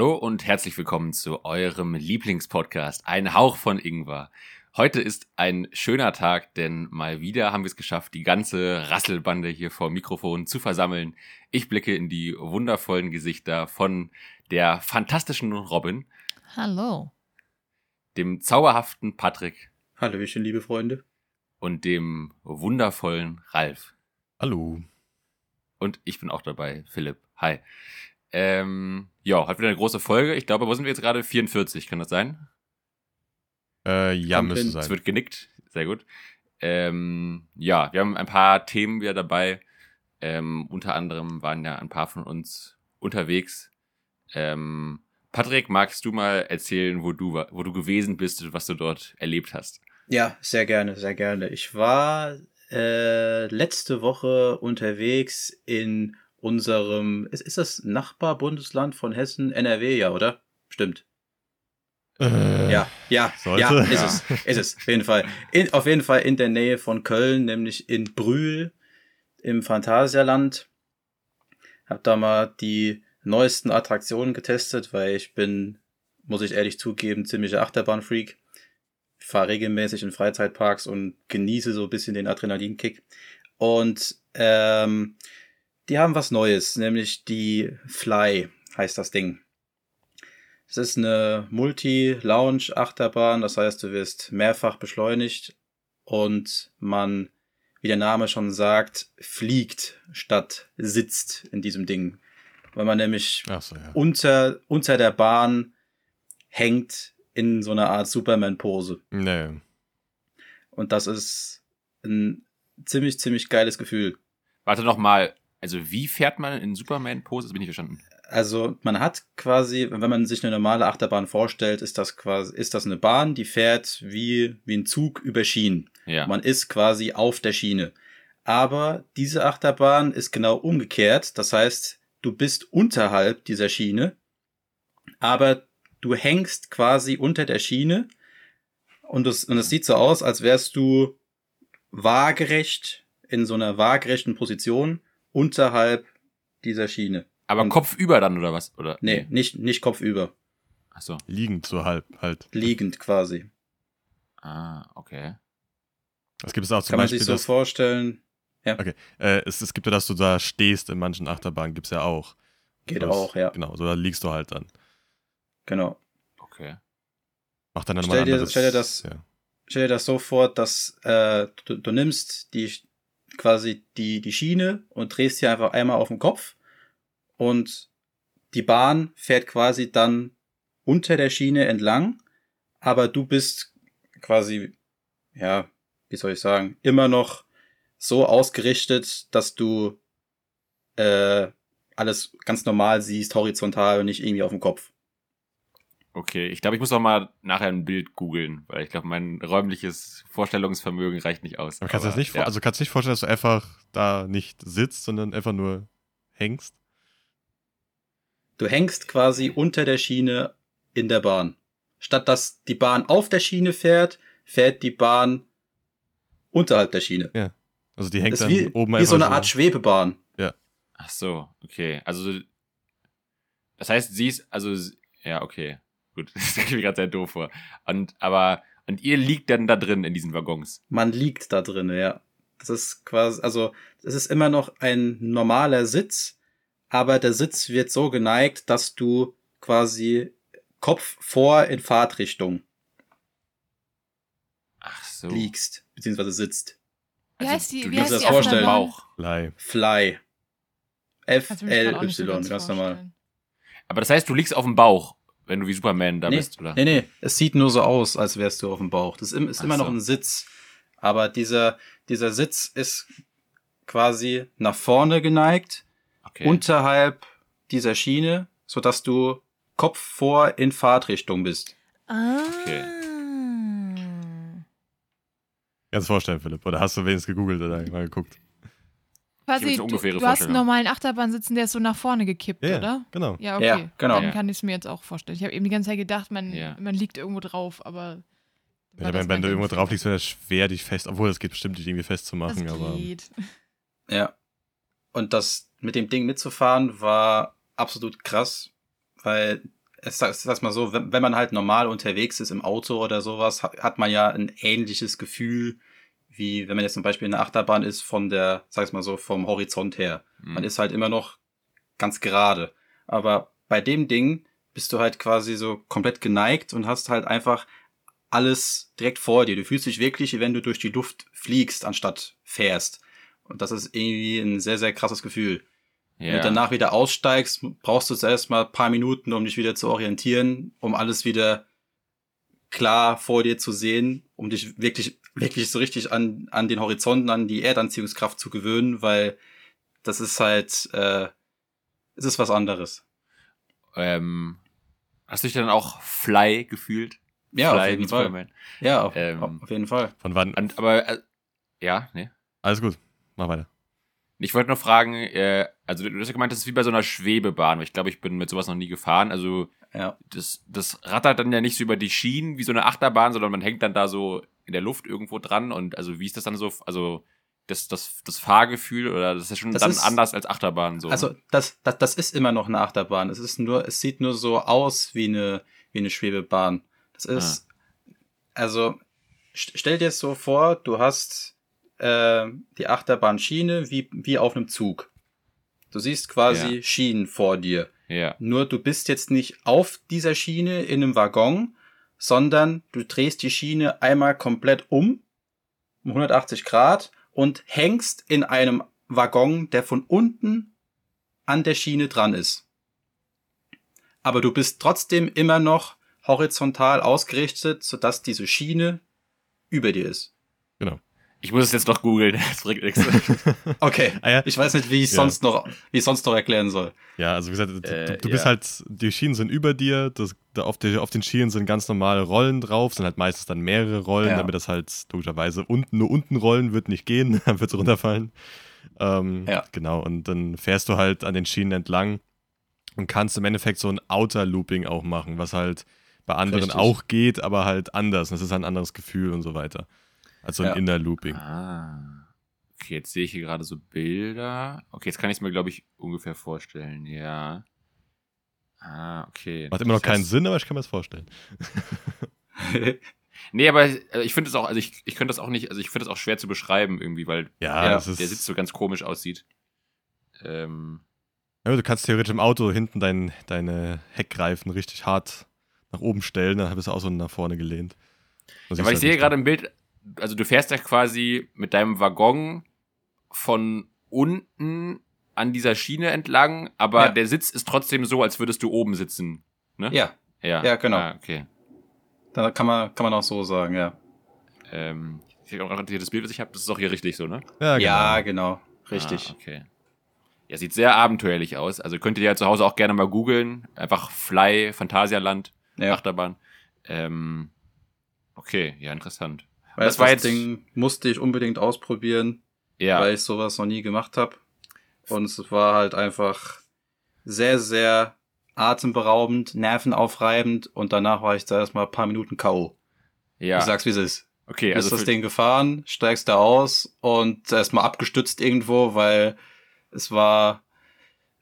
Hallo und herzlich willkommen zu eurem Lieblingspodcast, ein Hauch von Ingwer. Heute ist ein schöner Tag, denn mal wieder haben wir es geschafft, die ganze Rasselbande hier vor dem Mikrofon zu versammeln. Ich blicke in die wundervollen Gesichter von der fantastischen Robin. Hallo. Dem zauberhaften Patrick. Hallöchen, liebe Freunde. Und dem wundervollen Ralf. Hallo. Und ich bin auch dabei, Philipp. Hi. Ähm, ja, hat wieder eine große Folge. Ich glaube, wo sind wir jetzt gerade? 44, kann das sein? Äh, ja, müsste sein. Es wird genickt. Sehr gut. Ähm, ja, wir haben ein paar Themen wieder dabei. Ähm, unter anderem waren ja ein paar von uns unterwegs. Ähm, Patrick, magst du mal erzählen, wo du, wo du gewesen bist und was du dort erlebt hast? Ja, sehr gerne, sehr gerne. Ich war äh, letzte Woche unterwegs in unserem, ist, ist das Nachbarbundesland von Hessen, NRW, ja, oder? Stimmt. Äh, Ja, ja, sollte? ja, ist Ja. es, ist es, auf jeden Fall. In, auf jeden Fall in der Nähe von Köln, nämlich in Brühl im Phantasialand. Hab da mal die neuesten Attraktionen getestet, weil ich bin, muss ich ehrlich zugeben, ziemlicher Achterbahnfreak. Ich fahre regelmäßig in Freizeitparks und genieße so ein bisschen den Adrenalinkick. Und ähm, die haben was Neues, nämlich die Fly heißt das Ding. Es ist eine Multi-Lounge-Achterbahn, das heißt, du wirst mehrfach beschleunigt und man, wie der Name schon sagt, fliegt statt sitzt in diesem Ding. Weil man nämlich so, ja. unter, unter der Bahn hängt in so einer Art Superman-Pose. Nee. Und das ist ein ziemlich, ziemlich geiles Gefühl. Warte noch mal. Also, wie fährt man in Superman-Pose? Das bin ich verstanden. Also man hat quasi, wenn man sich eine normale Achterbahn vorstellt, ist das quasi, ist das eine Bahn, die fährt wie, wie ein Zug über Schienen. Ja. Man ist quasi auf der Schiene. Aber diese Achterbahn ist genau umgekehrt. Das heißt, du bist unterhalb dieser Schiene, aber du hängst quasi unter der Schiene und es, und es sieht so aus, als wärst du waagerecht in so einer waagerechten Position unterhalb dieser Schiene. Aber Und- kopfüber dann, oder was? Oder? Nee, nicht, nicht kopfüber. Ach so. Liegend so halb halt. Liegend quasi. Ah, okay. Das gibt es auch zum Kann man Beispiel. sich so das, vorstellen. äh, es, es gibt ja, dass du da stehst in manchen Achterbahnen, gibt's ja auch. Geht Das- auch, ja. Genau, so da liegst du halt dann. Genau. Okay. Macht dann Stell nochmal dir- anderes. stell dir das- Ja. Stell dir das so vor, dass äh, du, du nimmst die quasi die, die Schiene und drehst sie einfach einmal auf den Kopf und die Bahn fährt quasi dann unter der Schiene entlang, aber du bist quasi, ja, wie soll ich sagen, immer noch so ausgerichtet, dass du äh, alles ganz normal siehst, horizontal und nicht irgendwie auf dem Kopf. Okay, ich glaube, ich muss auch mal nachher ein Bild googeln, weil ich glaube, mein räumliches Vorstellungsvermögen reicht nicht aus. Aber kannst du das nicht, ja. also kannst du nicht vorstellen, dass du einfach da nicht sitzt, sondern einfach nur hängst? Du hängst quasi unter der Schiene in der Bahn. Statt dass die Bahn auf der Schiene fährt, fährt die Bahn unterhalb der Schiene. Also die hängt Das ist dann wie, oben wie einfach so eine Art Schwebebahn. Ach so, okay. Also, das heißt, sie ist, also, ja, okay. Gut, das stelle ich mir gerade sehr doof vor. Und, aber, und ihr liegt dann da drin in diesen Waggons. Man liegt da drin, ja. Das ist quasi, also, es ist immer noch ein normaler Sitz, aber der Sitz wird so geneigt, dass du quasi Kopf vor in Fahrtrichtung Ach so. liegst, beziehungsweise sitzt. Wie heißt die- du wie liegst heißt die auf dem Achterbahn? Bauch. Fly. So F-L-Y, ganz normal. vorstellen. Aber das heißt, du liegst auf dem Bauch, wenn du wie Superman da nee, bist, oder? Nee, nee, es sieht nur so aus, als wärst du auf dem Bauch. Das ist, ist immer noch so. ein Sitz. Aber dieser, dieser Sitz ist quasi nach vorne geneigt, Okay. unterhalb dieser Schiene, sodass du Kopf vor in Fahrtrichtung bist. Ah. Okay. Kannst du vorstellen, Philipp. Oder hast du wenigstens gegoogelt oder mal geguckt? Quasi, du, du hast einen normalen Achterbahn sitzen, der ist so nach vorne gekippt, Ja, oder? genau. Ja, okay. Ja, genau. Dann kann ich es mir jetzt auch vorstellen. Ich habe eben die ganze Zeit gedacht, man, Ja. man liegt irgendwo drauf, aber. Ja, das wenn, wenn du irgendwo drauf liegst, wäre es schwer, dich fest, obwohl das geht bestimmt, dich irgendwie Das festzumachen, aber. geht. Ja. Und das mit dem Ding mitzufahren war absolut krass, weil es sag- mal so, wenn, wenn man halt normal unterwegs ist im Auto oder sowas, hat, hat man ja ein ähnliches Gefühl, wie wenn man jetzt zum Beispiel in der Achterbahn ist von der, sag's mal so, vom Horizont her. Hm. Man ist halt immer noch ganz gerade. Aber bei dem Ding bist du halt quasi so komplett geneigt und hast halt einfach alles direkt vor dir. Du fühlst dich wirklich, wie wenn du durch die Luft fliegst, anstatt fährst. Und das ist irgendwie ein sehr, sehr krasses Gefühl. Wenn ja. du danach wieder aussteigst, brauchst du zuerst mal ein paar Minuten, um dich wieder zu orientieren, um alles wieder klar vor dir zu sehen, um dich wirklich, wirklich so richtig an, an den Horizonten, an die Erdanziehungskraft zu gewöhnen, weil das ist halt, äh, es ist was anderes. ähm, hast du dich dann auch Fly gefühlt? Ja, Fly auf jeden Fall. Spider-Man. Ja, auf, Ähm, auf jeden Fall. Von wann? Und, aber, äh, ja, ne? Alles gut. Mach weiter. Ich wollte noch fragen, äh, also du hast ja gemeint, das ist wie bei so einer Schwebebahn, weil ich glaube, ich bin mit sowas noch nie gefahren. Also Ja. das, das rattert dann ja nicht so über die Schienen wie so eine Achterbahn, sondern man hängt dann da so in der Luft irgendwo dran und also wie ist das dann so, also das, das, das Fahrgefühl oder das ist schon Das dann ist- anders als Achterbahn so. ne? Also das, das, das ist immer noch eine Achterbahn. Es ist nur, es sieht nur so aus wie eine, wie eine Schwebebahn. Das ist, also st- stell dir es so vor, du hast äh, die Achterbahnschiene wie, wie auf einem Zug. Du siehst quasi Ja. Schienen vor dir. ja. Nur du bist jetzt nicht auf dieser Schiene in einem Waggon, sondern du drehst die Schiene einmal komplett um, um 180 Grad und hängst in einem Waggon, der von unten an der Schiene dran ist. Aber du bist trotzdem immer noch horizontal ausgerichtet, sodass diese Schiene über dir ist. Ich muss es jetzt noch googeln, das bringt nichts. Okay. Ah, ja. Ich weiß nicht, wie ich Ja. sonst noch, wie ich sonst noch erklären soll. Ja, also wie gesagt, du, Äh, du, du bist ja. halt, die Schienen sind über dir, das, da auf, die, auf den Schienen sind ganz normale Rollen drauf, sind halt meistens dann mehrere Rollen, Ja. damit das halt logischerweise unten, nur unten rollen wird nicht gehen, dann wird es runterfallen. Ähm, Ja. Genau, und dann fährst du halt an den Schienen entlang und kannst im Endeffekt so ein Outer Looping auch machen, was halt bei anderen Richtig. auch geht, aber halt anders. Das ist halt ein anderes Gefühl und so weiter. Also ein Ja. Inner Looping. ah. Okay, jetzt sehe ich hier gerade so Bilder. Okay, jetzt kann ich es mir, glaube ich, ungefähr vorstellen. Ja. Ah, okay. Macht immer noch keinen Sinn, aber ich kann mir das vorstellen. Nee, aber äh, ich finde es auch, also ich, ich könnte das auch nicht, also ich finde das auch schwer zu beschreiben irgendwie, weil Ja, ist. der Sitz so ganz komisch aussieht. Ähm, Ja, du kannst theoretisch im Auto hinten dein, deine Heckreifen richtig hart nach oben stellen, dann bist du auch so nach vorne gelehnt. ja, weil ich halt sehe gerade im Bild, also du fährst ja quasi mit deinem Waggon von unten an dieser Schiene entlang, aber Ja. der Sitz ist trotzdem so, als würdest du oben sitzen. Ne? ja, Ja, Ja, genau. Ah, okay. da kann man, kann man auch so sagen, ja. Ähm, ich sehe auch gerade hier das Bild, was ich habe, das ist auch hier richtig so, ne? Ja, genau. Ja, genau. Richtig. Ah, okay. Ja, sieht sehr abenteuerlich aus. Also könnt ihr ja zu Hause auch gerne mal googeln. Einfach Fly, Phantasialand, Ja. Achterbahn. Ähm, okay, ja, interessant. Weil das das, Ding musste ich unbedingt ausprobieren, Ja, weil ich sowas noch nie gemacht habe. Und es war halt einfach sehr, sehr atemberaubend, nervenaufreibend und danach war ich da erstmal ein paar Minuten K.O. ja. Ich sag's wie es ist. okay, also das für, Ding gefahren, steigst da aus und erstmal abgestützt irgendwo, weil es war,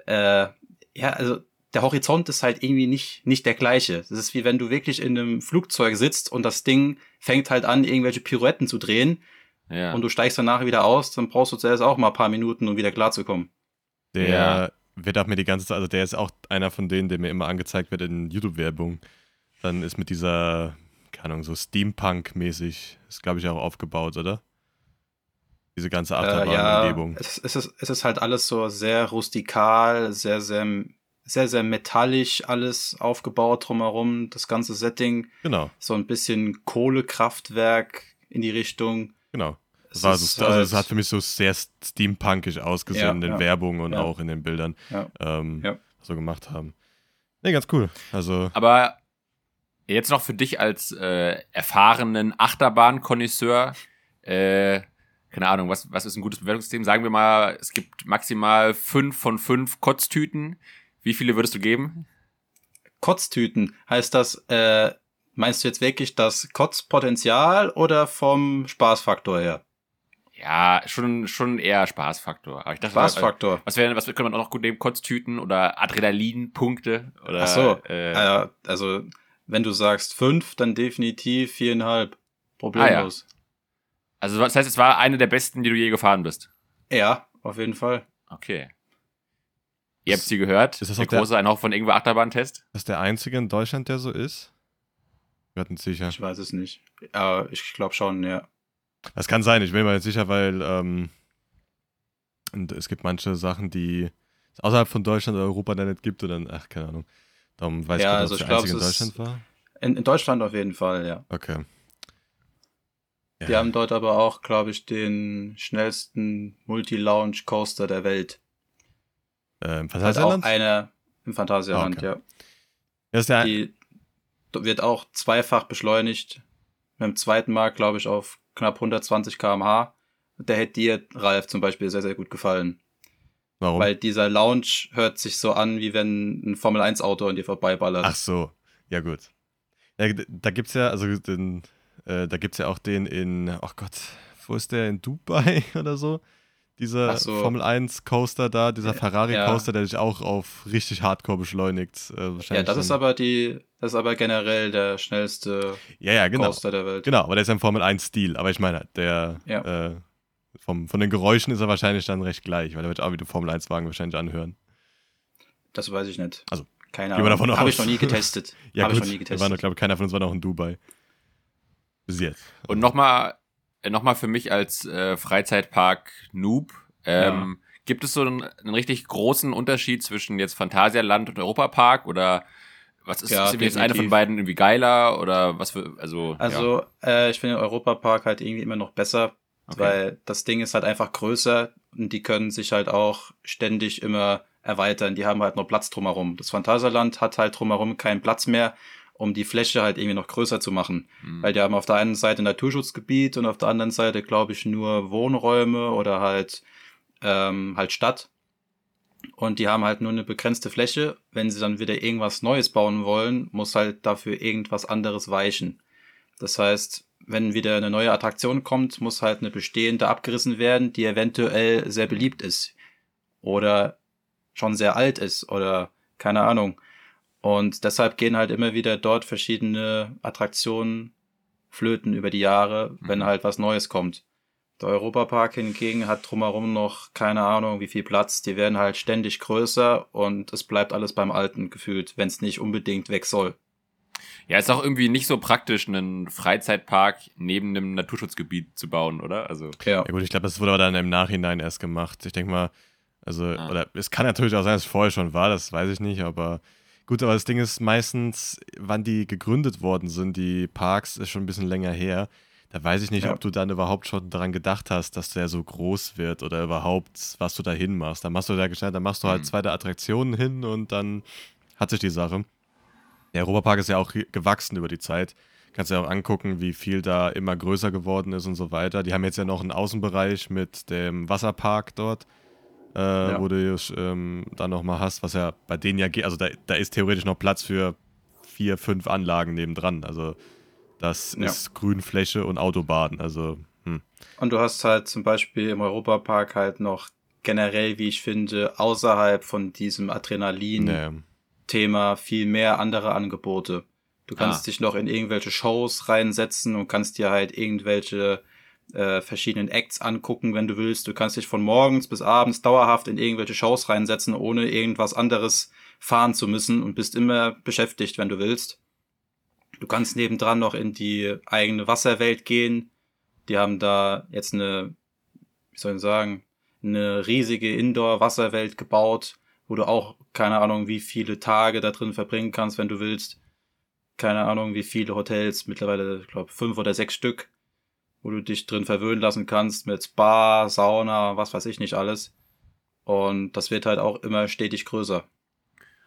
äh, ja, also der Horizont ist halt irgendwie nicht, nicht der gleiche. Das ist wie wenn du wirklich in einem Flugzeug sitzt und das Ding fängt halt an, irgendwelche Pirouetten zu drehen ja. und du steigst danach wieder aus, dann brauchst du zuerst auch mal ein paar Minuten, um wieder klarzukommen. Der Ja. wird auch mir die ganze Zeit, also der ist auch einer von denen, der mir immer angezeigt wird in YouTube-Werbung. Dann ist mit dieser, keine Ahnung, so Steampunk-mäßig, ist glaube ich auch aufgebaut, oder? Diese ganze Äh, Achterbahn-Umgebung. es, es, ist, es ist halt alles so sehr rustikal, sehr, sehr, sehr, sehr metallisch alles aufgebaut drumherum. Das ganze Setting Genau, so ein bisschen Kohlekraftwerk in die Richtung. genau. Das war so, also es halt- hat für mich so sehr steampunkig ausgesehen Ja, in den ja. Werbungen und Ja. auch in den Bildern, Ja. ähm, Ja. so gemacht haben. Nee, ganz cool. Also, Aber jetzt noch für dich als äh, erfahrenen Achterbahn-Konnoisseur, äh, keine Ahnung, was, was ist ein gutes Bewertungssystem? Sagen wir mal, es gibt maximal fünf von fünf Kotztüten. Wie viele würdest du geben? Kotztüten. Heißt das, äh, meinst du jetzt wirklich das Kotzpotenzial oder vom Spaßfaktor her? Ja, schon, schon eher Spaßfaktor. Aber ich dachte, Spaßfaktor. was wäre, was könnte man auch noch gut nehmen? Kotztüten oder Adrenalinpunkte oder Ach so. äh, also, wenn du sagst fünf, dann definitiv viereinhalb. Problemlos. Also das heißt, es war eine der besten, die du je gefahren bist. ja. auf jeden Fall. Okay. Ihr habt sie gehört. Ist das der auch der- große ein Hauch von irgendwo Achterbahntest. das ist der einzige in Deutschland, der so ist? Wir hatten sicher. Ich weiß es nicht. Aber ich glaube schon, ja. Das kann sein, ich bin mir nicht sicher, weil ähm, und es gibt manche Sachen, die es außerhalb von Deutschland oder Europa dann nicht gibt oder ach, keine Ahnung. Darum weiß Ja, ich also nicht, ich ob es der glaub, einzige in Deutschland war. In, in Deutschland auf jeden Fall, ja. Okay. Die haben dort aber auch, glaube ich, den schnellsten Multi-Launch-Coaster der Welt. Hat auch Phantasialand? einer im Phantasialand, Ah, okay. ja. Ja, ist der, Die wird auch zweifach beschleunigt. Beim zweiten Mal, glaube ich, auf knapp 120 km/h. Der hätte dir, Ralf, zum Beispiel sehr, sehr gut gefallen. warum? Weil dieser Lounge hört sich so an, wie wenn ein Formel-1-Auto an dir vorbeiballert. Ach so, ja gut. Ja, da gibt's ja, also den, äh, da gibt's ja auch den in, ach Gott, wo ist der, in Dubai oder so? Dieser so. Formel 1 Coaster da, dieser Ferrari ja. Coaster, der dich auch auf richtig Hardcore beschleunigt. Äh, wahrscheinlich ja, das ist aber die, das ist aber generell der schnellste Ja, ja, genau. Coaster der Welt. Genau, aber der ist ja im Formel 1 Stil. Aber ich meine, der Ja. äh, vom, von den Geräuschen ist er wahrscheinlich dann recht gleich, weil er wird auch wie der Formel 1 Wagen wahrscheinlich anhören. Das weiß ich nicht. Also, keine Ahnung. davon Habe aus. ich noch nie getestet. Ja, Habe ich noch nie wir waren, getestet. glaube ich, keiner von uns war noch in Dubai. Bis jetzt. Und nochmal äh, noch mal für mich als äh, Freizeitpark-Noob, ähm, gibt es so einen, einen richtig großen Unterschied zwischen jetzt Phantasialand und Europapark oder was ist, Ja, ist jetzt eine von beiden irgendwie geiler oder was für, also, ja. Also, äh, ich finde Europapark halt irgendwie immer noch besser, Okay. weil das Ding ist halt einfach größer und die können sich halt auch ständig immer erweitern. Die haben halt noch Platz drumherum. Das Phantasialand hat halt drumherum keinen Platz mehr, um die Fläche halt irgendwie noch größer zu machen. Hm. Weil die haben auf der einen Seite Naturschutzgebiet und auf der anderen Seite, glaube ich, nur Wohnräume oder halt, ähm, halt Stadt. Und die haben halt nur eine begrenzte Fläche. Wenn sie dann wieder irgendwas Neues bauen wollen, muss halt dafür irgendwas anderes weichen. Das heißt, wenn wieder eine neue Attraktion kommt, muss halt eine bestehende abgerissen werden, die eventuell sehr beliebt ist. Oder schon sehr alt ist oder keine Ahnung. Und deshalb gehen halt immer wieder dort verschiedene Attraktionen flöten über die Jahre, wenn Mhm. halt was Neues kommt. Der Europapark hingegen hat drumherum noch keine Ahnung, wie viel Platz. Die werden halt ständig größer und es bleibt alles beim Alten gefühlt, wenn es nicht unbedingt weg soll. Ja, ist auch irgendwie nicht so praktisch, einen Freizeitpark neben einem Naturschutzgebiet zu bauen, oder? Also, Ja. Ja gut, ich glaube, das wurde aber dann im Nachhinein erst gemacht. Ich denke mal, also, Ah. oder es kann natürlich auch sein, dass es vorher schon war, das weiß ich nicht, aber gut, aber das Ding ist meistens, wann die gegründet worden sind, die Parks, ist schon ein bisschen länger her. Da weiß ich nicht, Ja. ob du dann überhaupt schon daran gedacht hast, dass der so groß wird oder überhaupt, was du da hin machst. Dann machst du da gescheit, dann machst du halt Mhm. zweite Attraktionen hin und dann hat sich die Sache. Der Europapark ist ja auch gewachsen über die Zeit. Kannst dir auch angucken, wie viel da immer größer geworden ist und so weiter. Die haben jetzt ja noch einen Außenbereich mit dem Wasserpark dort, äh, wo du ähm, dann nochmal hast, was ja bei denen ja geht. Also da, da ist theoretisch noch Platz für vier, fünf Anlagen nebendran. Also das Ja. ist Grünfläche und Autobahn. Also, hm. Und du hast halt zum Beispiel im Europapark halt noch generell, wie ich finde, außerhalb von diesem Adrenalin-Thema viel mehr andere Angebote. Du kannst Ah. dich noch in irgendwelche Shows reinsetzen und kannst dir halt irgendwelche äh, verschiedenen Acts angucken, wenn du willst. Du kannst dich von morgens bis abends dauerhaft in irgendwelche Shows reinsetzen, ohne irgendwas anderes fahren zu müssen und bist immer beschäftigt, wenn du willst. Du kannst nebendran noch in die eigene Wasserwelt gehen. Die haben da jetzt eine, wie soll ich sagen, eine riesige Indoor-Wasserwelt gebaut, wo du auch keine Ahnung, wie viele Tage da drin verbringen kannst, wenn du willst. Keine Ahnung, wie viele Hotels, mittlerweile, ich glaube, fünf oder sechs Stück. Wo du dich drin verwöhnen lassen kannst mit Spa, Sauna, was weiß ich nicht alles. Und das wird halt auch immer stetig größer.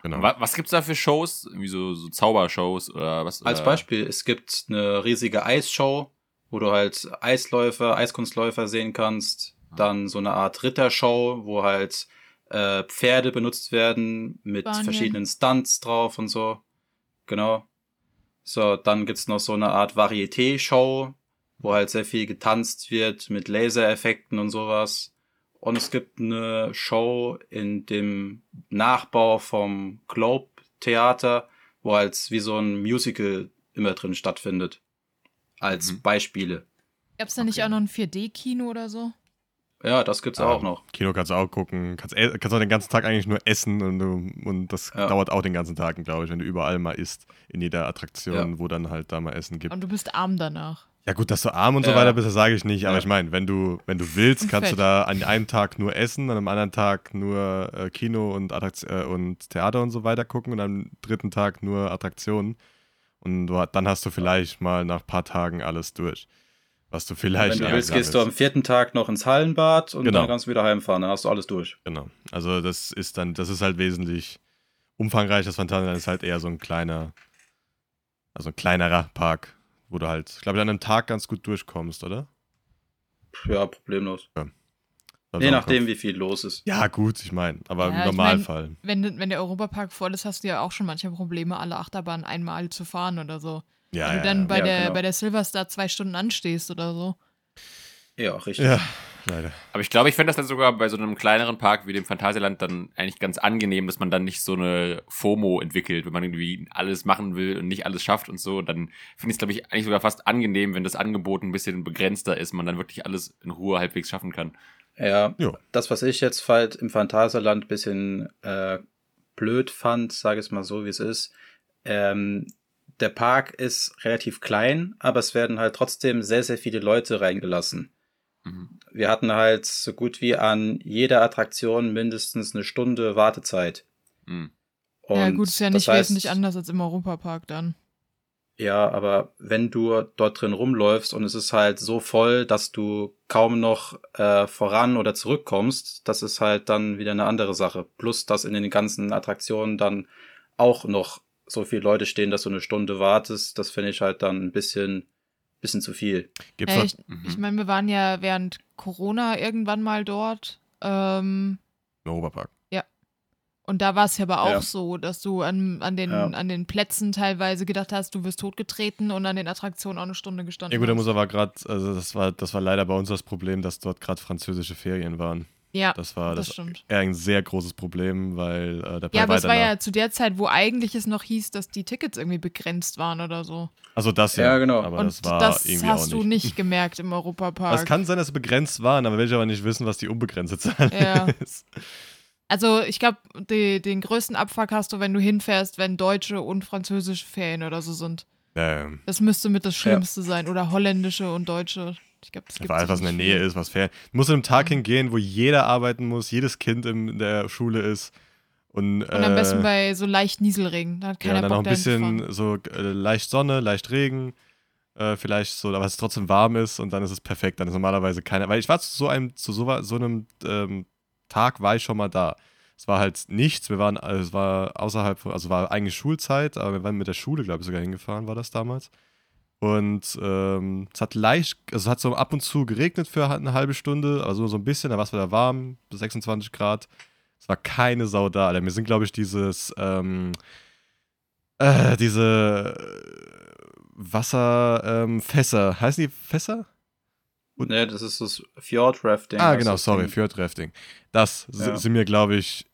Genau. Was, was gibt's da für Shows? Wie so, so Zaubershows oder was? Als? Beispiel, es gibt eine riesige Eisshow, wo du halt Eisläufer, Eiskunstläufer sehen kannst. Dann so eine Art Rittershow, wo halt äh, Pferde benutzt werden mit Spanien. verschiedenen Stunts drauf und so. Genau. So, dann gibt's noch so eine Art Varieté-Show, wo halt sehr viel getanzt wird mit Lasereffekten und sowas. Und es gibt eine Show in dem Nachbau vom Globe Theater, wo halt wie so ein Musical immer drin stattfindet. Als Mhm. Beispiele. Gab's da nicht Okay. auch noch ein 4D-Kino oder so? Ja, das gibt's auch noch. Kino kannst du auch gucken. Kannst, e- kannst auch den ganzen Tag eigentlich nur essen und, und das Ja. dauert auch den ganzen Tag, glaube ich, wenn du überall mal isst. In jeder Attraktion, Ja. wo dann halt da mal Essen gibt. Und du bist arm danach. Ja, gut, dass du arm und so Ja. weiter bist, das sage ich nicht. Aber Ja. ich meine, wenn du, wenn du willst, kannst du fett. da an einem Tag nur essen, an einem anderen Tag nur äh, Kino und, Attrakt äh, und Theater und so weiter gucken und am dritten Tag nur Attraktionen. Und du, dann hast du vielleicht mal nach ein paar Tagen alles durch. Was du vielleicht. Wenn du willst, gehst du am vierten Tag noch ins Hallenbad und Genau. dann kannst du wieder heimfahren. Dann hast du alles durch. Genau. Also das ist dann, das ist halt wesentlich umfangreich. Das Phantasialand ist halt eher so ein kleiner, also ein kleinerer Park, wo du halt, ich glaube, an einem Tag ganz gut durchkommst, oder? Ja, problemlos. Also Je nachdem, wie viel los ist. Ja, gut, ich meine, aber Ja, im ich Normalfall. Wenn, wenn der Europapark voll ist, hast du ja auch schon manchmal Probleme, alle Achterbahnen einmal zu fahren oder so. ja, Wenn ja, du dann ja. bei, Ja, der, genau. bei der Silverstar zwei Stunden anstehst oder so. Ja, richtig. ja, leider. Aber ich glaube, ich fände das dann sogar bei so einem kleineren Park wie dem Phantasialand dann eigentlich ganz angenehm, dass man dann nicht so eine FOMO entwickelt, wenn man irgendwie alles machen will und nicht alles schafft und so. Dann finde ich es, glaube ich, eigentlich sogar fast angenehm, wenn das Angebot ein bisschen begrenzter ist, man dann wirklich alles in Ruhe halbwegs schaffen kann. Ja, Jo. das, was ich jetzt halt im Phantasialand ein bisschen äh, blöd fand, sage ich es mal so, wie es ist, ähm, der Park ist relativ klein, aber es werden halt trotzdem sehr, sehr viele Leute reingelassen. Mhm. Wir hatten halt so gut wie an jeder Attraktion mindestens eine Stunde Wartezeit. Mhm. ja gut, ist ja nicht heißt- wesentlich anders als im Europapark dann. Ja, aber wenn du dort drin rumläufst und es ist halt so voll, dass du kaum noch äh, voran oder zurückkommst, das ist halt dann wieder eine andere Sache. Plus, dass in den ganzen Attraktionen dann auch noch so viele Leute stehen, dass du eine Stunde wartest, das finde ich halt dann ein bisschen, bisschen zu viel. Gibt's Äh, noch, ich Mhm. ich meine, wir waren ja während Corona irgendwann mal dort. Ähm, im Europapark. und da war es ja aber auch Ja. so, dass du an, an, den, Ja. an den Plätzen teilweise gedacht hast, du wirst totgetreten und an den Attraktionen auch eine Stunde gestanden Ja gut, da muss aber gerade, also das war, das war leider bei uns das Problem, dass dort gerade französische Ferien waren. Ja, Das war das das, stimmt. eher ein sehr großes Problem, weil äh, der Ja, aber es war ja zu der Zeit, wo eigentlich es noch hieß, dass die Tickets irgendwie begrenzt waren oder so. Also das ja, Ja, genau. aber und das war das irgendwie hast auch du nicht. nicht gemerkt im Europapark. Es kann sein, dass sie begrenzt waren, aber will ich aber nicht wissen, was die unbegrenzte Zahl Ja. ist. Also ich glaube, den größten Abfuck hast du, wenn du hinfährst, wenn deutsche und französische Ferien oder so sind. Ähm, Das müsste mit das Schlimmste sein. Oder holländische und deutsche. Ich glaube, es gibt vor allem, was in der Nähe ist, was fair. Du musst an einem Tag hingehen, wo jeder arbeiten muss, jedes Kind in der Schule ist. Und, Und am besten äh, bei so leicht Nieselregen. Da hat ja, keiner und dann noch Bock ein zu fahren. bisschen so äh, leicht Sonne, leicht Regen. Äh, vielleicht so, aber es trotzdem warm ist und dann ist es perfekt. Dann ist normalerweise keiner. Weil ich war zu so einem, zu so, so einem ähm, Tag war ich schon mal da. Es war halt nichts. Wir waren, also es war außerhalb, von- also war eigentlich Schulzeit, aber wir waren mit der Schule, glaube ich, sogar hingefahren, war das damals. Und ähm, es hat leicht, also es hat so ab und zu geregnet für eine halbe Stunde, also so ein bisschen, da war es wieder warm, bis 26 Grad. Es war keine Sau da, Alter. Mir sind, glaube ich, dieses, ähm, äh, diese Wasserfässer, ähm, heißen die Fässer? Ne, das ist das Fjord-Rafting. ah, genau, sorry. Fjordrafting. Das Ja. sind wir, glaube ich,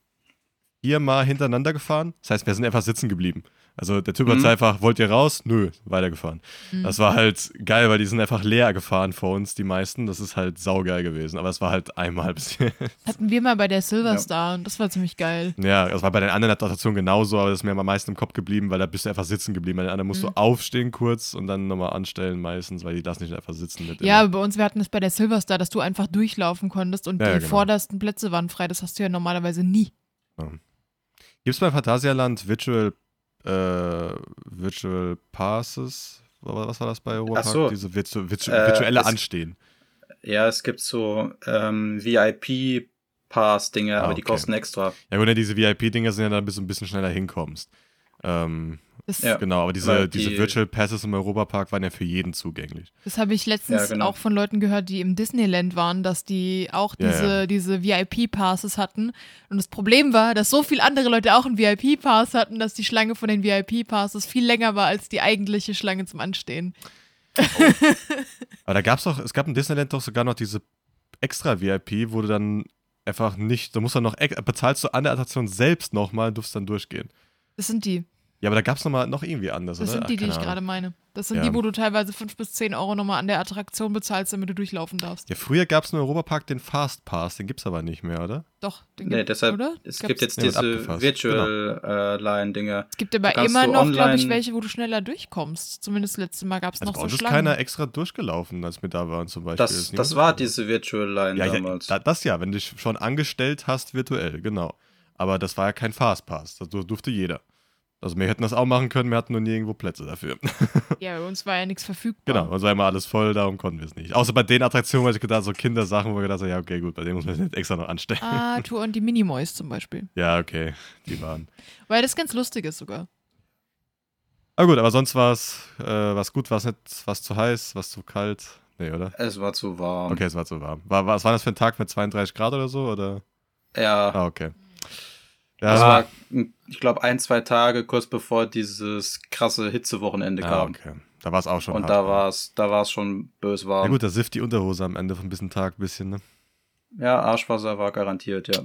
viermal hintereinander gefahren. Das heißt, wir sind einfach sitzen geblieben. Also der Typ hat Mhm. einfach, wollt ihr raus? Nö, weitergefahren. Mhm. Das war halt geil, weil die sind einfach leer gefahren vor uns, die meisten. Das ist halt saugeil gewesen. Aber es war halt einmal bis jetzt. Hatten wir mal bei der Silverstar und das war ziemlich geil. Ja, das war bei den anderen Attraktionen genauso, aber das ist mir am meisten im Kopf geblieben, weil da bist du einfach sitzen geblieben. Bei den anderen musst Mhm. du aufstehen kurz und dann nochmal anstellen meistens, weil die lassen nicht einfach sitzen mit. Ja, aber bei uns, wir hatten es bei der Silverstar, dass du einfach durchlaufen konntest und Ja, die ja, genau. vordersten Plätze waren frei. Das hast du ja normalerweise nie. Gibt es beim Phantasialand Virtual, äh, Virtual Passes? Was war das bei Europapark? Ach so. Diese virtu virtu Äh, virtuelle Anstehen. Ja, es gibt so ähm, VIP-Pass-Dinge, aber die okay. kosten extra. Ja gut, ne, diese VIP-Dinger sind ja dann, bis du ein bisschen schneller hinkommst. Ähm, Ja. Genau, aber diese, Weil diese die- Virtual Passes im Europapark waren ja für jeden zugänglich. das habe ich letztens Ja, genau. auch von Leuten gehört, die im Disneyland waren, dass die auch diese, ja. diese VIP-Passes hatten. Und das Problem war, dass so viele andere Leute auch einen VIP-Pass hatten, dass die Schlange von den VIP-Passes viel länger war als die eigentliche Schlange zum Anstehen. Aber da gab's doch, es gab in Disneyland doch sogar noch diese extra VIP, wo du dann einfach nicht, du musst dann noch, bezahlst du an der Attraktion selbst nochmal, durfst dann durchgehen. Das sind die. Ja, aber da gab's noch mal noch irgendwie anders, Das oder? sind die, Ach, die ich gerade meine. Das sind Ja. die, wo du teilweise 5 bis 10 Euro nochmal an der Attraktion bezahlst, damit du durchlaufen darfst. Ja, früher gab's im Europapark den Fast Pass, den gibt's aber nicht mehr, oder? Doch, den Nee, gibt, deshalb, oder? es Gab's- gibt jetzt Ja, wird diese abgefasst, Virtual-Line-Dinger. Es gibt aber immer noch, glaube ich, welche, wo du schneller durchkommst. Zumindest letztes Mal gab es Also noch so uns ist Schlangen. keiner extra durchgelaufen, als wir da waren zum Beispiel. das ist das niemand war diese Virtual-Line Ja, ja damals. da, das ja, wenn du dich schon angestellt hast, virtuell, genau. Aber das war ja kein Fastpass, das dur- durfte jeder. Also wir hätten das auch machen können, wir hatten nur nirgendwo Plätze dafür. Ja, bei uns war ja nichts verfügbar. genau, also war immer alles voll, darum konnten wir es nicht. Außer bei den Attraktionen, weil ich gedacht so Kindersachen, wo ich gedacht habe, ja okay, gut, bei denen muss man sich jetzt extra noch anstellen. Ah, Tour und die Minimoys zum Beispiel. Ja, okay, die waren. Weil das ganz lustig ist sogar. Aber gut, aber sonst war es äh, war's gut, war es nicht, was zu heiß, was zu kalt? Nee, oder? es war zu warm. Okay, es war zu warm. War, was war das für ein Tag mit 32 Grad oder so? Oder? Ja, Ah, okay. Das Ja, war, ich glaube, ein, zwei Tage kurz bevor dieses krasse Hitzewochenende ah, kam. okay. Da war es auch schon Und hart, da ja. war es da war's schon bös Ja warm. gut, da sifft die Unterhose am Ende von bisschen Tag ein bisschen, ne? Ja, Arschwasser war garantiert, ja.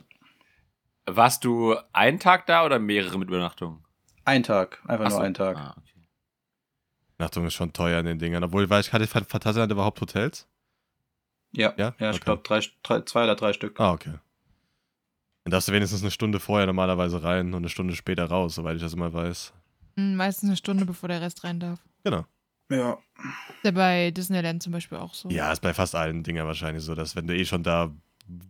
Warst du einen Tag da oder mehrere mit Übernachtung? Ein Tag, einfach Ach so. nur ein Tag. Ah, okay. Nachtung ist schon teuer in den Dingern. Obwohl, weil ich hatte Phantasialand überhaupt Hotels? Ja, Ja? ja, ich Okay. glaube drei, drei, zwei oder drei Stück. Ah, okay. Dann darfst du wenigstens eine Stunde vorher normalerweise rein und eine Stunde später raus, soweit ich das immer weiß. Hm, Meistens eine Stunde, bevor der Rest rein darf. Genau. Ja. Ist ja bei Disneyland zum Beispiel auch so. Ja, ist bei fast allen Dingern wahrscheinlich so, dass wenn du eh schon da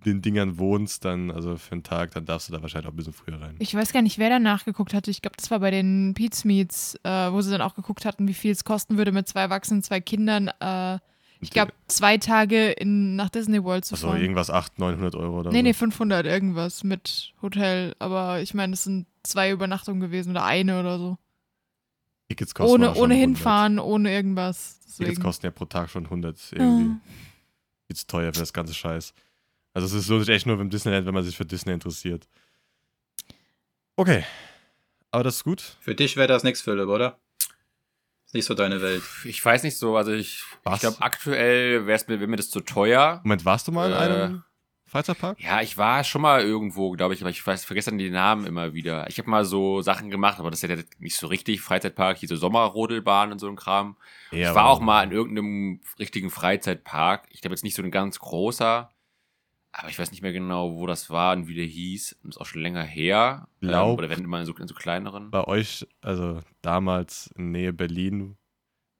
in Dingern wohnst, dann, also für einen Tag, dann darfst du da wahrscheinlich auch ein bisschen früher rein. Ich weiß gar nicht, wer da nachgeguckt hatte. Ich glaube, das war bei den Pete's Meets, äh, wo sie dann auch geguckt hatten, wie viel es kosten würde, mit zwei Erwachsenen, zwei Kindern. Äh, ich glaube, zwei Tage in, nach Disney World zu Also fahren. irgendwas 800, 900 Euro oder Nee, so. nee, 500 irgendwas mit Hotel. Aber ich meine, es sind zwei Übernachtungen gewesen oder eine oder so. Tickets kosten Ohne, ohne 100. hinfahren, ohne irgendwas. Tickets Deswegen. kosten ja pro Tag schon 100 irgendwie. Ja. Viel zu teuer für das ganze Scheiß. Also es ist lohnt sich echt nur beim Disneyland, wenn man sich für Disney interessiert. Okay. Aber das ist gut. Für dich wäre das nichts, Philipp, oder? Nicht so deine Welt. Ich weiß nicht so, also ich, Was? ich glaube aktuell wäre mir, wär mir das zu teuer. Moment, warst du mal in Äh. einem Freizeitpark? Ja, ich war schon mal irgendwo, glaube ich, aber ich weiß, vergesse dann die Namen immer wieder. Ich habe mal so Sachen gemacht, aber das ist ja nicht so richtig Freizeitpark, hier so Sommerrodelbahn und so ein Kram. Ja, ich war auch mal in irgendeinem richtigen Freizeitpark. Ich glaube jetzt nicht so ein ganz großer, aber ich weiß nicht mehr genau, wo das war und wie der hieß. Ist auch schon länger her. Glaub- ähm, oder wenn immer in so, in so kleineren. bei euch, also damals in Nähe Berlin,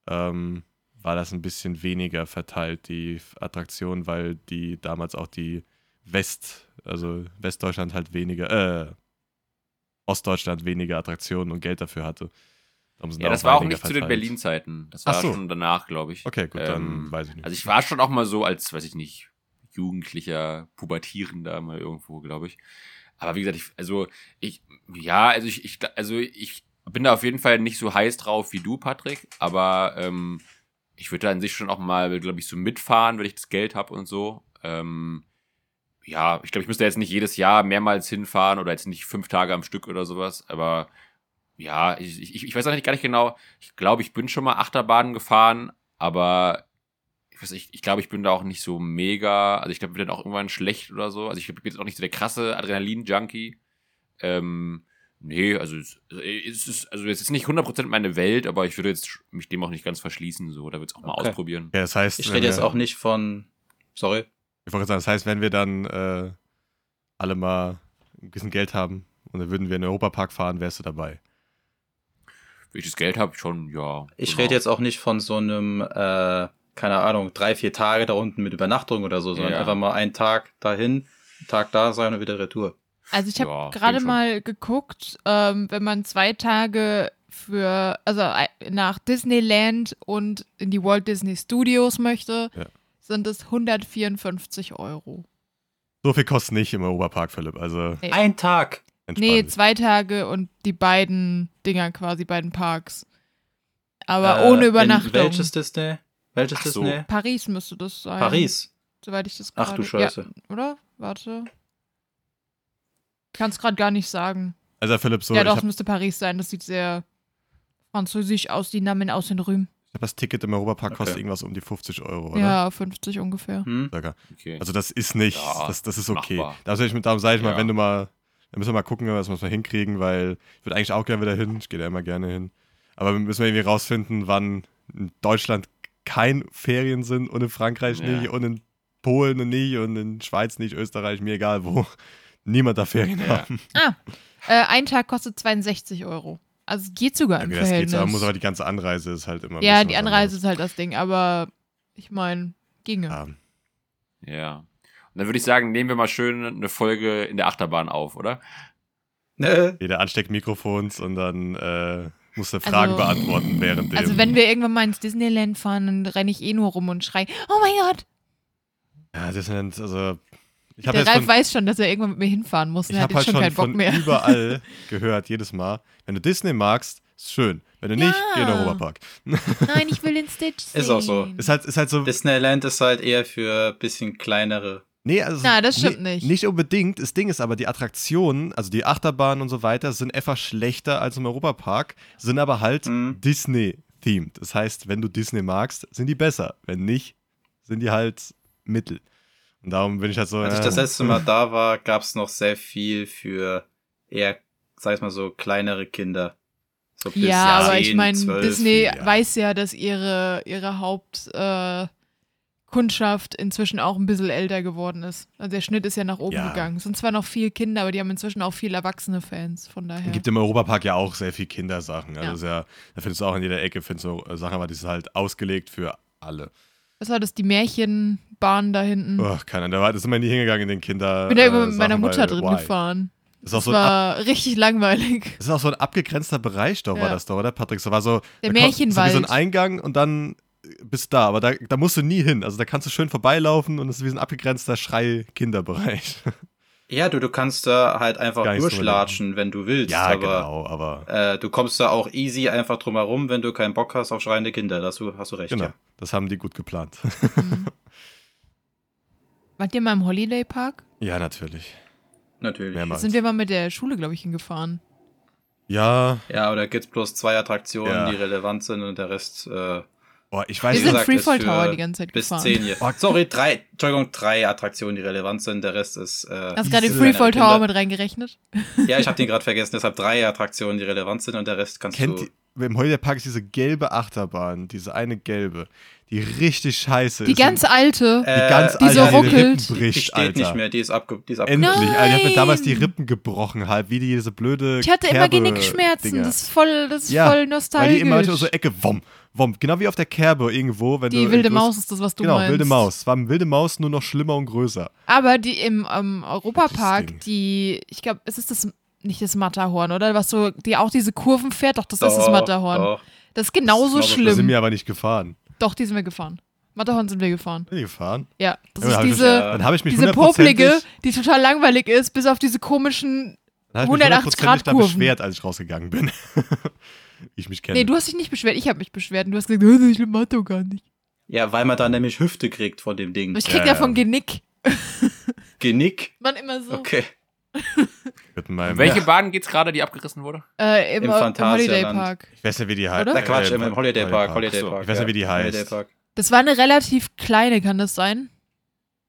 ähm, war das ein bisschen weniger verteilt, die Attraktion, weil die damals auch die West, also Westdeutschland halt weniger, äh, Ostdeutschland weniger Attraktionen und Geld dafür hatte. Ja, da das war auch nicht zu den verteilt. Berlin-Zeiten. Das war so. schon danach, glaube ich. Okay, gut, dann Ähm, weiß ich nicht. Also ich war schon auch mal so als, weiß ich nicht, jugendlicher, pubertierender mal irgendwo, glaube ich. Aber wie gesagt, ich, also ich, ja, also ich, ich, also ich bin da auf jeden Fall nicht so heiß drauf wie du, Patrick. Aber ähm, ich würde da an sich schon auch mal, glaube ich, so mitfahren, wenn ich das Geld habe und so. Ähm, ja, ich glaube, ich müsste jetzt nicht jedes Jahr mehrmals hinfahren oder jetzt nicht fünf Tage am Stück oder sowas. Aber ja, ich, ich, ich weiß nicht gar nicht genau. Ich glaube, ich bin schon mal Achterbahnen gefahren, aber weiß nicht, ich glaube, ich bin da auch nicht so mega. Also ich glaube, ich bin dann auch irgendwann schlecht oder so. Also ich bin jetzt auch nicht so der krasse Adrenalin-Junkie. Ähm, nee, also es, es ist, also es ist nicht 100% meine Welt, aber ich würde jetzt mich dem auch nicht ganz verschließen, so. Da würde es auch mal Okay. ausprobieren. ja, das heißt, Ich rede jetzt auch nicht von. Sorry. Ich wollte sagen, das heißt, wenn wir dann äh, alle mal ein bisschen Geld haben und dann würden wir in den Europapark fahren, wärst du dabei. Wenn ich das Geld habe, schon, ja. Ich genau. rede jetzt auch nicht von so einem, äh, keine Ahnung, drei, vier Tage da unten mit Übernachtung oder so, sondern Ja. einfach mal einen Tag dahin, einen Tag da sein und wieder Retour. Also ich habe Ja, gerade mal geguckt, ähm, wenn man zwei Tage für, also äh, nach Disneyland und in die Walt Disney Studios möchte, Ja. sind es 154 Euro. So viel kostet nicht im Europapark, Philipp. Also Nee. Ein Tag. entspann Nee, dich. zwei Tage und die beiden Dinger quasi, beiden Parks. Aber Äh, ohne in Übernachtung. Welches Disney? Welches Ach so. Disney? Paris müsste das sein. Paris. Soweit ich das Ach gerade. du Scheiße. Ja, oder? Warte. Kann es gerade gar nicht sagen. Also Philipp, so, ja, ich doch, es müsste Paris sein. Das sieht sehr französisch aus, die Namen aus den Rühmen. hab das Ticket im Europapark Okay. kostet irgendwas um die 50 Euro, oder? Ja, 50 ungefähr. Hm? Okay. Also das ist nicht, Ja, das, das ist okay. machbar. Da sage ich, darum sage ich mal, Ja. wenn du mal, dann müssen wir mal gucken, was wir mal hinkriegen, weil ich würde eigentlich auch gerne wieder hin. Ich gehe da immer gerne hin. Aber wir müssen wir irgendwie rausfinden, wann in Deutschland kein Ferien sind und in Frankreich Ja. nicht und in Polen nicht und in Schweiz nicht, Österreich, mir egal wo. Niemand da Ferien Ja. haben. Ah, äh, ein Tag kostet 62 Euro. Also es geht sogar im Okay, das geht Verhältnis. man muss aber die ganze Anreise ist halt immer. ein ja, die Anreise ist halt das Ding, aber ich meine, ginge. Ja. Ja. Und dann würde ich sagen, nehmen wir mal schön eine Folge in der Achterbahn auf, oder? Ne? Jeder ansteckt Mikrofons und dann äh, musst du Also- Fragen beantworten während dem. Also wenn wir irgendwann mal ins Disneyland fahren, dann renne ich eh nur rum und schrei, oh mein Gott. Ja, das sind, also. Ich habe Der Ralf von, weiß schon, dass er irgendwann mit mir hinfahren muss. ich Er hat hab jetzt halt schon schon keinen Bock von mehr. überall gehört, jedes Mal. Wenn du Disney magst, ist schön. Wenn du nicht, geh in den Ja. Europapark. Nein, ich will den Stitch sehen. Ist auch so. Ist halt, ist halt so. Disneyland ist halt eher für ein bisschen kleinere. Nee, also Na, das stimmt nee, nicht. Nicht unbedingt. Das Ding ist aber, die Attraktionen, also die Achterbahnen und so weiter, sind einfach schlechter als im Europapark, sind aber halt Mhm. Disney-themed. Das heißt, wenn du Disney magst, sind die besser. Wenn nicht, sind die halt mittel. Und darum bin ich halt so. Als ich das letzte Mal da war, gab es noch sehr viel für eher, sag ich mal so, kleinere Kinder. So bis Ja, aber ich 10, meine, 12. Disney ja. weiß ja, dass ihre, ihre Hauptkundschaft äh, Kundschaft inzwischen auch ein bisschen älter geworden ist. Also der Schnitt ist ja nach oben Ja. gegangen. Es sind zwar noch viel Kinder, aber die haben inzwischen auch viel erwachsene Fans. Von daher. Es gibt im Europapark ja auch sehr viel Kindersachen. Also Ja. ist ja, da findest du auch in jeder Ecke findest du äh, Sachen, aber die sind halt ausgelegt für alle. Was war das? Die Märchenbahn da hinten. Oh, da war, da sind wir nie hingegangen in den Kinder. ich bin da immer äh, mit meiner Mutter drin why? gefahren. Das ist Das so ein, ab, war richtig langweilig. das ist auch so ein abgegrenzter Bereich, doch, war Ja. das doch, oder, Patrick? So war so, Der Märchenwald. So ein Eingang und dann bist du da, aber da, da musst du nie hin. Also da kannst du schön vorbeilaufen und es ist wie so ein abgegrenzter Schrei-Kinderbereich. Ja, du, du kannst da halt einfach durchlatschen, wenn du willst. ja, aber genau, aber äh, du kommst da auch easy einfach drum herum, wenn du keinen Bock hast auf schreiende Kinder. Das hast du recht, genau, ja. das haben die gut geplant. Wart ihr mal im Holiday Park? ja, natürlich. Natürlich. Da Mehrmals. sind wir mal mit der Schule, glaube ich, hingefahren. Ja, Ja, oder gibt's bloß zwei Attraktionen, Ja. die relevant sind und der Rest äh, boah, ich Wir weiß Wie sind gesagt, Freefall Tower die ganze Zeit bis gefahren. zehn hier. Oh. Sorry, drei, Entschuldigung, drei Attraktionen, die relevant sind. Der Rest ist. Äh, Hast du gerade den Freefall Kinder- Tower mit reingerechnet? ja, ich habe den gerade vergessen. Deshalb drei Attraktionen, die relevant sind und der Rest kannst Kennt du. ihr, im Holiday Park ist diese gelbe Achterbahn, diese eine gelbe, die richtig scheiße Die ist. ganz alte. die Äh, ganz die so alte, ruckelt. Rippen Die bricht, steht Alter. nicht mehr, die ist, abge die ist abge Endlich, Alter, ich hab mir damals die Nein. Rippen gebrochen, halt, wie die diese blöde Ich hatte immer Genickschmerzen. Das ist voll, das ist Ja, voll Weil nostalgisch. die immer so Ecke, wom, wom, genau wie auf der Kerbe irgendwo, wenn die du wilde Maus ist das, was du Genau, meinst. wilde Maus. War wilde Maus nur noch schlimmer und größer. Aber die im ähm, Europapark, die, ich glaube, es ist das nicht das Matterhorn, oder? Was so, die auch diese Kurven fährt. Doch, das ist das Doch, Matterhorn. doch. Das ist genauso Das ist genauso Da sind schlimm. wir aber nicht gefahren. Doch, die sind wir gefahren. Matterhorn sind wir gefahren. Bin ich gefahren? Ja, das Ja, ist hab ich mich- diese, Dann habe ich mich diese poplige, die total langweilig ist, bis auf diese komischen. dann hab ich mich 180 Grad Kurven. beschwert, als ich rausgegangen bin. ich mich kenne. Nee, du hast dich nicht beschwert, ich habe mich beschwert. Und du hast gesagt, "Oh, ich Matto gar nicht. Ja, weil man da nämlich Hüfte kriegt von dem Ding. Ich krieg Ja, davon ja. Genick. Genick. Man immer so. Okay. Welche Ja. Bahn geht's gerade, die abgerissen wurde? Äh, im, Im im Holiday. Park. Ich weiß nicht, wie die heißt. Na Quatsch, Äh, im, im Holiday Park. Holiday so. Park. Ich weiß nicht, wie die heißt. Holiday Park. Das war eine relativ kleine, kann das sein?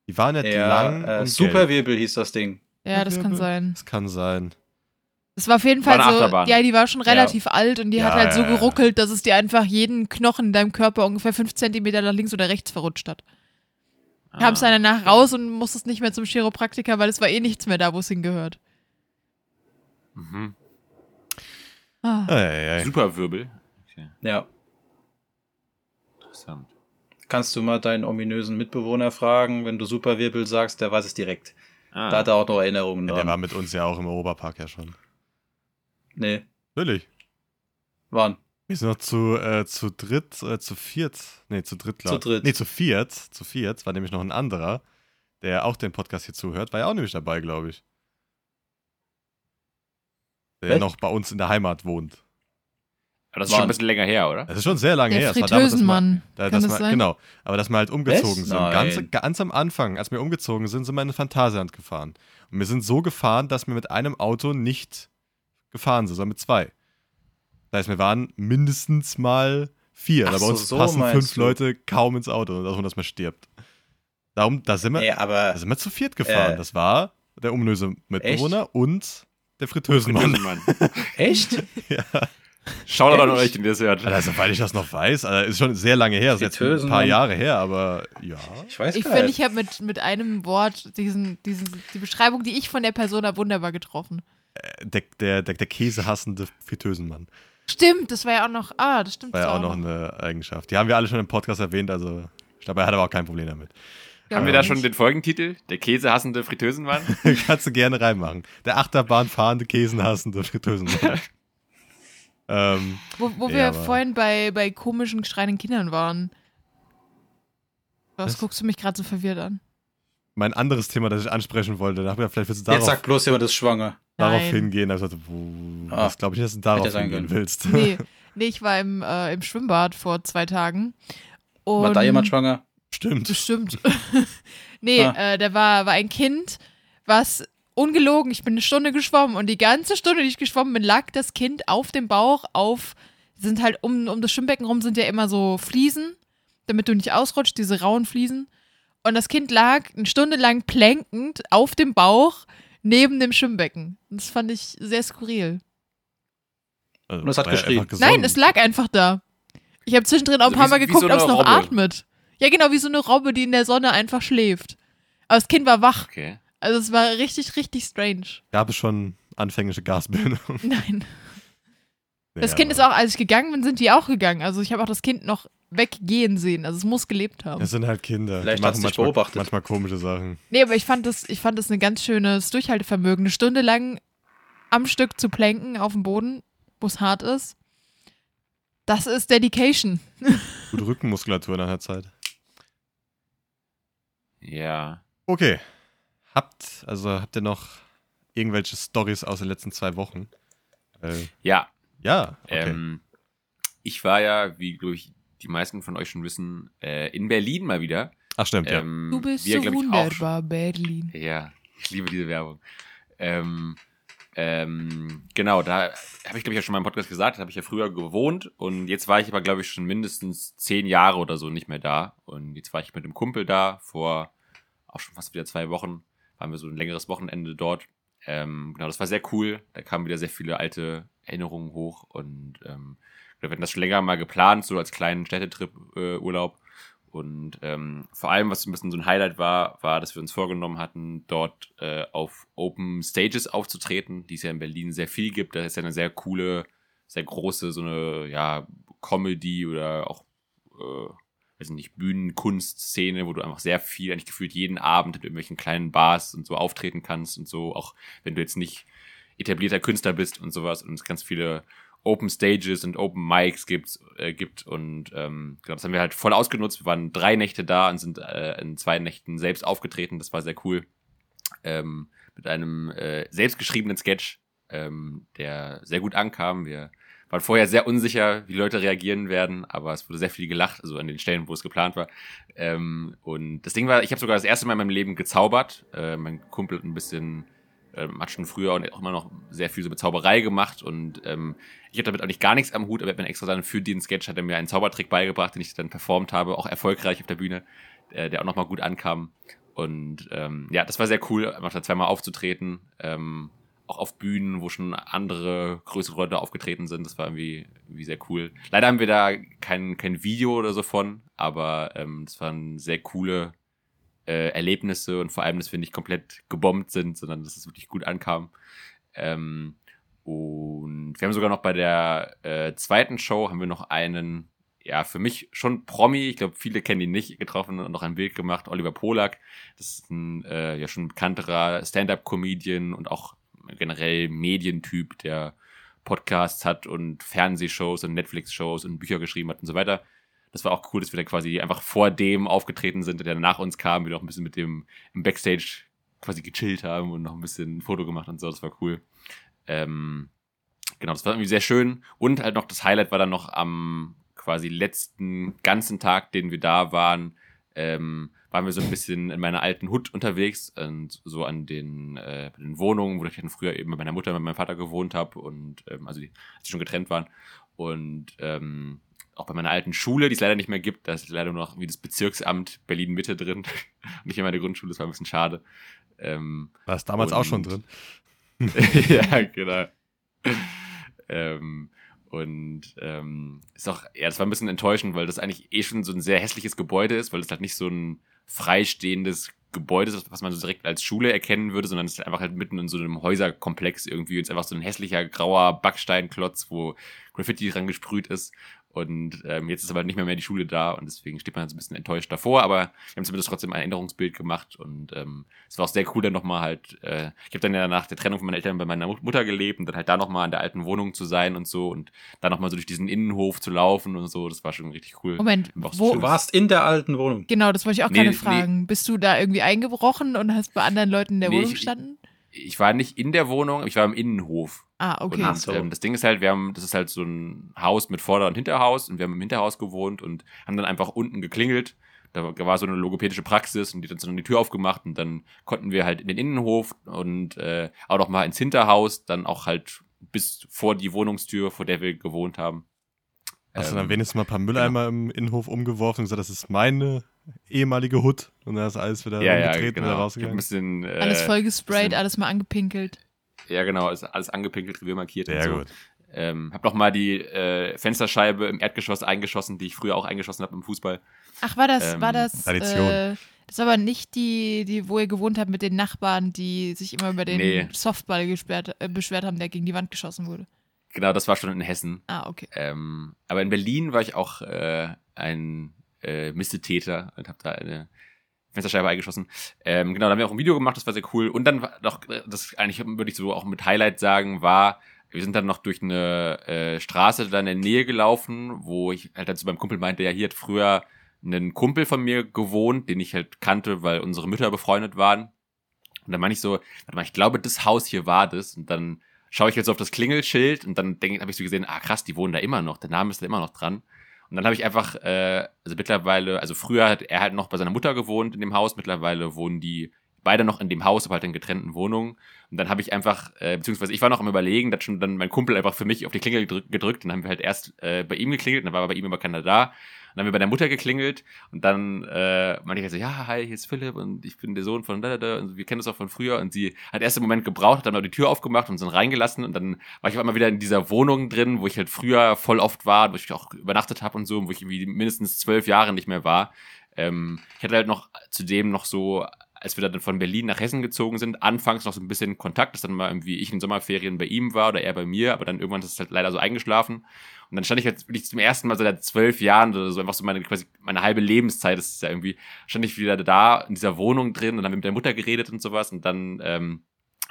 Die war nicht Ja, lang. äh, und Superwirbel hieß das Ding. Ja, das kann sein. Das kann sein. Das war auf jeden Fall so. Ja, die war schon relativ alt und die Ja, hat halt so ja, ja. geruckelt, dass es dir einfach jeden Knochen in deinem Körper ungefähr fünf Zentimeter nach links oder rechts verrutscht hat. Ah. Kamst dann danach raus und musstest nicht mehr zum Chiropraktiker, weil es war eh nichts mehr da, wo es hingehört. Mhm. Ah. Ei, ei, ei. Superwirbel. Okay, Ja. interessant. Kannst du mal deinen ominösen Mitbewohner fragen, wenn du Superwirbel sagst, der weiß es direkt. Ah. Da hat er auch noch Erinnerungen Ja, der war mit uns ja auch im Europapark ja schon. Nee. Natürlich. Wann? Wir sind noch zu, äh, zu dritt oder zu viert. Nee, zu dritt, glaub Zu dritt. Nee, zu viert. Zu viert war nämlich noch ein anderer, der auch den Podcast hier zuhört. War ja auch nämlich dabei, glaube ich. Der Wer? noch bei uns in der Heimat wohnt. Aber das ist schon ein bisschen länger her, oder? Das ist schon sehr lange her. Der Das war damals, dass Fritteusenmann. Da, das sein? Genau, aber dass wir halt umgezogen Was? sind. Ganz, ganz am Anfang, als wir umgezogen sind, sind wir in Phantasialand gefahren. Und wir sind so gefahren, dass wir mit einem Auto nicht gefahren sind, sondern mit zwei. Das heißt, wir waren mindestens mal vier. Ach aber so, uns so passen fünf du. Leute kaum ins Auto, davon, dass man stirbt. Darum, da sind wir, Nee, aber da sind wir zu viert gefahren. Äh. das war der ominöse Mitbewohner und der Fritteusenmann. Mann. echt? ja. Schaut an euch, den ihr das hört. Also, soweit ich das noch weiß, also, ist schon sehr lange her, ist jetzt ein paar. Jahre her, aber ja. Ich weiß Ich finde, ich habe mit, mit einem Wort diesen, diesen, die Beschreibung, die ich von der Person habe, wunderbar getroffen. Der, der, der, der käsehassende Fritteusenmann. Stimmt, das war ja auch noch. Ah, das stimmt. War das ja auch noch eine Eigenschaft. Die haben wir alle schon im Podcast erwähnt, also ich glaube, er hat aber auch kein Problem damit. Haben wir da schon den Folgentitel? Der käsehassende Fritteusenmann? Kannst du gerne reinmachen. Der Achterbahn fahrende, käsenhassende Fritteusenmann. ähm, Wo, wo Ja, wir aber- vorhin bei, bei komischen, schreienden Kindern waren. Was, Was? guckst du mich gerade so verwirrt an? Mein anderes Thema, das ich ansprechen wollte, da hab ich vielleicht willst du darauf, Jetzt sagt bloß jemand, ist schwanger. darauf Nein. hingehen. Da hab ich gesagt, wo, Ah. das glaube ich dass du darauf hingehen können. willst. Nee, nee ich war im, äh, im Schwimmbad vor zwei Tagen. Und War da jemand schwanger? Stimmt. Bestimmt. nee, Ah. äh, da war, war ein Kind, was ungelogen, ich bin eine Stunde geschwommen und die ganze Stunde, die ich geschwommen bin, lag das Kind auf dem Bauch auf, sind halt um, um das Schwimmbecken rum sind ja immer so Fliesen, damit du nicht ausrutscht, diese rauen Fliesen. Und das Kind lag eine Stunde lang plänkend auf dem Bauch neben dem Schwimmbecken. Das fand ich sehr skurril. Also, Und es hat geschrien. Nein, es lag einfach da. Ich habe zwischendrin auch ein Also paar wie- Mal geguckt, so ob es noch Robbe. atmet. Ja, genau, wie so eine Robbe, die in der Sonne einfach schläft. Aber das Kind war wach. Okay. Also es war richtig, richtig strange. Gab es schon anfängliche Gasbildung. Nein. Das Ja, Kind ist auch, als ich gegangen bin, sind die auch gegangen. Also ich habe auch das Kind noch weggehen sehen. Also es muss gelebt haben. Es sind halt Kinder. Vielleicht die hat's machen dich manchmal, beobachtet. manchmal komische Sachen. Nee, aber ich fand das, ich fand das ein ganz schönes Durchhaltevermögen. Eine Stunde lang am Stück zu planken auf dem Boden, wo es hart ist. Das ist Dedication. Gute Rückenmuskulatur nach der Zeit. Ja. Okay. Habt, also habt ihr noch irgendwelche Stories aus den letzten zwei Wochen? Äh, Ja. ja, okay. Ähm, ich war ja, wie glaube ich die meisten von euch schon wissen, äh, in Berlin mal wieder. Ach stimmt, ja. Ähm, Du bist wir, so ich, auch wunderbar, Berlin. Ja, ich liebe diese Werbung. Ähm, ähm, genau, da habe ich, glaube ich, ja schon mal im Podcast gesagt, da habe ich ja früher gewohnt und jetzt war ich aber, glaube ich, schon mindestens zehn Jahre oder so nicht mehr da. Und jetzt war ich mit einem Kumpel da, vor auch schon fast wieder zwei Wochen, waren wir so ein längeres Wochenende dort. Ähm, genau, das war sehr cool. Da kamen wieder sehr viele alte Erinnerungen hoch und ähm, wir hatten das schon länger mal geplant, so als kleinen Städtetrip-Urlaub. Und ähm, vor allem, was ein bisschen so ein Highlight war, war, dass wir uns vorgenommen hatten, dort äh, auf Open Stages aufzutreten, die es ja in Berlin sehr viel gibt. Da ist ja eine sehr coole, sehr große, so eine, ja, Comedy oder auch, äh, weiß nicht, Bühnenkunstszene, wo du einfach sehr viel, eigentlich gefühlt jeden Abend in irgendwelchen kleinen Bars und so auftreten kannst und so, auch wenn du jetzt nicht etablierter Künstler bist und sowas und ganz viele Open Stages und Open Mics gibt, äh, gibt und ähm, genau, das haben wir halt voll ausgenutzt. Wir waren drei Nächte da und sind äh, in zwei Nächten selbst aufgetreten. Das war sehr cool. Ähm, mit einem äh, selbstgeschriebenen Sketch, ähm, der sehr gut ankam. Wir waren vorher sehr unsicher, wie Leute reagieren werden, aber es wurde sehr viel gelacht, also an den Stellen, wo es geplant war. Ähm, und das Ding war, ich habe sogar das erste Mal in meinem Leben gezaubert. Äh, mein Kumpel hat ein bisschen ähm, hat schon früher und auch immer noch sehr viel so mit Zauberei gemacht und ähm, ich habe damit auch nicht gar nichts am Hut, aber er hat mir extra dann für den Sketch hat er mir einen Zaubertrick beigebracht, den ich dann performt habe, auch erfolgreich auf der Bühne, äh, der auch nochmal gut ankam. Und ähm, ja, das war sehr cool, einfach da zweimal aufzutreten. Ähm, auch auf Bühnen, wo schon andere größere Leute aufgetreten sind. Das war irgendwie, irgendwie sehr cool. Leider haben wir da kein, kein Video oder so von, aber ähm, das waren sehr coole äh, Erlebnisse und vor allem, dass wir nicht komplett gebombt sind, sondern dass es wirklich gut ankam. Ähm, und wir haben sogar noch bei der äh, zweiten Show haben wir noch einen, ja, für mich schon Promi, ich glaube, viele kennen ihn nicht, getroffen und noch ein Bild gemacht, Oliver Polak. Das ist ein äh, ja schon bekannterer Stand-up-Comedian und auch generell Medientyp, der Podcasts hat und Fernsehshows und Netflix-Shows und Bücher geschrieben hat und so weiter. Das war auch cool, dass wir da quasi einfach vor dem aufgetreten sind, der nach uns kam, wir noch ein bisschen mit dem im Backstage quasi gechillt haben und noch ein bisschen ein Foto gemacht und so. Das war cool. Ähm, genau, das war irgendwie sehr schön. Und halt noch das Highlight war dann noch am quasi letzten ganzen Tag, den wir da waren, ähm, waren wir so ein bisschen in meiner alten Hut unterwegs und so an den, äh, den Wohnungen, wo ich dann früher eben mit meiner Mutter mit meinem Vater gewohnt habe und ähm, also die, als die schon getrennt waren. Und ähm, auch bei meiner alten Schule, die es leider nicht mehr gibt, da ist leider nur noch wie das Bezirksamt Berlin-Mitte drin. nicht in meiner Grundschule, das war ein bisschen schade. Ähm, War es damals auch schon drin? ja, genau. ähm, und ähm, ist auch, ja, das war ein bisschen enttäuschend, weil das eigentlich eh schon so ein sehr hässliches Gebäude ist, weil das halt nicht so ein freistehendes Gebäude ist, was man so direkt als Schule erkennen würde, sondern es ist einfach halt mitten in so einem Häuserkomplex irgendwie. Und es ist einfach so ein hässlicher grauer Backsteinklotz, wo Graffiti dran gesprüht ist. Und ähm, jetzt ist aber nicht mehr mehr die Schule da und deswegen steht man jetzt ein bisschen enttäuscht davor, aber wir haben zumindest trotzdem ein Erinnerungsbild gemacht und ähm, es war auch sehr cool, dann nochmal halt, äh, ich habe dann ja nach der Trennung von meinen Eltern bei meiner Mutter gelebt und dann halt da nochmal in der alten Wohnung zu sein und so und dann nochmal so durch diesen Innenhof zu laufen und so, das war schon richtig cool. Moment, so wo-. Du warst in der alten Wohnung. Genau, das wollte ich auch Nee, gerade nee. fragen. Bist du da irgendwie eingebrochen und hast bei anderen Leuten in der Nee, Wohnung ich- gestanden? Ich war nicht in der Wohnung, ich war im Innenhof. Ah, okay. Und so. ähm, das Ding ist halt, wir haben, das ist halt so ein Haus mit Vorder- und Hinterhaus und wir haben im Hinterhaus gewohnt und haben dann einfach unten geklingelt. Da war so eine logopädische Praxis und die hat uns dann die Tür aufgemacht und dann konnten wir halt in den Innenhof und äh, auch noch mal ins Hinterhaus, dann auch halt bis vor die Wohnungstür, vor der wir gewohnt haben. Hast du Ähm, dann wenigstens mal ein paar Mülleimer im Innenhof umgeworfen und gesagt, das ist meine ehemalige Hut und dann ist alles wieder ja, ja, umgetreten und wieder genau. Ich hab ein rausgegangen. bisschen, äh, alles voll gesprayt, bisschen- alles mal angepinkelt. Ja, genau, ist alles angepinkelt, Revier markiert Sehr und so. gut. Ähm, hab noch mal die äh, Fensterscheibe im Erdgeschoss eingeschossen, die ich früher auch eingeschossen habe im Fußball. Ach, war das, Ähm, war das, Tradition. äh, das war aber nicht die, die, wo ihr gewohnt habt mit den Nachbarn, die sich immer über den Nee. Softball gesperrt, äh, beschwert haben, der gegen die Wand geschossen wurde. Genau, das war schon in Hessen. Ah, okay. Ähm, aber in Berlin war ich auch äh, ein äh, Missetäter und habe da eine Fensterscheibe eingeschossen. Ähm, genau, da haben wir auch ein Video gemacht, das war sehr cool. Und dann war noch, das eigentlich würde ich so auch mit Highlight sagen, war, wir sind dann noch durch eine äh, Straße da in der Nähe gelaufen, wo ich halt dazu beim Kumpel meinte, ja, hier hat früher ein Kumpel von mir gewohnt, den ich halt kannte, weil unsere Mütter befreundet waren. Und dann meine ich so, warte mal, ich glaube, das Haus hier war das. Und dann schaue ich jetzt auf das Klingelschild und dann denke habe ich so gesehen, ah krass, die wohnen da immer noch, der Name ist da immer noch dran. Und dann habe ich einfach, äh, also mittlerweile, also früher hat er halt noch bei seiner Mutter gewohnt in dem Haus, mittlerweile wohnen die beide noch in dem Haus, aber halt in getrennten Wohnungen. Und dann habe ich einfach, äh, beziehungsweise ich war noch am überlegen, da hat schon dann mein Kumpel einfach für mich auf die Klingel gedrückt, gedrückt und dann haben wir halt erst äh, bei ihm geklingelt, und dann war bei ihm aber keiner da. Dann haben wir bei der Mutter geklingelt und dann äh, meinte ich halt so, ja, hi, hier ist Philipp und ich bin der Sohn von da, da, da. Und wir kennen das auch von früher. Und sie hat erst im Moment gebraucht, hat dann aber die Tür aufgemacht und dann reingelassen. Und dann war ich auf einmal wieder in dieser Wohnung drin, wo ich halt früher voll oft war, wo ich auch übernachtet habe und so, wo ich irgendwie mindestens zwölf Jahre nicht mehr war. Ähm, ich hatte halt noch zudem noch so, als wir dann von Berlin nach Hessen gezogen sind, anfangs noch so ein bisschen Kontakt, dass dann mal irgendwie ich in Sommerferien bei ihm war oder er bei mir, aber dann irgendwann ist es halt leider so eingeschlafen. Und dann stand ich jetzt wirklich zum ersten Mal seit zwölf Jahren oder so einfach so meine quasi meine halbe Lebenszeit, das ist ja irgendwie, stand ich wieder da in dieser Wohnung drin und dann mit der Mutter geredet und sowas und dann ähm,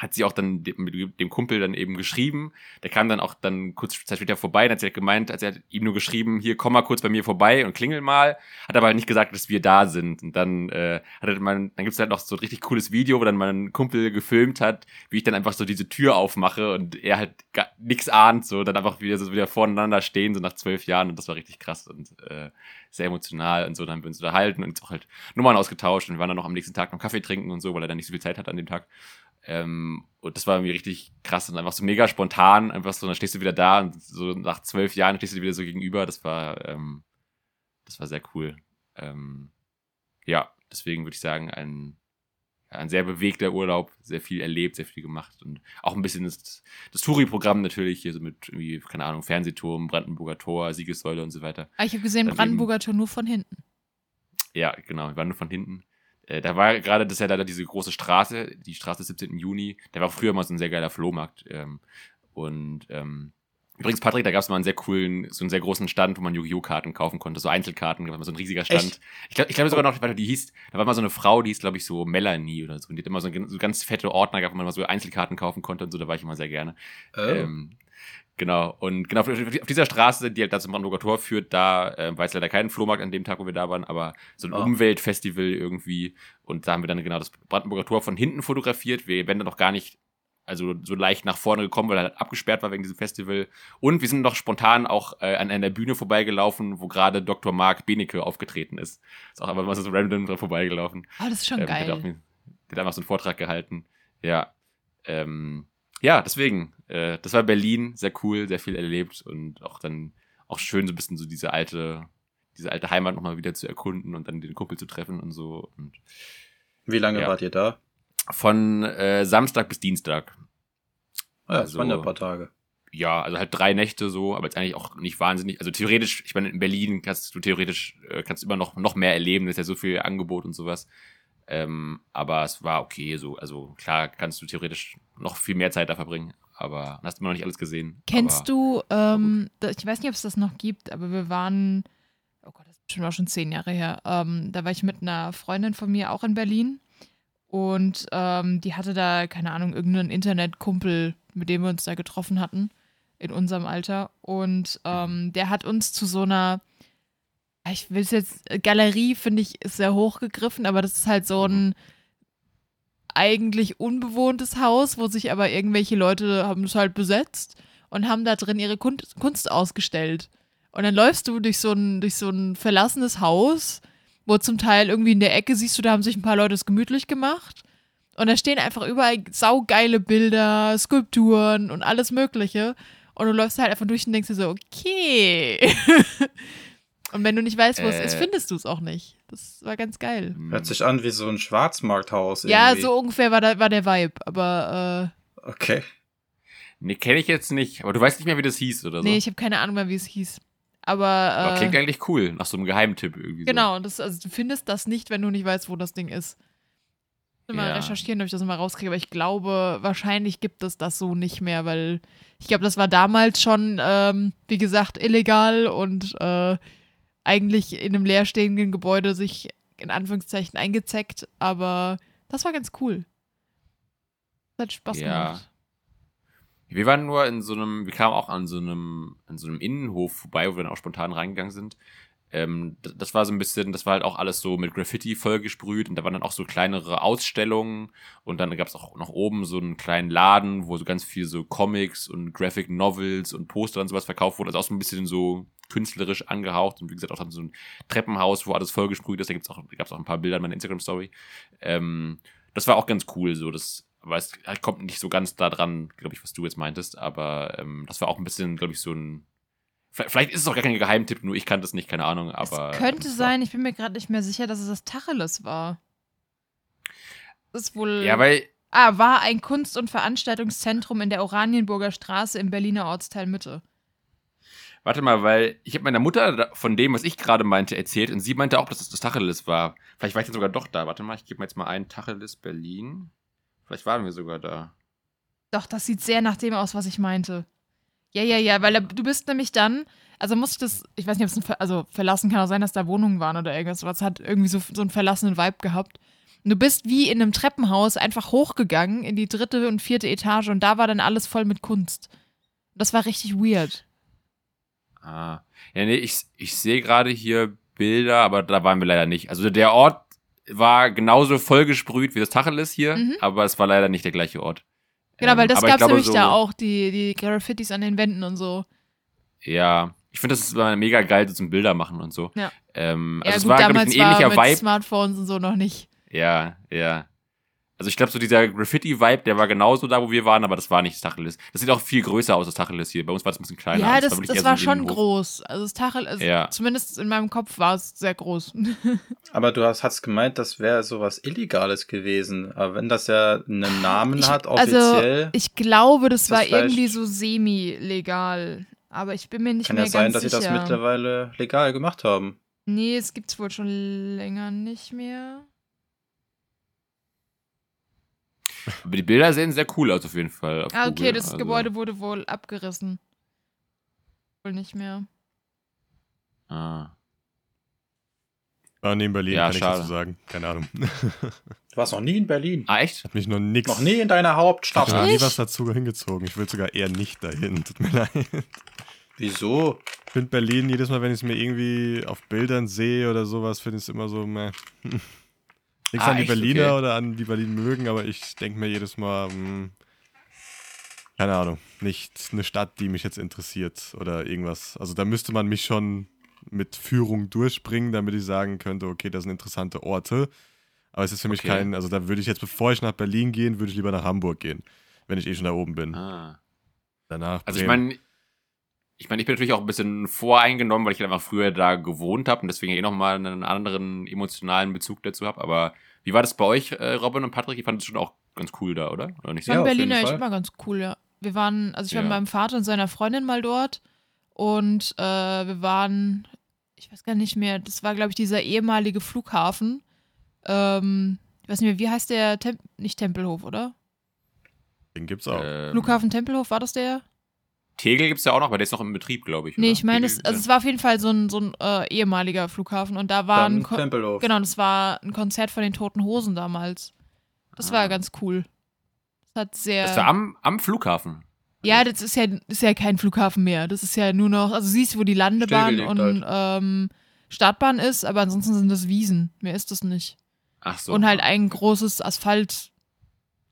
hat sie auch dann dem, mit dem Kumpel dann eben geschrieben. Der kam dann auch dann kurz Zeit später vorbei und hat sie halt gemeint, als er hat ihm nur geschrieben, hier komm mal kurz bei mir vorbei und klingel mal. Hat aber halt nicht gesagt, dass wir da sind. Und dann äh, hat er man, dann gibt's halt noch so ein richtig cooles Video, wo dann mein Kumpel gefilmt hat, wie ich dann einfach so diese Tür aufmache und er halt gar nix ahnt, so dann einfach wieder so wieder voneinander stehen, so nach zwölf Jahren. Und das war richtig krass und äh, sehr emotional und so. Dann haben wir uns unterhalten und auch halt Nummern ausgetauscht und wir waren dann noch am nächsten Tag noch Kaffee trinken und so, weil er dann nicht so viel Zeit hatte an dem Tag. Ähm, und das war irgendwie richtig krass und einfach so mega spontan, einfach so, dann stehst du wieder da und so nach zwölf Jahren stehst du dir wieder so gegenüber. Das war, ähm, das war sehr cool. Ähm, ja, deswegen würde ich sagen, ein, ein sehr bewegter Urlaub, sehr viel erlebt, sehr viel gemacht und auch ein bisschen das, das Touri-Programm natürlich hier so mit irgendwie, keine Ahnung, Fernsehturm, Brandenburger Tor, Siegessäule und so weiter. Ah, ich habe gesehen, Daneben- Brandenburger Tor nur von hinten. Ja, genau, wir waren nur von hinten. Äh, da war gerade, das ist ja leider diese große Straße, die Straße 17. Juni. Da war früher mal so ein sehr geiler Flohmarkt. Ähm, und ähm, übrigens, Patrick, da gab es mal einen sehr coolen, so einen sehr großen Stand, wo man Yu-Gi-Oh! Karten kaufen konnte, so Einzelkarten, da war mal so ein riesiger Stand. Echt? Ich glaube ich glaub sogar noch, warte, die hieß, da war mal so eine Frau, die hieß, glaube ich, so Melanie oder so. Und die hat immer so, so ganz fette Ordner gehabt, wo man mal so Einzelkarten kaufen konnte und so, da war ich immer sehr gerne. Oh. Ähm, Genau, und genau auf, auf dieser Straße, die halt da zum Brandenburger Tor führt, da äh, war es leider kein Flohmarkt an dem Tag, wo wir da waren, aber so ein Oh. Umweltfestival irgendwie. Und da haben wir dann genau das Brandenburger Tor von hinten fotografiert. Wir wären dann noch gar nicht, also so leicht nach vorne gekommen, weil er halt abgesperrt war wegen diesem Festival. Und wir sind noch spontan auch äh, an einer Bühne vorbeigelaufen, wo gerade Dr. Marc Benecke aufgetreten ist. Ist auch einfach mal so random dran vorbeigelaufen. Oh, das ist schon Ähm, Der hat, auch, geil. der hat einfach so einen Vortrag gehalten. Ja. Ähm, ja, deswegen. Äh, das war Berlin, sehr cool, sehr viel erlebt und auch dann auch schön, so ein bisschen so diese alte, diese alte Heimat nochmal wieder zu erkunden und dann den Kumpel zu treffen und so. Und Wie lange Ja. wart ihr da? von äh, Samstag bis Dienstag. Ah, ja, Also- das waren ja ein paar Tage. Ja, also halt drei Nächte so, aber jetzt eigentlich auch nicht wahnsinnig. Also theoretisch, ich meine, in Berlin kannst du theoretisch, äh, kannst du immer noch, noch mehr erleben, da ist ja so viel Angebot und sowas. Ähm, aber es war okay so. Also klar kannst du theoretisch noch viel mehr Zeit da verbringen, aber hast immer noch nicht alles gesehen. Kennst du, ähm, ich weiß nicht, ob es das noch gibt, aber wir waren, oh Gott, das ist bestimmt auch schon zehn Jahre her. Ähm, da war ich mit einer Freundin von mir auch in Berlin und ähm, die hatte da, keine Ahnung, irgendeinen Internetkumpel, mit dem wir uns da getroffen hatten, in unserem Alter. Und ähm, der hat uns zu so einer, ich will es jetzt, Galerie finde ich, ist sehr hochgegriffen, aber das ist halt so ein eigentlich unbewohntes Haus, wo sich aber irgendwelche Leute haben es halt besetzt und haben da drin ihre Kunst, ausgestellt. Und dann läufst du durch so ein, durch so ein verlassenes Haus, wo zum Teil irgendwie in der Ecke siehst du, da haben sich ein paar Leute es gemütlich gemacht. Und da stehen einfach überall saugeile Bilder, Skulpturen und alles Mögliche. Und du läufst halt einfach durch und denkst dir so, okay. und wenn du nicht weißt, wo es ist, Äh. findest du es auch nicht. Das war ganz geil. Hm, Hört sich an wie so ein Schwarzmarkthaus. Ja, irgendwie. so ungefähr war, da, war der Vibe. Aber äh, Okay. Nee, kenne ich jetzt nicht, aber du weißt nicht mehr, wie das hieß oder so. nee, ich habe keine Ahnung mehr, wie es hieß. Aber, aber äh, klingt eigentlich cool, nach so einem Geheimtipp irgendwie. genau, das, also du findest das nicht, wenn du nicht weißt, wo das Ding ist. Ich muss mal Ja. recherchieren, ob ich das mal rauskriege, aber ich glaube, wahrscheinlich gibt es das so nicht mehr, weil ich glaube, das war damals schon, ähm, wie gesagt, illegal und äh, eigentlich in einem leerstehenden Gebäude sich in Anführungszeichen eingezeckt, aber das war ganz cool. Das hat Spaß Ja. gemacht. Wir waren nur in so einem, wir kamen auch an so einem, an so einem Innenhof vorbei, wo wir dann auch spontan reingegangen sind. Ähm, das war so ein bisschen, das war halt auch alles so mit Graffiti vollgesprüht und da waren dann auch so kleinere Ausstellungen und dann gab es auch noch oben so einen kleinen Laden, wo so ganz viel so Comics und Graphic Novels und Poster und sowas verkauft wurde. Also auch so ein bisschen so künstlerisch angehaucht und wie gesagt auch dann so ein Treppenhaus, wo alles vollgesprüht ist. Da gibt's auch, da gab's auch ein paar Bilder in meiner Instagram-Story. Ähm, das war auch ganz cool, so das, aber es kommt nicht so ganz da dran, glaube ich, was du jetzt meintest, aber ähm, das war auch ein bisschen, glaube ich, so ein Vielleicht vielleicht ist es auch gar kein Geheimtipp, nur ich kannte es nicht, keine Ahnung, aber. es könnte es sein, ich bin mir gerade nicht mehr sicher, dass es das Tacheles war. Das ist wohl. Ja, weil, ah, war ein Kunst- und Veranstaltungszentrum in der Oranienburger Straße im Berliner Ortsteil Mitte. Warte mal, weil ich habe meiner Mutter von dem, was ich gerade meinte, erzählt und sie meinte auch, dass es das Tacheles war. Vielleicht war ich dann sogar doch da. Warte mal, ich gebe mir jetzt mal ein Tacheles Berlin. Vielleicht waren wir sogar da. Doch, das sieht sehr nach dem aus, was ich meinte. Ja, ja, ja, weil du bist nämlich dann, also musst du das, ich weiß nicht, ob es ein, Ver- also verlassen kann auch sein, dass da Wohnungen waren oder irgendwas, aber es hat irgendwie so, so einen verlassenen Vibe gehabt. Und du bist wie in einem Treppenhaus einfach hochgegangen in die dritte und vierte Etage und da war dann alles voll mit Kunst. Das war richtig weird. Ah. Ja, nee, ich, ich sehe gerade hier Bilder, aber da waren wir leider nicht. Also der Ort war genauso vollgesprüht wie das Tacheles hier, Mhm. aber es war leider nicht der gleiche Ort. Genau, weil Ähm, das aber ich gab's glaube nämlich so- da auch, die, die Graffitis an den Wänden und so. Ja, ich finde, das ist mega geil, so zum Bilder machen und so. Ja. Ähm, Ja, also es gut, war, glaube ich, damals ein ähnlicher war mit Vibe. Smartphones und so noch nicht. Ja, ja. Also ich glaube, so dieser Graffiti-Vibe, der war genauso da, wo wir waren, aber das war nicht das Tacheles. Das sieht auch viel größer aus, das Tacheles hier. Bei uns war das ein bisschen kleiner. ja, das, das eher war so schon Innenhof. groß. Also das Tachel, also Ja. zumindest in meinem Kopf war es sehr groß. Aber du hast, hast gemeint, das wäre sowas Illegales gewesen. Aber wenn das ja einen Namen Ich- hat, also, offiziell, Ich glaube, das war das irgendwie so semi-legal. Aber ich bin mir nicht kann mehr ja sein, ganz dass sie sicher. das mittlerweile legal gemacht haben. nee, es gibt's wohl schon länger nicht mehr. Aber die Bilder sehen sehr cool aus, auf jeden Fall. auf Ah, okay, Google. das Also, Gebäude wurde wohl abgerissen. Wohl nicht mehr. Ah. War nie in Berlin, Ja, kann ich schade. dazu sagen. Keine Ahnung. Du warst noch nie in Berlin. Ah, echt? Hat mich noch nix. Noch nie in deiner Ich Hauptstadt. habe noch nie was dazu hingezogen. Ich will sogar eher nicht dahin. Tut mir leid. Wieso? Ich finde Berlin jedes Mal, wenn ich es mir irgendwie auf Bildern sehe oder sowas, finde ich es immer so, meh. Nichts Ah, an die echt? Berliner Okay. oder an die Berlin mögen, aber ich denke mir jedes Mal, hm, keine Ahnung, nicht eine Stadt, die mich jetzt interessiert oder irgendwas. Also da müsste man mich schon mit Führung durchbringen, damit ich sagen könnte, okay, das sind interessante Orte. Aber es ist für mich Okay. kein, also da würde ich jetzt, bevor ich nach Berlin gehen, würde ich lieber nach Hamburg gehen, wenn ich eh schon da oben bin. Ah. Danach. Also ich Bremen. meine, ich meine, ich bin natürlich auch ein bisschen voreingenommen, weil ich halt einfach früher da gewohnt habe und deswegen eh nochmal einen anderen emotionalen Bezug dazu habe. Aber wie war das bei euch, äh, Robin und Patrick? Ich fand es schon auch ganz cool da, oder? Oder nicht Ich so? Ja, auf Berlin Fall. immer ganz cool, ja. Wir waren, also ich war Ja. mit meinem Vater und seiner Freundin mal dort und äh, wir waren, ich weiß gar nicht mehr, das war, glaube ich, dieser ehemalige Flughafen. Ähm, ich weiß nicht mehr, wie heißt der? Tem nicht Tempelhof, oder? Den gibt's auch. Ähm, Flughafen Tempelhof, war das der? Tegel gibt es ja auch noch, aber der ist noch im Betrieb, glaube ich. Nee, oder? ich meine, es, also es war auf jeden Fall so ein, so ein äh, ehemaliger Flughafen und da war ein, Dann Ko Tempelhof. genau, das war ein Konzert von den Toten Hosen damals. Das war Ah. ganz cool. Das hat sehr. Das war am, am Flughafen. Ja, das ist ja, ist ja kein Flughafen mehr. Das ist ja nur noch, also siehst du, wo die Landebahn und ähm, Startbahn ist, aber ansonsten sind das Wiesen. Mehr ist das nicht. Ach so. Und halt ein großes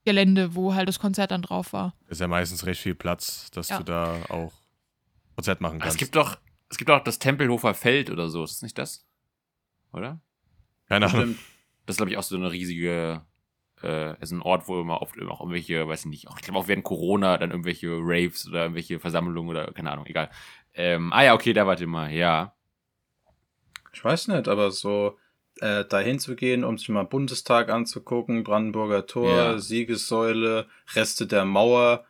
Asphaltgelände, wo halt das Konzert dann drauf war. Ist ja meistens recht viel Platz, dass Ja. du da auch Konzert machen kannst. es gibt doch, es gibt auch das Tempelhofer Feld oder so. Ist das nicht das? Oder? Keine Ahnung. Das ist, glaube ich, auch so eine riesige, äh, ist ein Ort, wo immer oft auch irgendwelche, weiß ich nicht, auch, ich glaube auch während Corona dann irgendwelche Raves oder irgendwelche Versammlungen oder keine Ahnung, egal. Ähm, ah ja, okay, da wart ihr mal, ja. Ich weiß nicht, aber so äh, dahin zu gehen, um sich mal Bundestag anzugucken, Brandenburger Tor, Ja. Siegessäule, Reste der Mauer.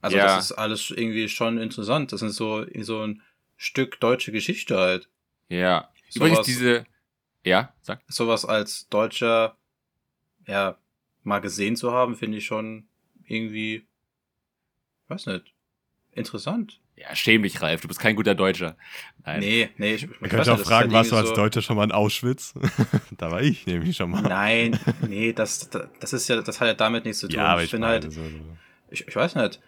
Also Ja. das ist alles irgendwie schon interessant. Das ist so, so ein Stück deutsche Geschichte halt. Ja. Sowas- Übrigens diese, ja, sag. Sowas als Deutscher, ja, mal gesehen zu haben, finde ich schon irgendwie, weiß nicht, interessant. Ja, schäm dich, Ralf, du bist kein guter Deutscher. Nein. Nee, nee, ich, ich Man könnte nicht, auch ist fragen, halt warst du als so- Deutscher schon mal in Auschwitz? da war ich nämlich schon mal. Nein, nee, das, das, ist ja, das hat ja damit nichts zu tun. ja, aber ich finde meine, halt, so, so. ich, ich weiß nicht,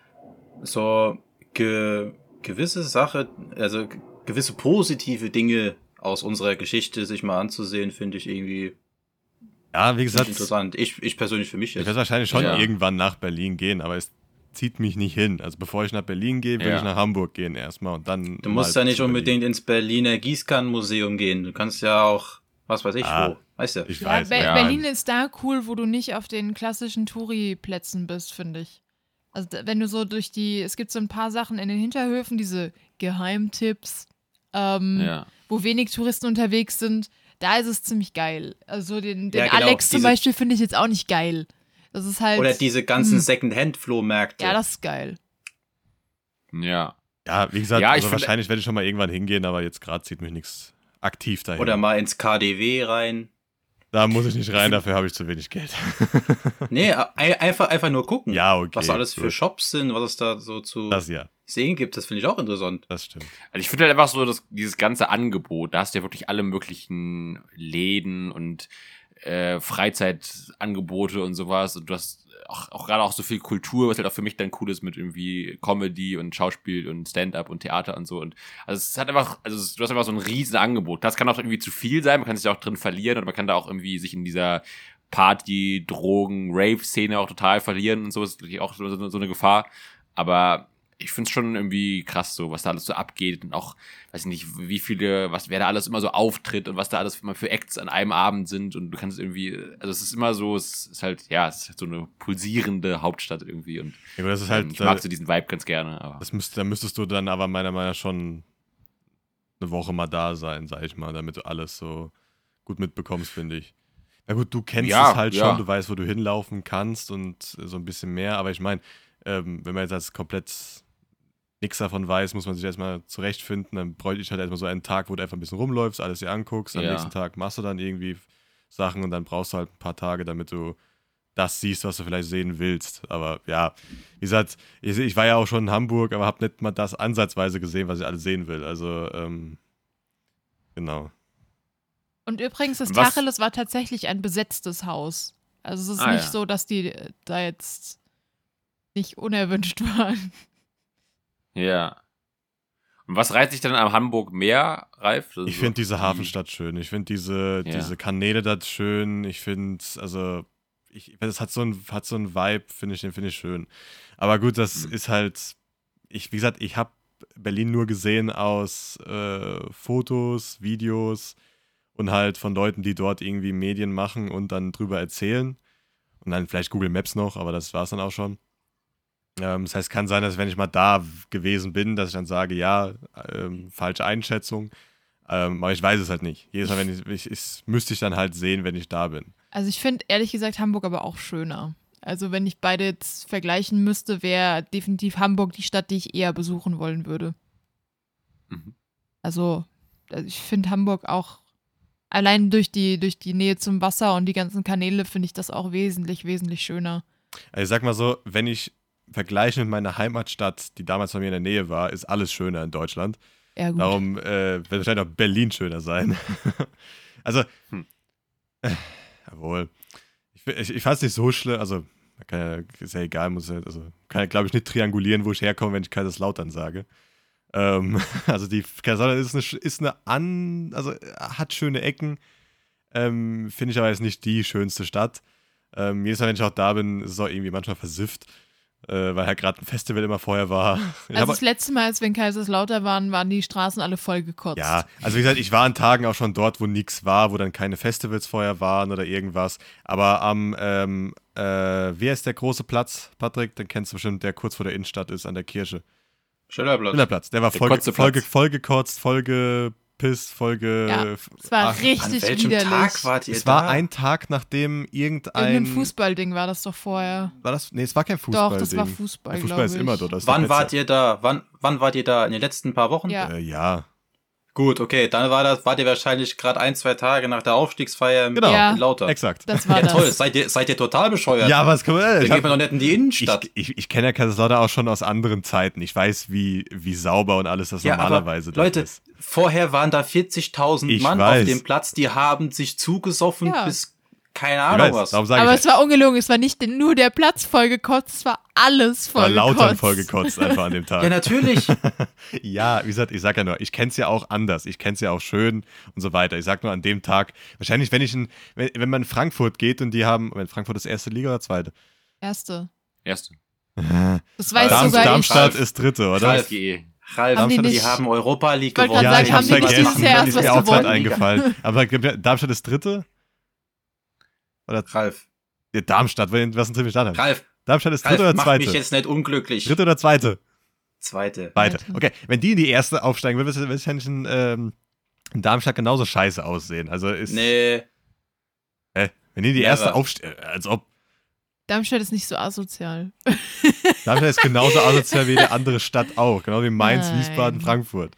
so ge, gewisse Sache, also ge- gewisse positive Dinge aus unserer Geschichte sich mal anzusehen, finde ich irgendwie Ja, wie gesagt, ich interessant. Ich, ich persönlich für mich jetzt. werde wahrscheinlich schon Ja. irgendwann nach Berlin gehen, aber es zieht mich nicht hin. Also bevor ich nach Berlin gehe, will Ja. ich nach Hamburg gehen erstmal und dann. Du musst ja nicht zu Berlin. unbedingt ins Berliner Gießkannenmuseum gehen. Du kannst ja auch, was weiß ich Ah, wo, weißt du? Ich Ja, weiß. Be ja. Berlin ist da cool, wo du nicht auf den klassischen Touri-Plätzen bist, finde ich. Also wenn du so durch die, es gibt so ein paar Sachen in den Hinterhöfen, diese Geheimtipps, ähm, Ja. wo wenig Touristen unterwegs sind, da ist es ziemlich geil. Also den, den Ja, genau, Alex zum diese- Beispiel finde ich jetzt auch nicht geil. Das ist halt. Oder diese ganzen Hm. Second-Hand-Flohmärkte. Ja, das ist geil. Ja. Ja, wie gesagt, Ja, ich also wahrscheinlich werde ich schon mal irgendwann hingehen, aber jetzt gerade zieht mich nichts aktiv dahin. Oder mal ins KDW rein. da muss ich nicht rein, dafür habe ich zu wenig Geld. Nee, ein, einfach, einfach nur gucken. ja, okay. was alles für gut. Shops sind, was es da so zu Das ja, sehen gibt, das finde ich auch interessant. das stimmt. Also ich finde halt einfach so, dass dieses ganze Angebot, da hast du ja wirklich alle möglichen Läden und äh, Freizeitangebote und sowas. Und du hast auch, auch gerade auch so viel Kultur, was halt auch für mich dann cool ist mit irgendwie Comedy und Schauspiel und Stand-up und Theater und so. Und also es hat einfach, also du hast einfach so ein riesen Angebot. Das kann auch irgendwie zu viel sein, man kann sich auch drin verlieren und man kann da auch irgendwie sich in dieser Party, Drogen, Rave-Szene auch total verlieren und so. ist natürlich auch so, so eine Gefahr. Aber ich finde es schon irgendwie krass, so, was da alles so abgeht und auch, weiß ich nicht, wie viele, was, wer da alles immer so auftritt und was da alles immer für Acts an einem Abend sind und du kannst irgendwie, also es ist immer so, es ist halt, ja, es ist halt so eine pulsierende Hauptstadt irgendwie und Ja, das ist ähm, halt, ich mag äh, so diesen Vibe ganz gerne, aber. das müsste, da müsstest du dann aber meiner Meinung nach schon eine Woche mal da sein, sag ich mal, damit du alles so gut mitbekommst, finde ich. Na gut, du kennst Ja, es halt ja. schon, du weißt, wo du hinlaufen kannst und so ein bisschen mehr, aber ich meine, ähm, wenn man jetzt als komplett nichts davon weiß, muss man sich erstmal zurechtfinden, dann bräuchte ich halt erstmal so einen Tag, wo du einfach ein bisschen rumläufst, alles dir anguckst, am Ja. nächsten Tag machst du dann irgendwie Sachen und dann brauchst du halt ein paar Tage, damit du das siehst, was du vielleicht sehen willst. Aber ja, wie gesagt, ich, ich war ja auch schon in Hamburg, aber habe nicht mal das ansatzweise gesehen, was ich alles sehen will. Also, ähm, genau. Und übrigens, das Was- Tacheles war tatsächlich ein besetztes Haus. Also es ist Ah, nicht ja. so, dass die äh, da jetzt nicht unerwünscht waren. Ja. Und was reizt sich dann am Hamburg Meer, Ralf? Das Ich finde diese die- Hafenstadt schön. Ich finde diese, Ja. diese Kanäle da schön. Ich finde, also, ich, das hat so ein, hat so ein Vibe, finde ich, den finde ich schön. Aber gut, das Mhm. ist halt, ich, wie gesagt, ich habe Berlin nur gesehen aus äh, Fotos, Videos und halt von Leuten, die dort irgendwie Medien machen und dann drüber erzählen. Und dann vielleicht Google Maps noch, aber das war es dann auch schon. Ähm, das heißt, kann sein, dass wenn ich mal da gewesen bin, dass ich dann sage, ja, ähm, falsche Einschätzung. Ähm, aber ich weiß es halt nicht. Jedes Mal, wenn ich, ich, ich müsste ich dann halt sehen, wenn ich da bin. Also ich finde ehrlich gesagt Hamburg aber auch schöner. Also wenn ich beide jetzt vergleichen müsste, wäre definitiv Hamburg die Stadt, die ich eher besuchen wollen würde. Mhm. Also also ich finde Hamburg auch allein durch die, durch die Nähe zum Wasser und die ganzen Kanäle finde ich das auch wesentlich, wesentlich schöner. Also ich sag mal so, wenn ich vergleiche mit meiner Heimatstadt, die damals bei mir in der Nähe war, ist alles schöner in Deutschland. Ja, gut. Darum äh, wird wahrscheinlich auch Berlin schöner sein. also, Hm. äh, jawohl. Ich, ich, ich fand es nicht so schlimm, also kann ja, ist ja egal, muss ja, also kann ja, glaube ich, nicht triangulieren, wo ich herkomme, wenn ich Kaiserslautern sage. Ähm, also die Kaiserslautern ist eine, ist eine an, also hat schöne Ecken, ähm, finde ich aber jetzt nicht die schönste Stadt. Ähm, jedes Mal, wenn ich auch da bin, ist es auch irgendwie manchmal versifft, äh, weil halt gerade ein Festival immer vorher war. Ich also hab- das letzte Mal, als wir in Kaiserslautern waren, waren die Straßen alle vollgekotzt. ja, also wie gesagt, ich war an Tagen auch schon dort, wo nichts war, wo dann keine Festivals vorher waren oder irgendwas. Aber am, ähm, äh, wie heißt der große Platz, Patrick? Den kennst du bestimmt, der kurz vor der Innenstadt ist, an der Kirche. Schillerplatz. Schillerplatz. Der war Der voll, voll, voll gekotzt, voll gepisst, voll ge... Ja, Es war Ach, An richtig welchem widerlich. Tag wart ihr Es war da? ein Tag, nachdem irgendein... Irgendein Fußballding war das doch vorher. War das? Nee, es war kein Fußball. Doch, das war Fußball, Der Fußball ist ich. immer dort. Wann wart ihr da? Wann, wann wart ihr da? In den letzten paar Wochen? Ja. Äh, ja. Gut, okay, dann war das, wart ihr wahrscheinlich gerade ein, zwei Tage nach der Aufstiegsfeier Genau, Ja. Lauter. exakt. Das war Ja, das. toll. Seid ihr, seid ihr total bescheuert? Ja, was kann man... Dann Ich geht man doch nicht in die Innenstadt. Ich, ich, ich kenne ja Kaiserslautern auch schon aus anderen Zeiten. Ich weiß, wie, wie sauber und alles das Ja, aber normalerweise dort Leute, ist. vorher waren da 40.000 Ich Mann weiß. auf dem Platz, die haben sich zugesoffen Ja. bis keine Ahnung weiß, was. darum sage Aber ich, es war ungelogen, es war nicht nur der Platz vollgekotzt, es war alles war vollgekotzt. Lautern vollgekotzt einfach an dem Tag. Ja, natürlich. Ja, wie gesagt, ich sag ja nur, ich kenn's ja auch anders. Ich kenn's ja auch schön und so weiter. Ich sag nur an dem Tag, wahrscheinlich, wenn ich in, wenn, wenn man in Frankfurt geht und die haben, wenn Frankfurt ist erste Liga oder zweite? Erste. Erste. Das weiß Darm- sogar Darmstadt ich. ist dritte, oder? Ralf. SGE. Ralf, Haben die die, nicht- haben Europa League gewonnen. gerade sagen, ich haben hab's die nicht vergessen. dieses Jahr erst ist was mir auch gerade gewonnen? eingefallen. Aber Darmstadt ist dritte? Ralf, Ja, Darmstadt, was ist ein Stadt? Ralf, Darmstadt ist Ralf, dritte oder mach mich zweite? jetzt nicht unglücklich. Dritte oder zweite? Zweite. Beide. Zweite. Okay, wenn die in die erste aufsteigen, wird es wahrscheinlich in, ähm, in Darmstadt genauso scheiße aussehen. Also ist, Nee, Hä? wenn die in die Never. erste aufsteigen, als ob Darmstadt ist nicht so asozial. Darmstadt ist genauso asozial wie die andere Stadt auch. Genau wie Mainz, Nein. Wiesbaden, Frankfurt.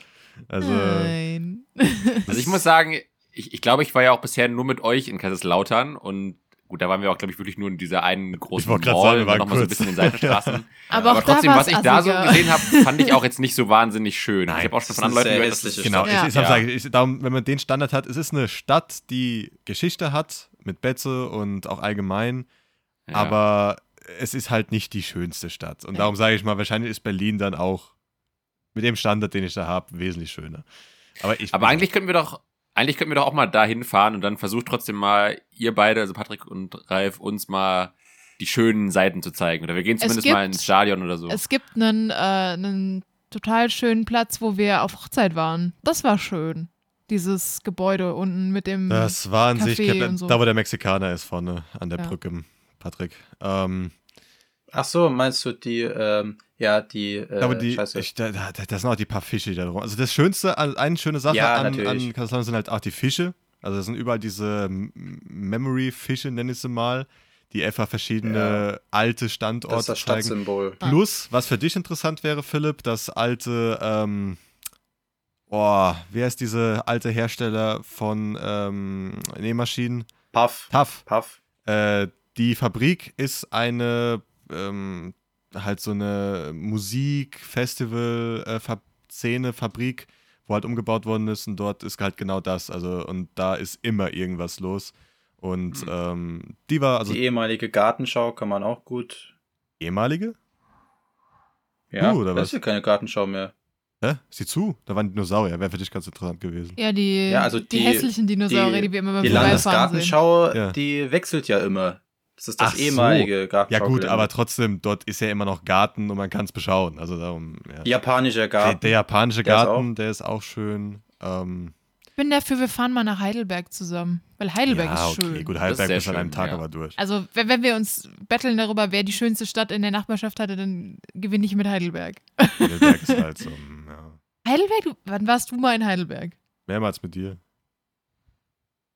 Also, Nein. Also ich muss sagen, ich, ich glaube, ich war ja auch bisher nur mit euch in Kaiserslautern und gut, da waren wir auch, glaube ich, wirklich nur in dieser einen großen Ich wollte grad Mall sagen, wir waren noch mal so ein bisschen in Seitenstraßen. Aber, Aber trotzdem, was ich da so gesehen habe, fand ich auch jetzt nicht so wahnsinnig schön. Nein, ich habe auch schon von anderen Leuten gehört, dass genau, Ja. ich, ich, Ja. ich, darum, wenn man den Standard hat, es ist eine Stadt, die Geschichte hat mit Betze und auch allgemein, Ja. aber es ist halt nicht die schönste Stadt. Und darum sage ich mal, wahrscheinlich ist Berlin dann auch mit dem Standard, den ich da habe, wesentlich schöner. Aber, ich, Aber eigentlich könnten wir doch, eigentlich könnten wir doch auch mal dahin fahren und dann versucht trotzdem mal ihr beide, also Patrick und Ralf, uns mal die schönen Seiten zu zeigen. Oder wir gehen zumindest gibt- mal ins Stadion oder so. Es gibt einen, äh, einen total schönen Platz, wo wir auf Hochzeit waren. Das war schön. Dieses Gebäude unten mit dem. Das war an sich, da, so. da wo der Mexikaner ist vorne an der Ja. Brücke, Patrick. Ähm, Ach so, meinst du die, ähm, ja, die, äh, wo die, Scheiße. ich, da, da, da sind auch die paar Fische die da drum. Also das Schönste, eine schöne Sache Ja, an, natürlich. an sind halt auch die Fische. Also das sind überall diese Memory-Fische, nenne ich sie mal, die einfach verschiedene alte das Standorte ist das zeigen. Stadtsymbol. Plus, was für dich interessant wäre, Philipp, das alte, ähm, oh, wie heißt diese alte Hersteller von ähm, Nähmaschinen? Puff, TAF. Puff. Äh, die Fabrik ist eine, ähm, halt so eine Musik-Festival-Szene, Fabrik, wo halt umgebaut worden ist und dort ist halt genau das. Also, und da ist immer irgendwas los. Und Mhm. ähm, die war, also die ehemalige Gartenschau kann man auch gut. ehemalige? Ja, Uh, oder das was? ist ja keine Gartenschau mehr. Hä? Ist sie zu? Da waren Dinosaurier. Wäre für dich ganz interessant gewesen. Ja, die, Ja, also die, die- hässlichen Dinosaurier, die, wir immer beim Die Vorbeifahren sehen. Landesgartenschau, Ja. die wechselt ja immer. Das ist das Ach so. ehemalige Ja gut, aber trotzdem, dort ist ja immer noch Garten und man kann es beschauen. Also darum, ja. Japanischer Der, Garten. der japanische Der ist Garten, der ist auch schön. Ähm, Ich bin dafür, wir fahren mal nach Heidelberg zusammen. Weil Heidelberg ja, ist schön. okay, gut, Heidelberg ist ist an einem schön, Tag ja. aber durch. Also, wenn, wenn wir uns betteln darüber, wer die schönste Stadt in der Nachbarschaft hatte, dann gewinne ich mit Heidelberg. Heidelberg ist halt so, ja. Heidelberg? Wann warst du mal in Heidelberg? Mehrmals mit dir.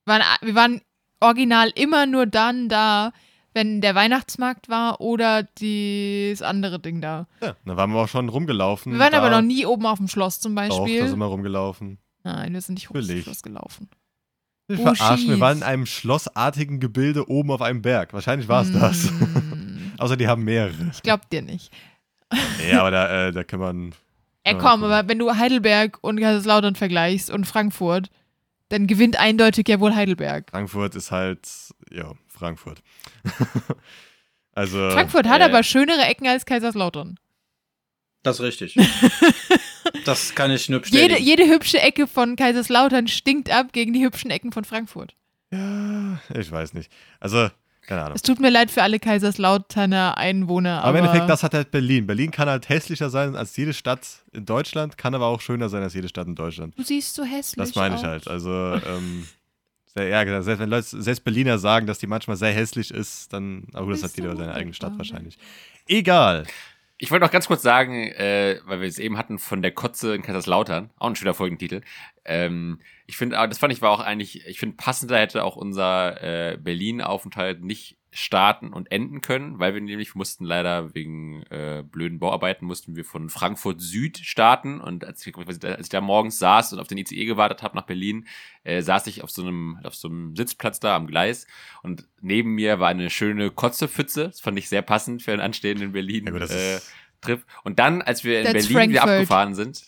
Wir waren, wir waren original immer nur dann da, wenn der Weihnachtsmarkt war oder das andere Ding da. Ja, da waren wir auch schon rumgelaufen. Wir waren aber noch nie oben auf dem Schloss zum Doch, Beispiel. da sind wir rumgelaufen. Nein, wir sind nicht hoch Natürlich. Schloss gelaufen. Wir Oh, verarschen, wir shit. waren in einem schlossartigen Gebilde oben auf einem Berg. Wahrscheinlich war es das. Hm, Außer die haben mehrere. ich glaub dir nicht. Ja, aber da, äh, da kann man. Ja, komm, aber wenn du Heidelberg und Kaiserslautern vergleichst und Frankfurt, dann gewinnt eindeutig ja wohl Heidelberg. Frankfurt ist halt. Ja, Frankfurt. also. Frankfurt hat äh, aber schönere Ecken als Kaiserslautern. Das ist richtig. das kann ich nur bestätigen. Jede, jede hübsche Ecke von Kaiserslautern stinkt ab gegen die hübschen Ecken von Frankfurt. Ja, ich weiß nicht. Also, keine Ahnung. Es tut mir leid für alle Kaiserslauterner Einwohner, Aber aber, im Endeffekt, das hat halt Berlin. Berlin kann halt hässlicher sein als jede Stadt in Deutschland, kann aber auch schöner sein als jede Stadt in Deutschland. du siehst so hässlich Das meine ich aus. halt. Also, ähm, ja, genau, selbst wenn Leute, selbst Berliner sagen, dass die manchmal sehr hässlich ist, dann, aber gut, das hat jeder seine eigene Stadt wahrscheinlich. Egal. Ich wollte noch ganz kurz sagen, äh, weil wir es eben hatten von der Kotze in Kaiserslautern, auch ein schöner Folgentitel. Ähm, ich finde, aber das fand ich war auch eigentlich, ich finde, passender hätte auch unser äh, Berlin-Aufenthalt nicht starten und enden können, weil wir nämlich mussten leider wegen äh, blöden Bauarbeiten mussten wir von Frankfurt Süd starten. Und als ich, als ich da morgens saß und auf den ICE gewartet habe nach Berlin, äh, saß ich auf so einem auf so einem Sitzplatz da am Gleis. Und neben mir war eine schöne Kotzepfütze, das fand ich sehr passend für einen anstehenden Berlin Ja, äh, Trip. Und dann als wir in That's Berlin wieder Frankfurt. abgefahren sind,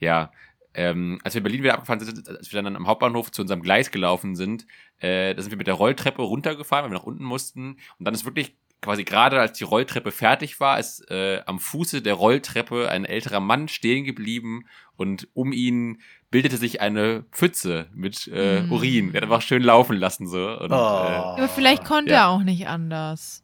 ja, ähm, als wir in Berlin wieder abgefahren sind, als wir dann am Hauptbahnhof zu unserem Gleis gelaufen sind, äh, da sind wir mit der Rolltreppe runtergefahren, weil wir nach unten mussten. Und dann ist wirklich quasi gerade, als die Rolltreppe fertig war, ist äh, am Fuße der Rolltreppe ein älterer Mann stehen geblieben und um ihn bildete sich eine Pfütze mit äh, Mm. Urin. Der hat einfach schön laufen lassen so. Und, Oh. äh, Aber vielleicht konnte Ja. er auch nicht anders.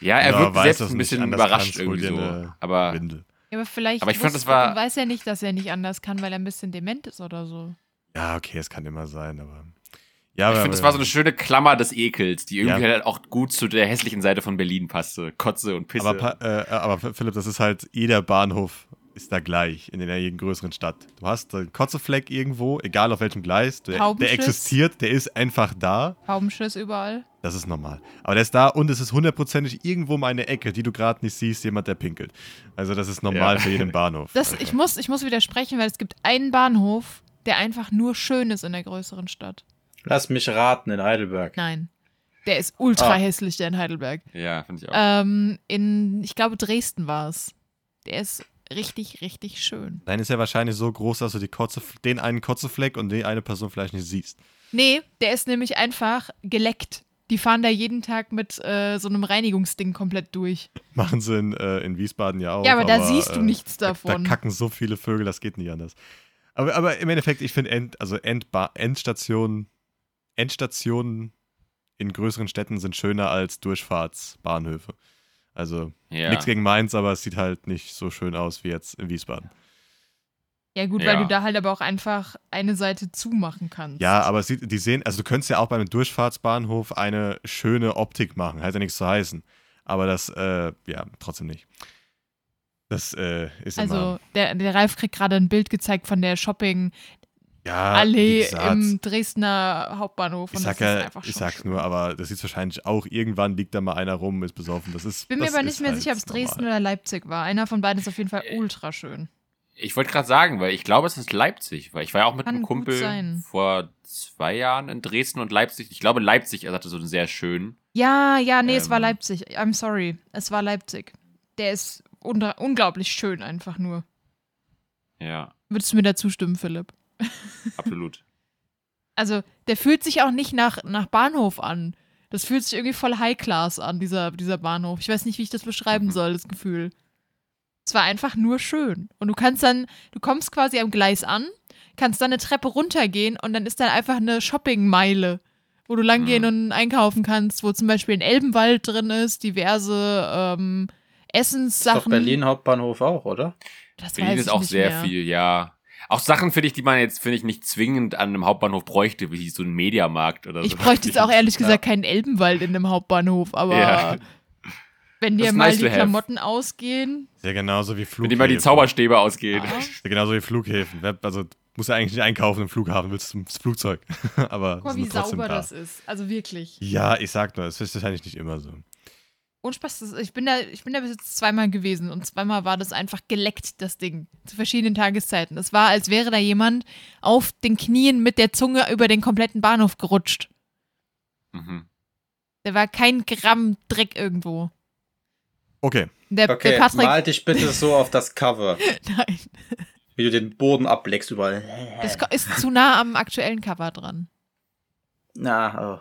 ja, er Ja, wirkt selbst ein bisschen überrascht irgendwie so. Aber Windel. Ja, aber vielleicht Aber ich fand, wusste- das war- weiß er nicht, dass er nicht anders kann, weil er ein bisschen dement ist oder so. Ja, okay, es kann immer sein, aber. Ja, ich finde, das war so eine schöne Klammer des Ekels, die irgendwie Ja. halt auch gut zu der hässlichen Seite von Berlin passte. Kotze und Pisse. Aber, pa- äh, aber Philipp, das ist halt, jeder Bahnhof ist da gleich in einer jeden größeren Stadt. Du hast einen Kotzefleck irgendwo, egal auf welchem Gleis, der, der existiert, der ist einfach da. Haubenschiss überall. Das ist normal. Aber der ist da und es ist hundertprozentig irgendwo um eine Ecke, die du gerade nicht siehst, jemand, der pinkelt. Also das ist normal Ja. für jeden Bahnhof. Das, Alter. ich, muss, ich muss widersprechen, weil es gibt einen Bahnhof, der einfach nur schön ist in der größeren Stadt. Lass mich raten, in Heidelberg. Nein. Der ist ultra Ah. hässlich, der in Heidelberg. ja, finde ich auch. Ähm, in, ich glaube, Dresden war es. Der ist richtig, richtig schön. Nein, ist ja wahrscheinlich so groß, dass du die Kotze, den einen Kotzefleck und die eine Person vielleicht nicht siehst. Nee, der ist nämlich einfach geleckt. Die fahren da jeden Tag mit äh, so einem Reinigungsding komplett durch. Machen sie in, äh, in Wiesbaden ja auch. Ja, aber da siehst du nichts da- davon. Da kacken so viele Vögel, das geht nicht anders. Aber, aber im Endeffekt, ich finde End, also Endba Endstationen, Endstationen in größeren Städten sind schöner als Durchfahrtsbahnhöfe. Also ja. nichts gegen Mainz, aber es sieht halt nicht so schön aus wie jetzt in Wiesbaden. Ja, gut, Ja. weil du da halt aber auch einfach eine Seite zumachen kannst. Ja, aber sieht, die sehen, also du könntest ja auch beim Durchfahrtsbahnhof eine schöne Optik machen, hat ja nichts zu heißen. Aber das, äh, ja, trotzdem nicht. Das äh, ist immer. Also, der, der Ralf kriegt gerade ein Bild gezeigt von der Shopping-Allee Ja, wie gesagt, im Dresdner Hauptbahnhof. Ich und sag das ist ja, einfach ich sag's nur, aber das ist wahrscheinlich auch irgendwann liegt da mal einer rum, ist besoffen. Das ist. Bin mir das aber nicht mehr halt sicher, ob es normal. Dresden oder Leipzig war. Einer von beiden ist auf jeden Fall ultra schön. Ich wollte gerade sagen, weil ich glaube, es ist Leipzig, weil ich war ja auch mit Kann einem Kumpel vor zwei Jahren in Dresden und Leipzig. Ich glaube, Leipzig, er hatte so einen sehr schönen. Ja, ja, nee, es war Ähm. Leipzig. I'm sorry. Es war Leipzig. Der ist unglaublich schön einfach nur. Ja, Würdest du mir da zustimmen, Philipp? absolut. Also, der fühlt sich auch nicht nach, nach Bahnhof an. Das fühlt sich irgendwie voll High-Class an, dieser, dieser Bahnhof. Ich weiß nicht, wie ich das beschreiben Mhm. soll, das Gefühl. Es war einfach nur schön. Und du kannst dann, du kommst quasi am Gleis an, kannst dann eine Treppe runtergehen und dann ist dann einfach eine Shoppingmeile, wo du langgehen Mhm. und einkaufen kannst, wo zum Beispiel ein Elbenwald drin ist, diverse ähm, Ist doch Essenssachen. Berlin Hauptbahnhof auch, oder? Das Berlin weiß ist auch nicht sehr mehr. viel, ja. Auch Sachen, finde ich, die man jetzt, finde ich, nicht zwingend an einem Hauptbahnhof bräuchte, wie so ein Mediamarkt oder so. Ich bräuchte jetzt auch ehrlich gesagt keinen Elbenwald in dem Hauptbahnhof, aber Ja. wenn dir mal nice die to have. Klamotten ausgehen, ja genauso wie Wenn Flughäfen. dir mal die Zauberstäbe ausgehen. ja. Ja genauso wie Flughäfen. Also musst du eigentlich nicht einkaufen im Flughafen, willst zum das Flugzeug. Aber guck mal, wie sauber da. das ist. Also wirklich. Ja, ich sag nur, es ist wahrscheinlich nicht immer so. Und Spaß, das- ich bin da, ich bin da bis jetzt zweimal gewesen und zweimal war das einfach geleckt, das Ding. Zu verschiedenen Tageszeiten. Es war, als wäre da jemand auf den Knien mit der Zunge über den kompletten Bahnhof gerutscht. Mhm. Da war kein Gramm Dreck irgendwo. Okay, Der, Okay, der Patrick. mal dich bitte so auf das Cover, Nein. wie du den Boden ableckst überall. Das ist zu nah am aktuellen Cover dran. Na, oh.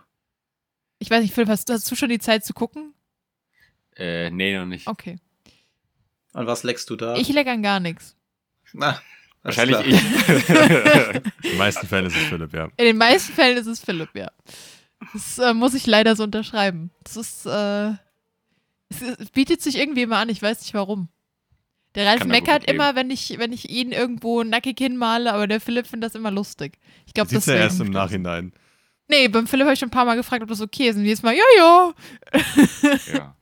Ich weiß nicht, Philipp, hast hast du schon die Zeit zu gucken? Äh, nee, noch nicht. Okay. An was leckst du da? Ich leck an gar nichts. Na, Wahrscheinlich klar. ich. in den meisten Fällen ist es Philipp, ja. In den meisten Fällen ist es Philipp, ja. Das äh, muss ich leider so unterschreiben. Das ist, äh, es, ist- es bietet sich irgendwie immer an, ich weiß nicht warum. Der Ralf meckert immer, wenn ich, wenn ich ihn irgendwo nackig hinmale, aber der Philipp findet das immer lustig. Ich glaube, das du erst im Nachhinein. Nee, beim Philipp habe ich schon ein paar Mal gefragt, ob das okay ist. Und jedes Mal, ja, ja.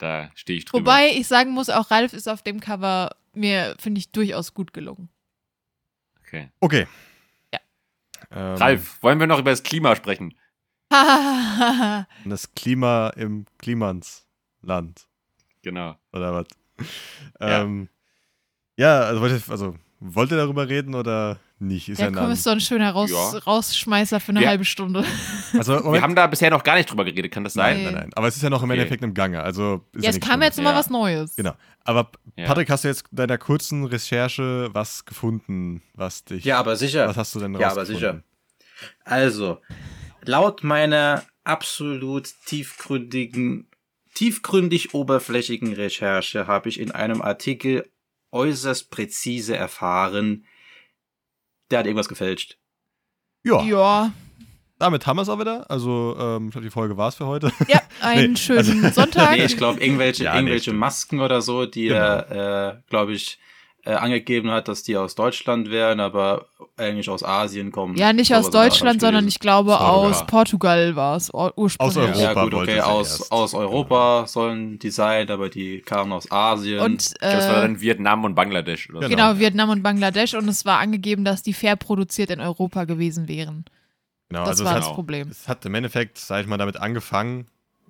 Ja. Da stehe ich drüber. Wobei ich sagen muss, auch Ralf ist auf dem Cover mir, finde ich, durchaus gut gelungen. Okay. Okay. Ja. Ähm, Ralf, wollen wir noch über das Klima sprechen? Hahaha. Das Klima im Klimansland. Genau. Oder was? Ja. Ähm, ja, also wollt ihr, also wollt ihr darüber reden oder nicht? Ist ja, ja, komm, ist so ein schöner Raus Ja. Rausschmeißer für eine Ja. halbe Stunde. Also, Wir haben da bisher noch gar nicht drüber geredet, kann das sein? nein, nein, nein. Aber es ist ja noch im Okay. Endeffekt im Gange. Also ist Ja, es kam jetzt immer Ja. was Neues. Genau. Aber Ja. Patrick, hast du jetzt in deiner kurzen Recherche was gefunden, was dich. Ja, aber sicher. Was hast du denn Ja, aber rausgefunden? sicher. Also, laut meiner absolut tiefgründigen, tiefgründig oberflächigen Recherche habe ich in einem Artikel äußerst präzise erfahren, der hat irgendwas gefälscht. Ja, Ja, damit haben wir es auch wieder. Also, ähm, ich glaube, die Folge war es für heute. ja einen Nee, schönen also- Sonntag. Nee, ich glaube, irgendwelche, Ja, irgendwelche. Masken oder so, die Genau. er, äh, glaube ich, äh, angegeben hat, dass die aus Deutschland wären, aber eigentlich aus Asien kommen. ja, nicht aus Deutschland, sondern ich glaube Sorry, aus ja. Portugal war es ur- ursprünglich. Aus Europa. Ja, gut, okay, aus, aus Europa sollen die sein, aber die kamen aus Asien. Und glaube, das war äh, dann Vietnam und Bangladesch oder so. Genau. genau, Vietnam und Bangladesch und es war angegeben, dass die fair produziert in Europa gewesen wären. Genau, Das also war es das hat, Problem. es hat im Endeffekt, sag ich mal, damit angefangen.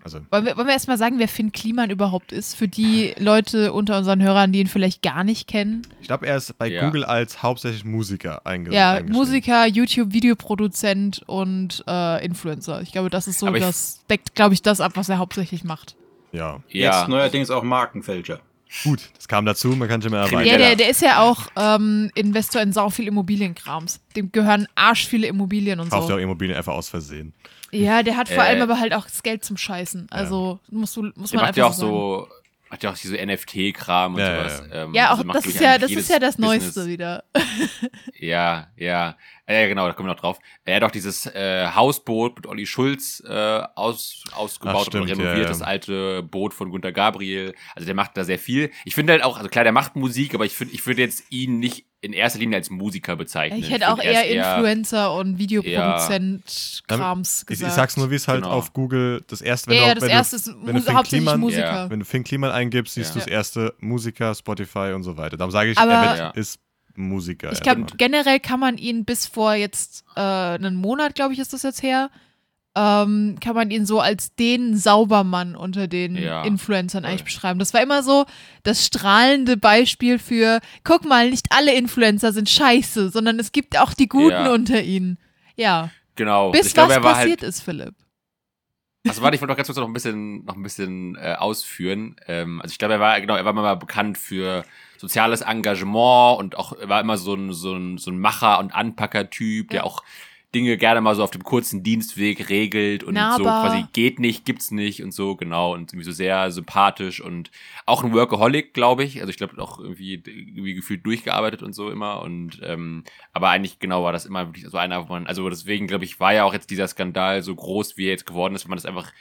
Also, Wollen wir, wollen wir erstmal sagen, wer Finn Kliman überhaupt ist? Für die Leute unter unseren Hörern, die ihn vielleicht gar nicht kennen. ich glaube, er ist bei Ja. Google als hauptsächlich Musiker einge Ja. Musiker, YouTube-Videoproduzent und äh, Influencer. Ich glaube, das ist so Aber das, deckt, glaube ich, das ab, was er hauptsächlich macht. Ja, Ja, Jetzt neuerdings auch Markenfälscher. Gut, das kam dazu, man kann schon mal erweitern. Ja, der, der ist ja auch ähm, Investor in sau viel Immobilienkrams. Dem gehören arsch viele Immobilien und Kauft ja so. auch Immobilien einfach aus Versehen. Ja, der hat vor Äh, allem aber halt auch das Geld zum Scheißen. Also musst du, muss der man macht ja auch einfach so sagen. so, macht ja auch diese NFT-Kram und Ja, ja, sowas. Ähm, Ja, auch also das ist ja, das ist ja das Business. Neueste wieder. Ja, ja. Ja, genau, da kommen wir noch drauf. Er hat auch dieses äh, Hausboot mit Olli Schulz äh, aus, ausgebaut Ach, stimmt, und renoviert, ja, ja. das alte Boot von Gunter Gabriel. Also der macht da sehr viel. Ich finde halt auch, also klar, der macht Musik, aber ich finde, ich würde jetzt ihn nicht in erster Linie als Musiker bezeichnen. Ich hätte find, auch er eher Influencer und Videoproduzent Krams Ich, ich gesagt. sag's nur, wie es halt Genau. auf Google das erste, wenn ja, du, ja, das wenn erste du, ist wenn du hauptsächlich Kliman- Musiker. wenn du Finn Kliman eingibst, siehst Ja. du das erste Musiker, Spotify und so weiter. Darum sage ich, Aber- er wird, Ja. ist Musiker. Ich glaube, generell kann man ihn bis vor jetzt äh, einen Monat, glaube ich, ist das jetzt her, ähm, kann man ihn so als den Saubermann unter den Ja, Influencern eigentlich beschreiben. Das war immer so das strahlende Beispiel für, guck mal, nicht alle Influencer sind scheiße, sondern es gibt auch die Guten Ja. unter ihnen. Ja, Genau. bis ich was war passiert halt, ist, Philipp. Also warte, ich wollte noch ganz kurz noch ein bisschen, noch ein bisschen äh, ausführen. Ähm, also ich glaube, er war, genau, er war mal bekannt für soziales Engagement und auch, er war immer so ein, so ein, so ein Macher- und Anpacker-Typ, der Ja. auch Dinge gerne mal so auf dem kurzen Dienstweg regelt und so Nahbar. quasi geht nicht, gibt's nicht und so, genau. Und irgendwie so sehr sympathisch und auch ein Workaholic, glaube ich. Also ich glaube auch irgendwie, irgendwie gefühlt durchgearbeitet und so immer. Und ähm, aber eigentlich genau war das immer wirklich so einer, wo man, also deswegen glaube ich, war ja auch jetzt dieser Skandal so groß, wie er jetzt geworden ist, wenn man das einfach,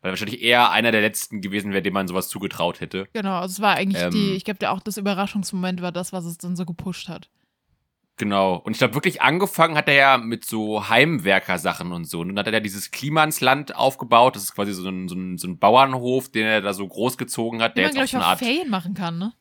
weil er wahrscheinlich eher einer der letzten gewesen wäre, dem man sowas zugetraut hätte. Genau, also es war eigentlich Ähm. die, ich glaube, auch das Überraschungsmoment war das, was es dann so gepusht hat. Genau. Und ich glaube, wirklich angefangen hat er ja mit so Heimwerker-Sachen und so. Und dann hat er ja dieses Klimansland aufgebaut. Das ist quasi so ein, so ein, so ein Bauernhof, den er da so großgezogen hat, Wie der man, jetzt auch glaube ich, eine auch Art. Ferien machen kann, ne?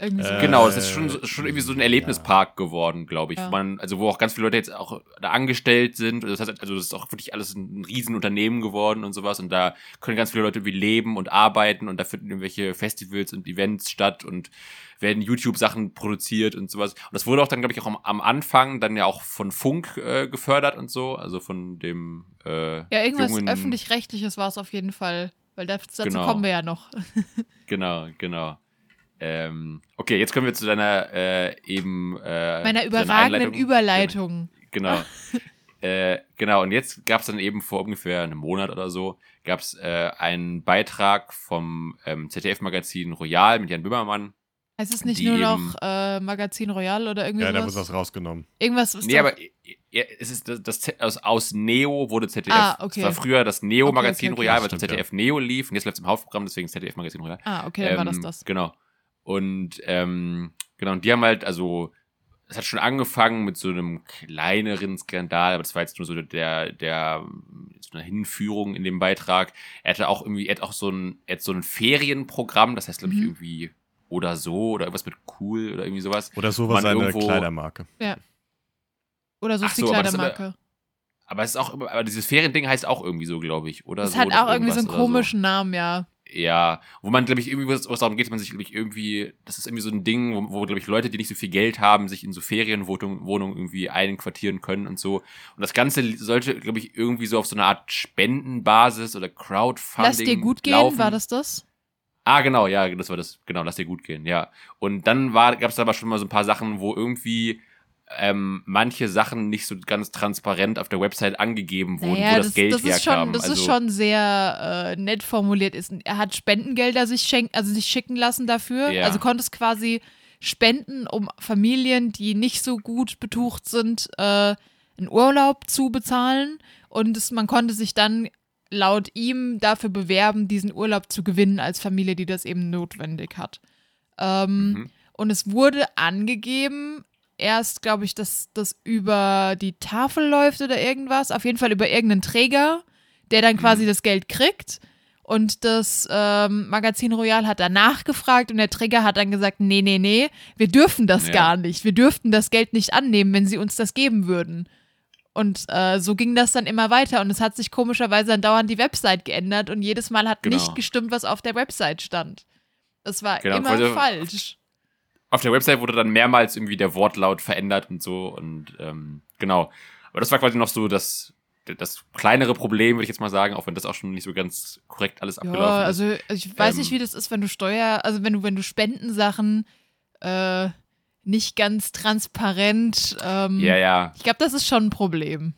Irgendwie so. Äh, Genau, es ist schon, schon irgendwie so ein Erlebnispark geworden, glaube ich. Ja. Wo man, also wo auch ganz viele Leute jetzt auch da angestellt sind. Das heißt, also das ist auch wirklich alles ein Riesenunternehmen geworden und sowas. Und da können ganz viele Leute irgendwie leben und arbeiten und da finden irgendwelche Festivals und Events statt und werden YouTube-Sachen produziert und sowas. Und das wurde auch dann, glaube ich, auch am, am Anfang dann ja auch von Funk äh, gefördert und so, also von dem äh, ja, irgendwas öffentlich-rechtliches war es auf jeden Fall, weil dazu Genau. kommen wir ja noch. Genau, genau. Ähm, okay, jetzt kommen wir zu deiner äh, eben äh, Meiner überragenden. Überleitung. Genau. äh, genau, und jetzt gab es dann eben vor ungefähr einem Monat oder so, gab es äh, einen Beitrag vom ähm, ZDF-Magazin Royal mit Jan Böhmermann. Heißt es nicht nur eben- noch äh, Magazin Royal oder irgendwie Ja, da wurde sowas? das rausgenommen. Irgendwas ist Nee, aber ja, es ist das, das aus, aus Neo wurde ZDF. Ah, okay. Das war früher das Neo-Magazin Okay, okay, okay. Royal, weil das Stimmt, ZDF Neo lief und jetzt läuft es im Hauptprogramm, deswegen ZDF-Magazin Royal. Ah, okay, dann war das Ähm, das. Genau. Und ähm, genau, und die haben halt, also, es hat schon angefangen mit so einem kleineren Skandal, aber das war jetzt nur so der, der, so eine Hinführung in dem Beitrag. Er hatte auch irgendwie, er hat auch so ein, er hat so ein Ferienprogramm, das heißt, glaube ich, Mhm. irgendwie oder so oder irgendwas mit cool oder irgendwie sowas. Oder so war seine irgendwo- Kleidermarke. Oder so Ach ist die so, aber Kleidermarke. Aber es ist auch, immer- aber dieses Feriending heißt auch irgendwie so, glaube ich, oder Das so. hat auch irgendwie so einen komischen Namen, ja. Ja, wo man, glaube ich, irgendwie, wo es wo es darum geht, dass man sich, glaube ich, irgendwie, das ist irgendwie so ein Ding, wo, wo glaube ich, Leute, die nicht so viel Geld haben, sich in so Ferienwohnungen Wohnungen irgendwie einquartieren können und so. Und das Ganze sollte, glaube ich, irgendwie so auf so eine Art Spendenbasis oder Crowdfunding Lass dir gut gehen, laufen. war das das? Ah, genau, ja, das war das, genau, lass dir gut gehen, ja. Und dann gab es aber schon mal so ein paar Sachen, wo irgendwie ähm, manche Sachen nicht so ganz transparent auf der Website angegeben wurden, wo das, Geld das ist schon, herkam. das also, ist schon sehr äh, nett formuliert. Ist, er hat Spendengelder sich schenken, also sich schicken lassen dafür. Ja. Also konnte es quasi spenden, um Familien, die nicht so gut betucht sind, äh, einen Urlaub zu bezahlen. Und es, man konnte sich dann laut ihm dafür bewerben, diesen Urlaub zu gewinnen als Familie, die das eben notwendig hat. Ähm, Mhm. Und es wurde angegeben, erst glaube ich, dass das über die Tafel läuft oder irgendwas. Auf jeden Fall über irgendeinen Träger, der dann quasi Mhm. das Geld kriegt. Und das ähm, Magazin Royal hat danach gefragt und der Träger hat dann gesagt, nee, nee, nee, wir dürfen das Ja. gar nicht. Wir dürften das Geld nicht annehmen, wenn sie uns das geben würden. Und äh, so ging das dann immer weiter und es hat sich komischerweise dann dauernd die Website geändert und jedes Mal hat Genau. nicht gestimmt, was auf der Website stand. Das war Genau, immer quasi- falsch. auf der Website wurde dann mehrmals irgendwie der Wortlaut verändert und so und ähm, genau. Aber das war quasi noch so das, das kleinere Problem, würde ich jetzt mal sagen, auch wenn das auch schon nicht so ganz korrekt alles Ja, abgelaufen ist. also ich weiß nicht, Ähm. wie das ist, wenn du Steuer, also wenn du, wenn du Spendensachen äh, nicht ganz transparent, ähm, Ja, ja. ich glaube, das ist schon ein Problem.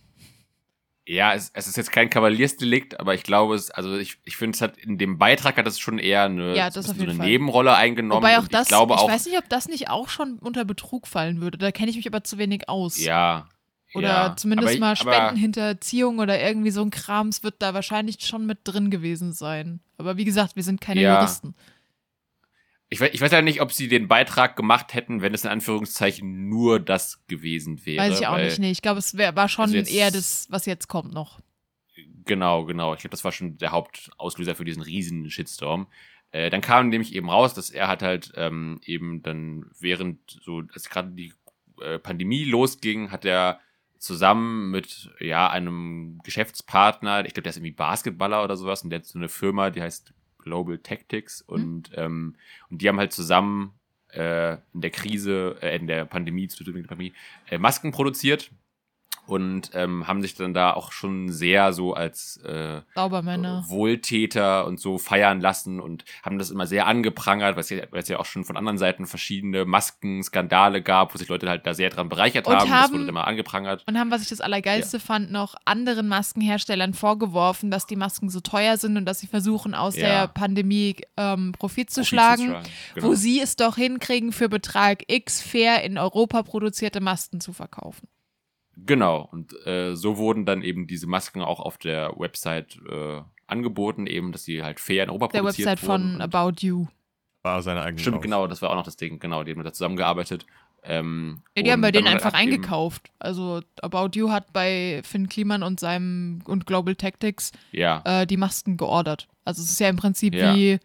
Ja, es, es ist jetzt kein Kavaliersdelikt, aber ich glaube es, also ich, ich finde, es hat in dem Beitrag hat es schon eher eine, Ja, das so eine Fall. Nebenrolle eingenommen. Wobei auch das, ich glaube auch, weiß nicht, ob das nicht auch schon unter Betrug fallen würde. Da kenne ich mich aber zu wenig aus. ja. Oder ja. zumindest ich- mal Spendenhinterziehung oder irgendwie so ein Krams wird da wahrscheinlich schon mit drin gewesen sein. Aber wie gesagt, wir sind keine Ja. Juristen. Ich weiß, ich weiß ja nicht, ob sie den Beitrag gemacht hätten, wenn es in Anführungszeichen nur das gewesen wäre. Weiß ich auch weil, nicht. Nee, ich glaube, es wär, war schon Also jetzt- eher das, was jetzt kommt noch. Genau, genau. Ich glaube, das war schon der Hauptauslöser für diesen riesen Shitstorm. Äh, dann kam nämlich eben raus, dass er hat halt ähm, eben dann während so, als gerade die äh, Pandemie losging, hat er zusammen mit ja einem Geschäftspartner, ich glaube, der ist irgendwie Basketballer oder sowas, und der hat so eine Firma, die heißt Global Tactics und ähm, und die haben halt zusammen äh, in der Krise, äh, in der Pandemie, zu der Pandemie, äh, Masken produziert und ähm, haben sich dann da auch schon sehr so als äh. Wohltäter und so feiern lassen und haben das immer sehr angeprangert, weil es ja, weil es ja auch schon von anderen Seiten verschiedene Maskenskandale gab, wo sich Leute halt da sehr dran bereichert Und haben. Das haben- wurde immer angeprangert. Und haben, was ich das Allergeilste fand, noch anderen Maskenherstellern vorgeworfen, dass die Masken so teuer sind und dass sie versuchen, aus Ja. der Pandemie ähm, Profit zu Profit schlagen, Genau. wo sie es doch hinkriegen, für Betrag X fair in Europa produzierte Masken zu verkaufen. Genau, und äh, so wurden dann eben diese Masken auch auf der Website äh, angeboten, eben, dass sie halt fair in Europa Der produziert Website wurden. von Und- About You. War seine eigene Stimmt, Raus. genau, das war auch noch das Ding, genau, die haben da zusammengearbeitet. Ähm, Ja, die haben bei denen einfach eingekauft. Also About You hat bei Finn Kliman und seinem und Global Tactics Ja, äh, die Masken geordert. Also es ist ja im Prinzip Ja. wie,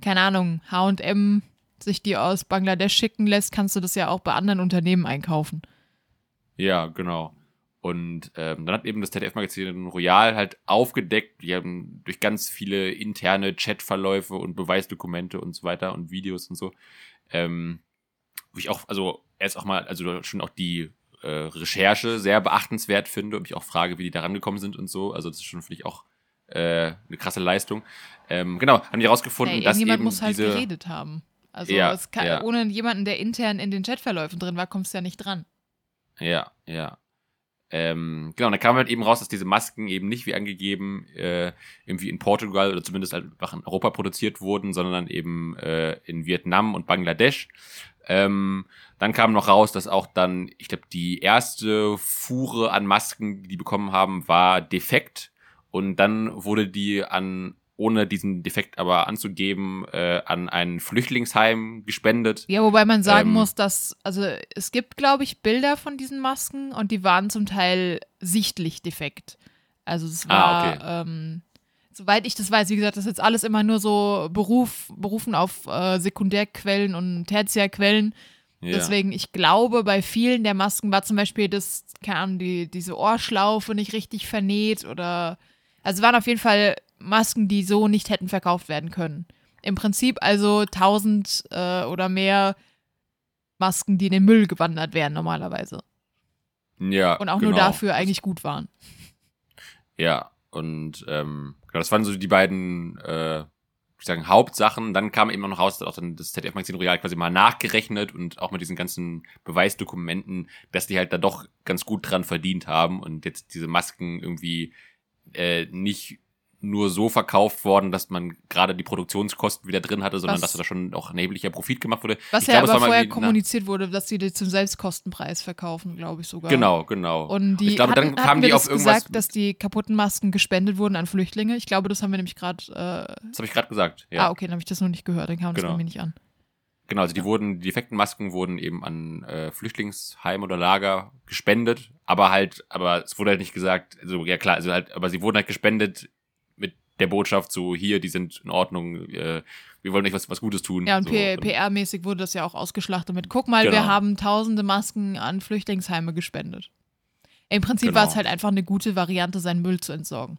keine Ahnung, H&M sich die aus Bangladesch schicken lässt, kannst du das ja auch bei anderen Unternehmen einkaufen. Ja, genau. Und ähm, dann hat eben das ZDF-Magazin Royal halt aufgedeckt, die haben durch ganz viele interne Chatverläufe und Beweisdokumente und so weiter und Videos und so, ähm, wo ich auch, also erst auch mal, also schon auch die äh, Recherche sehr beachtenswert finde und mich auch frage, wie die da rangekommen sind und so. Also das ist schon, finde ich, auch äh, eine krasse Leistung. Ähm, genau, haben die herausgefunden, Hey, dass eben muss halt diese... geredet haben. Also Ja, es kann, ja. ohne jemanden, der intern in den Chatverläufen drin war, kommst du ja nicht dran. Ja, ja. Ähm, genau, dann kam halt eben raus, dass diese Masken eben nicht wie angegeben äh, irgendwie in Portugal oder zumindest halt einfach in Europa produziert wurden, sondern eben äh, in Vietnam und Bangladesch. Ähm, dann kam noch raus, dass auch dann, ich glaube, die erste Fuhre an Masken, die die bekommen haben, war defekt. Und dann wurde die an, ohne diesen Defekt aber anzugeben, äh, an ein Flüchtlingsheim gespendet. Ja, wobei man sagen Ähm, muss, dass, also es gibt, glaube ich, Bilder von diesen Masken und die waren zum Teil sichtlich defekt. Also es war, Ah, okay. ähm, soweit ich das weiß, wie gesagt, das ist jetzt alles immer nur so Beruf, berufen auf äh, Sekundärquellen und Tertiärquellen. Ja. Deswegen, ich glaube, bei vielen der Masken war zum Beispiel das, keine Ahnung, die, diese Ohrschlaufe nicht richtig vernäht oder, also es waren auf jeden Fall Masken, die so nicht hätten verkauft werden können. Im Prinzip also 1000 äh, oder mehr Masken, die in den Müll gewandert wären normalerweise. ja, Und auch genau. nur dafür eigentlich gut waren. Ja, und ähm, genau, das waren so die beiden, äh, ich sagen, Hauptsachen. Dann kam eben noch raus, dass auch dann das ZDF-Magazin Royal quasi mal nachgerechnet und auch mit diesen ganzen Beweisdokumenten, dass die halt da doch ganz gut dran verdient haben und jetzt diese Masken irgendwie äh, nicht nur so verkauft worden, dass man gerade die Produktionskosten wieder drin hatte, sondern Was- dass da schon auch ein erheblicher Profit gemacht wurde. Was Ich ja glaube, aber vorher na, kommuniziert wurde, dass sie die zum Selbstkostenpreis verkaufen, glaube ich sogar. Genau, genau. Und die ich glaube, dann hatten, kamen hatten wir die das auf irgendwas. gesagt, dass die kaputten Masken gespendet wurden an Flüchtlinge. Ich glaube, das haben wir nämlich gerade. Äh, das habe ich gerade gesagt. Ja. Ah, okay, dann habe ich das noch nicht gehört. Dann kam das Genau. bei mir nicht an. Genau, also die wurden, die defekten Masken wurden eben an äh, Flüchtlingsheim oder Lager gespendet, aber halt, aber es wurde halt nicht gesagt, also ja klar, also halt, aber sie wurden halt gespendet der Botschaft so, hier, die sind in Ordnung, äh, wir wollen euch was, was Gutes tun. Ja, und so, PR-mäßig wurde das ja auch ausgeschlachtet mit, guck mal, wir Genau. haben tausende Masken an Flüchtlingsheime gespendet. Im Prinzip Genau. war es halt einfach eine gute Variante, seinen Müll zu entsorgen.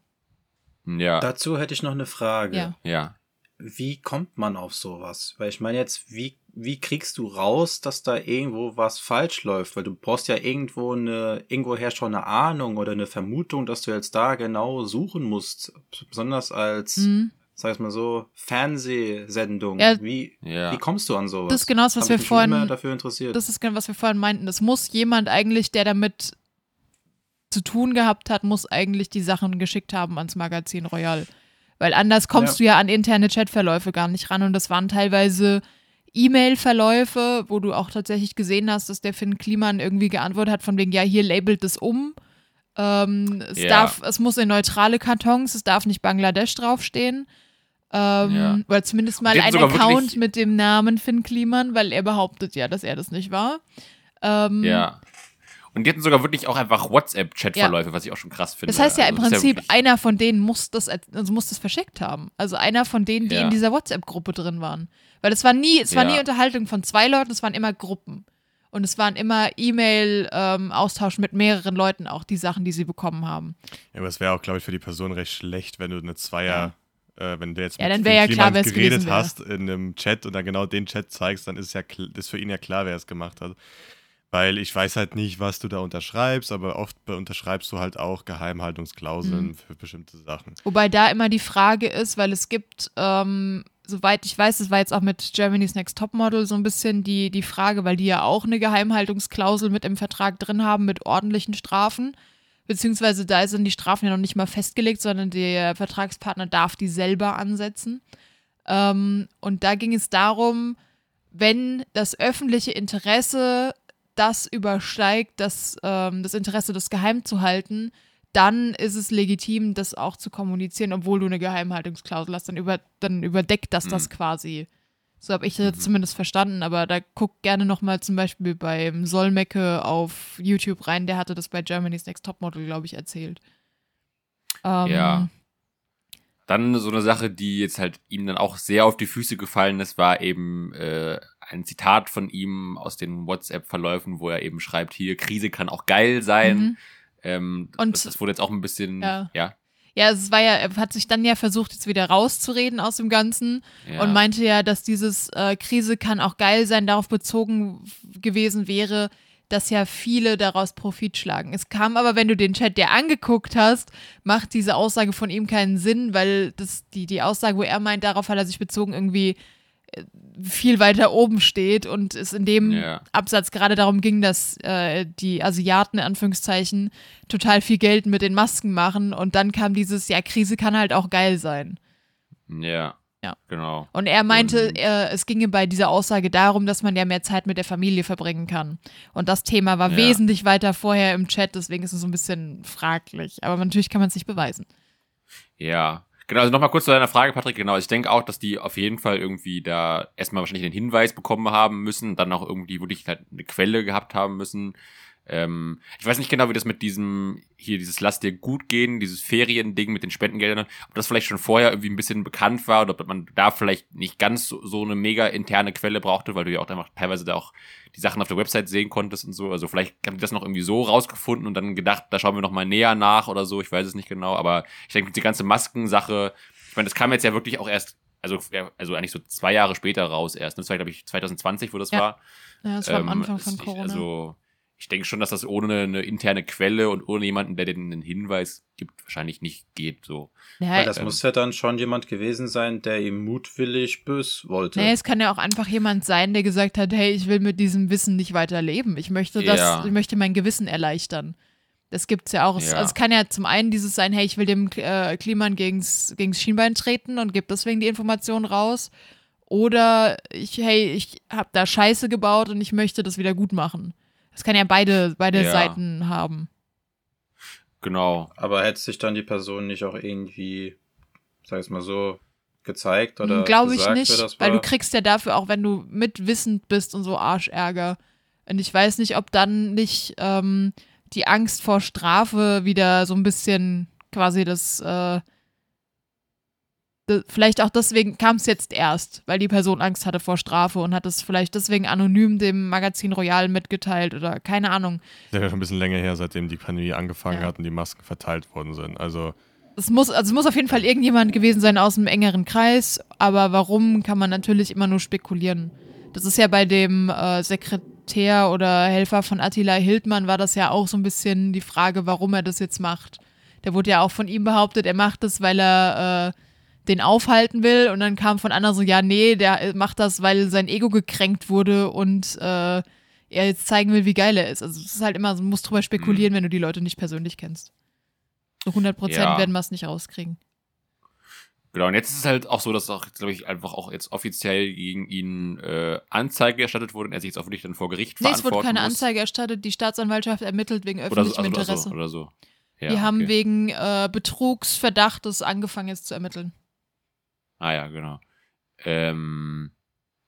Ja, Dazu hätte ich noch eine Frage. Ja. ja. Wie kommt man auf sowas? Weil ich meine jetzt, wie, wie kriegst du raus, dass da irgendwo was falsch läuft? Weil du brauchst ja irgendwo eine, irgendwo herrscht schon eine Ahnung oder eine Vermutung, dass du jetzt da genau suchen musst. Besonders als, Mhm. sag ich mal so, Fernsehsendung. Ja. wie, Ja. wie kommst du an sowas? Das ist genau das, was Hab wir vorhin, dafür interessiert. das ist genau, was wir vorhin meinten. Es muss jemand eigentlich, der damit zu tun gehabt hat, muss eigentlich die Sachen geschickt haben ans Magazin Royal. Weil anders kommst Ja. du ja an interne Chatverläufe gar nicht ran. Und das waren teilweise E-Mail-Verläufe, wo du auch tatsächlich gesehen hast, dass der Finn Kliman irgendwie geantwortet hat, von wegen, ja, hier labelt es um. Ähm, es, Ja. darf, es muss in neutrale Kartons, es darf nicht Bangladesch draufstehen. Ähm, Ja. Oder zumindest mal ein Account mit dem Namen Finn Kliman, weil er behauptet ja, dass er das nicht war. Ähm, Ja. Und die hatten sogar wirklich auch einfach WhatsApp-Chatverläufe, was ich auch schon krass finde. Das heißt ja im Also, ist Prinzip, wirklich- einer von denen muss das, also muss das verschickt haben. Also einer von denen, die Ja. in dieser WhatsApp-Gruppe drin waren. Weil es war nie, es war Ja. nie Unterhaltung von zwei Leuten, es waren immer Gruppen. Und es waren immer E-Mail-Austausch mit mehreren Leuten, auch die Sachen, die sie bekommen haben. Ja, aber es wäre auch, glaube ich, für die Person recht schlecht, wenn du eine Zweier, äh, wenn du jetzt Ja, mit ja klar, geredet hast in einem Chat und dann genau den Chat zeigst, dann ist ja ist für ihn ja klar, wer es gemacht hat. Weil ich weiß halt nicht, was du da unterschreibst, aber oft unterschreibst du halt auch Geheimhaltungsklauseln Mhm. für bestimmte Sachen. Wobei da immer die Frage ist, weil es gibt, ähm, soweit ich weiß, es war jetzt auch mit Germany's Next Topmodel so ein bisschen die, die Frage, weil die ja auch eine Geheimhaltungsklausel mit im Vertrag drin haben mit ordentlichen Strafen. Beziehungsweise da sind die Strafen ja noch nicht mal festgelegt, sondern der Vertragspartner darf die selber ansetzen. Ähm, und da ging es darum, wenn das öffentliche Interesse das übersteigt, das, ähm, das Interesse, das geheim zu halten, dann ist es legitim, das auch zu kommunizieren, obwohl du eine Geheimhaltungsklausel hast. Dann, über, dann überdeckt das das Mhm. quasi. So habe ich das zumindest verstanden, aber da guck gerne nochmal zum Beispiel beim Solmecke auf YouTube rein, der hatte das bei Germany's Next Topmodel, glaube ich, erzählt. Ähm, Ja. Dann so eine Sache, die jetzt halt ihm dann auch sehr auf die Füße gefallen ist, war eben äh, ein Zitat von ihm aus den WhatsApp-Verläufen, wo er eben schreibt, hier, Krise kann auch geil sein. Mhm. Ähm, Und- das, das wurde jetzt auch ein bisschen, Ja. ja, Ja, es war ja, er hat sich dann ja versucht, jetzt wieder rauszureden aus dem Ganzen ja. und meinte ja, dass dieses äh, Krise kann auch geil sein, darauf bezogen gewesen wäre, dass ja viele daraus Profit schlagen. Es kam aber, wenn du den Chat dir angeguckt hast, macht diese Aussage von ihm keinen Sinn, weil das, die, die Aussage, wo er meint, darauf hat er sich bezogen, irgendwie viel weiter oben steht und es in dem Ja. Absatz gerade darum ging, dass äh, die Asiaten in Anführungszeichen total viel Geld mit den Masken machen und dann kam dieses, ja, Krise kann halt auch geil sein. ja, Ja. genau. Und er meinte, Und- äh, es ginge bei dieser Aussage darum, dass man ja mehr Zeit mit der Familie verbringen kann. Und das Thema war Ja. wesentlich weiter vorher im Chat, deswegen ist es so ein bisschen fraglich. Aber natürlich kann man es nicht beweisen. Ja. Genau, also nochmal kurz zu deiner Frage, Patrick. Genau, ich denke auch, dass die auf jeden Fall irgendwie da erstmal wahrscheinlich den Hinweis bekommen haben müssen, dann auch irgendwie wirklich halt eine Quelle gehabt haben müssen. Ähm, ich weiß nicht genau, wie das mit diesem, hier dieses Lass dir gut gehen, dieses Feriending mit den Spendengeldern, ob das vielleicht schon vorher irgendwie ein bisschen bekannt war oder ob man da vielleicht nicht ganz so, so eine mega interne Quelle brauchte, weil du ja auch einfach teilweise da auch die Sachen auf der Website sehen konntest und so. Also vielleicht haben die das noch irgendwie so rausgefunden und dann gedacht, da schauen wir noch mal näher nach oder so. Ich weiß es nicht genau, aber ich denke, die ganze Maskensache, ich meine, das kam jetzt ja wirklich auch erst, also, also eigentlich so zwei Jahre später raus erst. Ne? Das war, glaube ich, 2020, wo das Ja. war. Ja, das war am Ähm, Anfang von ich- Corona. Also, ich denke schon, dass das ohne eine interne Quelle und ohne jemanden, der den einen Hinweis gibt, wahrscheinlich nicht geht. So. ja, Weil das ähm, muss ja dann schon jemand gewesen sein, der ihm mutwillig bös wollte. Nee, es kann ja auch einfach jemand sein, der gesagt hat, hey, ich will mit diesem Wissen nicht weiter leben. Ich möchte das, Ja. ich möchte mein Gewissen erleichtern. Das gibt's ja auch. Es, Ja. also es kann ja zum einen dieses sein, hey, ich will dem äh, Kliman gegens, gegens Schienbein treten und gebe deswegen die Information raus. Oder ich, hey, ich habe da Scheiße gebaut und ich möchte das wieder gut machen. Das kann ja beide, beide Ja. Seiten haben. Genau. Aber hätte sich dann die Person nicht auch irgendwie, sag ich mal so, gezeigt oder Glaube ich nicht, weil du kriegst ja dafür auch, wenn du mitwissend bist und so Arschärger. Und ich weiß nicht, ob dann nicht ähm, die Angst vor Strafe wieder so ein bisschen quasi das, äh, vielleicht auch deswegen kam es jetzt erst, weil die Person Angst hatte vor Strafe und hat es vielleicht deswegen anonym dem Magazin Royal mitgeteilt oder keine Ahnung. Ist ja schon ein bisschen länger her, seitdem die Pandemie angefangen Ja. hat und die Masken verteilt worden sind. Also, Es muss, also es muss auf jeden Fall irgendjemand gewesen sein aus einem engeren Kreis, aber warum kann man natürlich immer nur spekulieren. Das ist ja bei dem äh, Sekretär oder Helfer von Attila Hildmann war das ja auch so ein bisschen die Frage, warum er das jetzt macht. Der wurde ja auch von ihm behauptet, er macht das, weil er äh, den aufhalten will und dann kam von anderen so, ja, nee, der äh, macht das, weil sein Ego gekränkt wurde und äh, er jetzt zeigen will, wie geil er ist. Also es ist halt immer, so, man muss drüber spekulieren, wenn du die Leute nicht persönlich kennst. So 100 Prozent Ja. werden wir es nicht rauskriegen. Genau, und jetzt ist es halt auch so, dass auch, glaube ich, einfach auch jetzt offiziell gegen ihn äh, Anzeige erstattet wurde und er sich jetzt auch wirklich dann vor Gericht Nee, es wurde verantworten keine muss. Anzeige erstattet. Die Staatsanwaltschaft ermittelt wegen Oder so, öffentlichem also, Interesse. also, oder so. Ja, Die haben okay. wegen äh, Betrugsverdachtes angefangen jetzt zu ermitteln. Ah ja, genau. Ähm,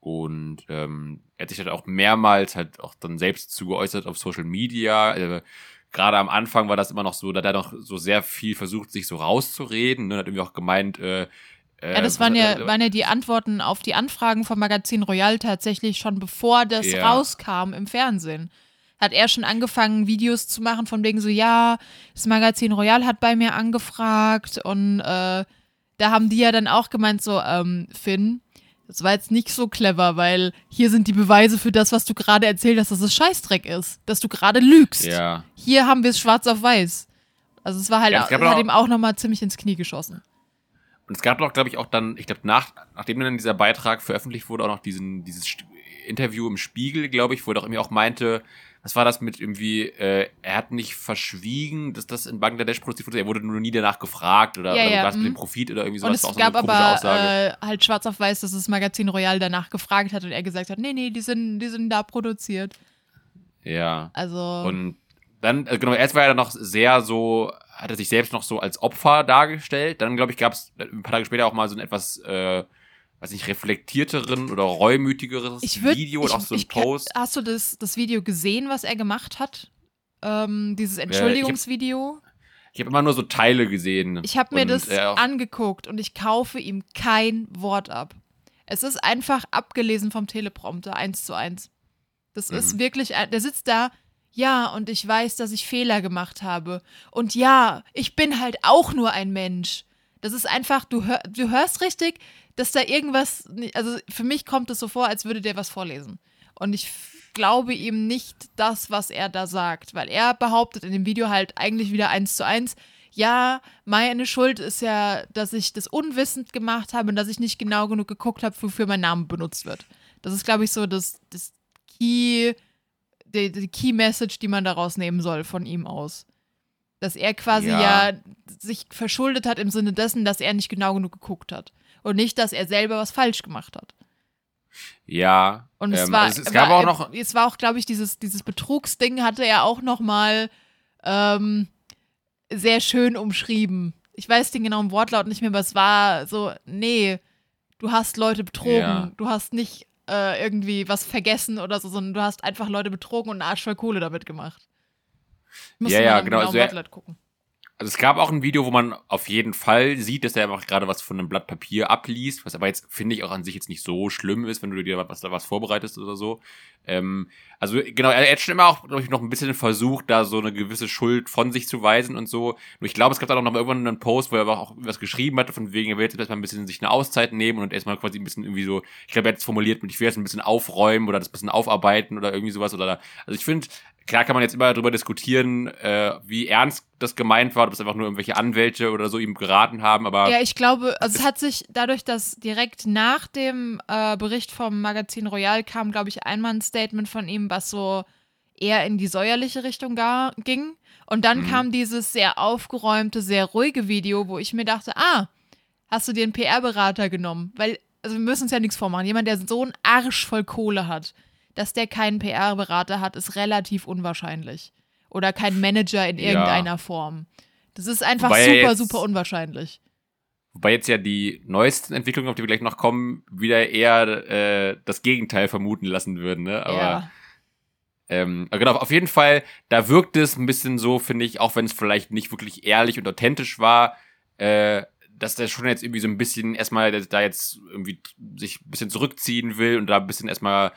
und ähm, er hat sich halt auch mehrmals halt auch dann selbst zu geäußert auf Social Media. Äh, Gerade am Anfang war das immer noch so, da hat er noch so sehr viel versucht, sich so rauszureden. Ne? Hat irgendwie auch gemeint, äh, äh, Ja, das waren hat ja, waren ja die Antworten auf die Anfragen vom Magazin Royal tatsächlich schon bevor das Ja. rauskam im Fernsehen. Hat er schon angefangen, Videos zu machen, von wegen so, ja, das Magazin Royal hat bei mir angefragt und äh, da haben die ja dann auch gemeint, so, ähm, Finn, Das war jetzt nicht so clever, weil hier sind die Beweise für das, was du gerade erzählt hast, dass es Scheißdreck ist, dass du gerade lügst. Ja. Hier haben wir es schwarz auf weiß. Also es war halt, Ja, es hat auch- ihm auch nochmal ziemlich ins Knie geschossen. Und es gab doch, glaube ich, auch dann, ich glaube, nach, nachdem dann dieser Beitrag veröffentlicht wurde, auch noch diesen, dieses Interview im Spiegel, glaube ich, wo er doch irgendwie auch meinte, was war das mit irgendwie, äh, er hat nicht verschwiegen, dass das in Bangladesch produziert wurde, er wurde nur nie danach gefragt oder, Ja, oder ja, was mit mhm. dem Profit oder irgendwie Und sowas. es war auch so gab komische aber äh, halt schwarz auf weiß, dass das Magazin Royal danach gefragt hat und er gesagt hat, nee, nee, die sind, die sind da produziert. ja. Also Und dann, also genau, erst war er dann noch sehr so, hat er sich selbst noch so als Opfer dargestellt. Dann, glaube ich, gab es ein paar Tage später auch mal so ein etwas, äh, weiß nicht, reflektierteren oder reumütigeres ich würde, Video und ich, auch so ein Post. Hast du das, das Video gesehen, was er gemacht hat? Ähm, dieses hab- Entschuldigungsvideo? Ich habe immer nur so Teile gesehen. Ich habe mir das äh, angeguckt und ich kaufe ihm kein Wort ab. Es ist einfach abgelesen vom Teleprompter, eins zu eins. Das ist Mhm. wirklich, ein- der sitzt da, ja, und ich weiß, dass ich Fehler gemacht habe. Und ja, ich bin halt auch nur ein Mensch. Das ist einfach, du, hör, du hörst richtig, dass da irgendwas, also für mich kommt es so vor, als würde der was vorlesen. Und ich glaube ihm nicht das, was er da sagt, weil er behauptet in dem Video halt eigentlich wieder eins zu eins, ja, meine Schuld ist ja, dass ich das unwissend gemacht habe und dass ich nicht genau genug geguckt habe, wofür mein Name benutzt wird. Das ist, glaube ich, so das, das Key, die, die Key Message, die man daraus nehmen soll von ihm aus. Dass er quasi ja. Ja. sich verschuldet hat im Sinne dessen, dass er nicht genau genug geguckt hat. Und nicht, dass er selber was falsch gemacht hat. ja. Und es ähm, war, es, es gab war, auch noch, es war auch, glaube ich, dieses, dieses Betrugsding hatte er auch noch mal ähm, sehr schön umschrieben. Ich weiß den genauen Wortlaut nicht mehr, aber es war so, nee, du hast Leute betrogen. Ja. Du hast nicht äh, irgendwie was vergessen oder so, sondern du hast einfach Leute betrogen und einen Arsch voll Kohle damit gemacht. Ich muss Ja, mal ja, genau, genauen also Wortlaut gucken. Also es gab auch ein Video, wo man auf jeden Fall sieht, dass er einfach gerade was von einem Blatt Papier abliest, was aber jetzt, finde ich, auch an sich jetzt nicht so schlimm ist, wenn du dir was, da was vorbereitest oder so. Ähm, also genau, er hat schon immer auch, glaube ich, noch ein bisschen versucht, da so eine gewisse Schuld von sich zu weisen und so. Nur ich glaube, es gab dann auch noch mal irgendwann einen Post, wo er auch was geschrieben hatte, von wegen, er will jetzt erstmal ein bisschen sich eine Auszeit nehmen und erstmal quasi ein bisschen irgendwie so, ich glaube, er hat es formuliert mit, ich will jetzt ein bisschen aufräumen oder das bisschen aufarbeiten oder irgendwie sowas oder, also ich finde, klar kann man jetzt immer darüber diskutieren, äh, wie ernst das gemeint war, ob es einfach nur irgendwelche Anwälte oder so ihm geraten haben, aber Ja, ich glaube, also es hat sich dadurch, dass direkt nach dem äh, Bericht vom Magazin Royal kam, glaube ich, einmal ein Statement von ihm, was so eher in die säuerliche Richtung ga- ging. Und dann Mhm. kam dieses sehr aufgeräumte, sehr ruhige Video, wo ich mir dachte, ah, hast du dir einen PR-Berater genommen? Weil, also wir müssen uns ja nichts vormachen. Jemand, der so einen Arsch voll Kohle hat, dass der keinen PR-Berater hat, ist relativ unwahrscheinlich. Oder kein Manager in Ja. irgendeiner Form. Das ist einfach Wobei er super, jetzt- super unwahrscheinlich. Wobei jetzt ja die neuesten Entwicklungen, auf die wir gleich noch kommen, wieder eher äh, das Gegenteil vermuten lassen würden. Ne? Aber ja. ähm, genau, auf jeden Fall, da wirkt es ein bisschen so, finde ich, auch wenn es vielleicht nicht wirklich ehrlich und authentisch war, äh, dass der schon jetzt irgendwie so ein bisschen erstmal da jetzt irgendwie sich ein bisschen zurückziehen will und da ein bisschen erstmal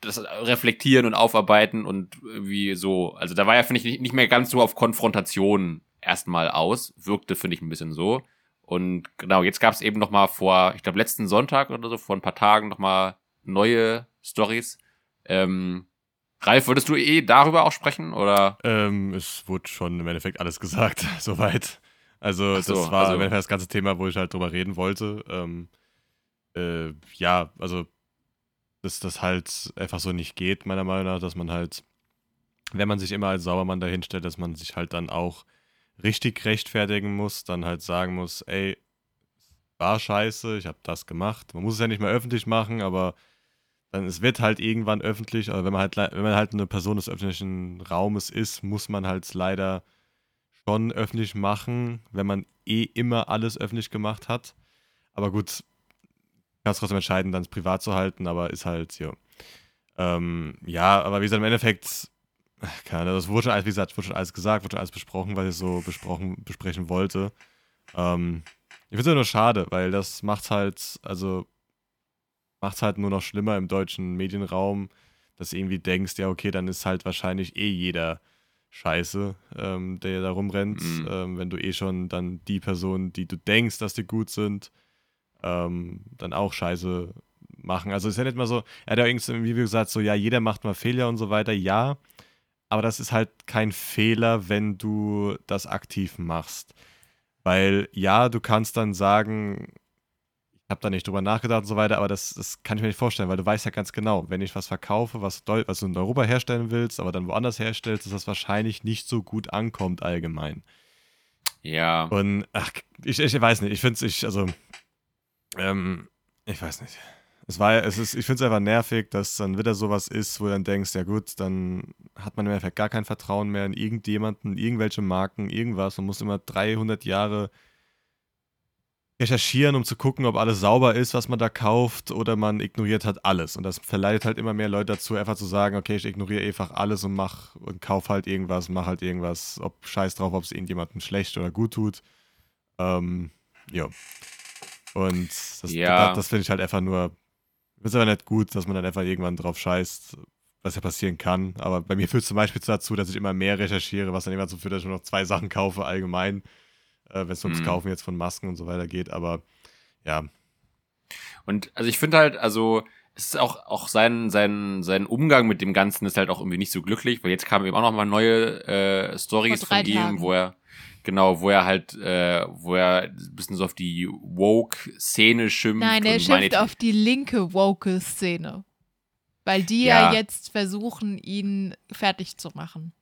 das reflektieren und aufarbeiten und irgendwie so. Also da war ja, finde ich, nicht, mehr ganz so auf Konfrontation erstmal aus. Wirkte, finde ich, ein bisschen so. Und genau, jetzt gab es eben noch mal vor, ich glaube, letzten Sonntag oder so, vor ein paar Tagen noch mal neue Stories. Ähm, Ralf, würdest du eh darüber auch sprechen? Oder? Ähm, es wurde schon im Endeffekt alles gesagt, soweit. Also, so, das war also- im Endeffekt das ganze Thema, wo ich halt drüber reden wollte. Ähm, äh, ja, also, dass das halt einfach so nicht geht, meiner Meinung nach, dass man halt, wenn man sich immer als Saubermann dahinstellt, dass man sich halt dann auch richtig rechtfertigen muss, dann halt sagen muss, ey, war scheiße, ich habe das gemacht. Man muss es ja nicht mehr öffentlich machen, aber dann es wird halt irgendwann öffentlich, aber wenn man halt wenn man halt eine Person des öffentlichen Raumes ist, muss man halt leider schon öffentlich machen, wenn man eh immer alles öffentlich gemacht hat. Aber gut, kannst trotzdem entscheiden, dann es privat zu halten, aber ist halt, ja. Ähm, ja, aber wie gesagt, im Endeffekt, keine Ahnung, das wurde schon alles, wie gesagt, wurde schon alles gesagt, wurde schon alles besprochen, was ich so besprochen, besprechen wollte. Ähm, ich finde es nur schade, weil das macht halt, also macht es halt nur noch schlimmer im deutschen Medienraum, dass du irgendwie denkst, ja, okay, dann ist halt wahrscheinlich eh jeder scheiße, ähm, der da rumrennt, Mhm. ähm, wenn du eh schon dann die Personen, die du denkst, dass die gut sind, ähm, dann auch scheiße machen. Also ist ja nicht mal so, er hat ja irgendwie gesagt, so ja, jeder macht mal Fehler und so weiter, ja. Aber das ist halt kein Fehler, wenn du das aktiv machst. Weil ja, du kannst dann sagen, ich habe da nicht drüber nachgedacht und so weiter, aber das, das kann ich mir nicht vorstellen, weil du weißt ja ganz genau, wenn ich was verkaufe, was, was du in Europa herstellen willst, aber dann woanders herstellst, dass das wahrscheinlich nicht so gut ankommt allgemein. Ja. Und ach, ich, ich weiß nicht, ich finde es, ich, also, ähm, ich weiß nicht. Es war, es ist, ich finde es einfach nervig, dass dann wieder sowas ist, wo du dann denkst, ja gut, dann hat man im Endeffekt gar kein Vertrauen mehr in irgendjemanden, irgendwelche Marken, irgendwas und muss immer 300 Jahre recherchieren, um zu gucken, ob alles sauber ist, was man da kauft, oder man ignoriert halt alles. Und das verleitet halt immer mehr Leute dazu, einfach zu sagen, okay, ich ignoriere einfach alles und mach und kauf halt irgendwas, mach halt irgendwas, ob scheiß drauf, ob es irgendjemandem schlecht oder gut tut. Ähm, ja. Und das, Ja. das, das finde ich halt einfach nur, ist aber nicht gut, dass man dann einfach irgendwann drauf scheißt, was ja passieren kann. Aber bei mir führt es zum Beispiel dazu, dass ich immer mehr recherchiere, was dann immer dazu führt, dass ich nur noch zwei Sachen kaufe allgemein, äh, wenn es ums Mhm. Kaufen jetzt von Masken und so weiter geht. Aber ja, Und also ich finde halt, also es ist auch, auch sein, sein, sein Umgang mit dem Ganzen ist halt auch irgendwie nicht so glücklich, weil jetzt kamen eben auch noch mal neue äh, Stories von ihm, Tagen. wo er genau, wo er halt, äh, wo er ein bisschen so auf die Woke-Szene schimpft. Nein, er schimpft auf die linke Woke-Szene. Weil die ja. Ja. jetzt versuchen, ihn fertig zu machen.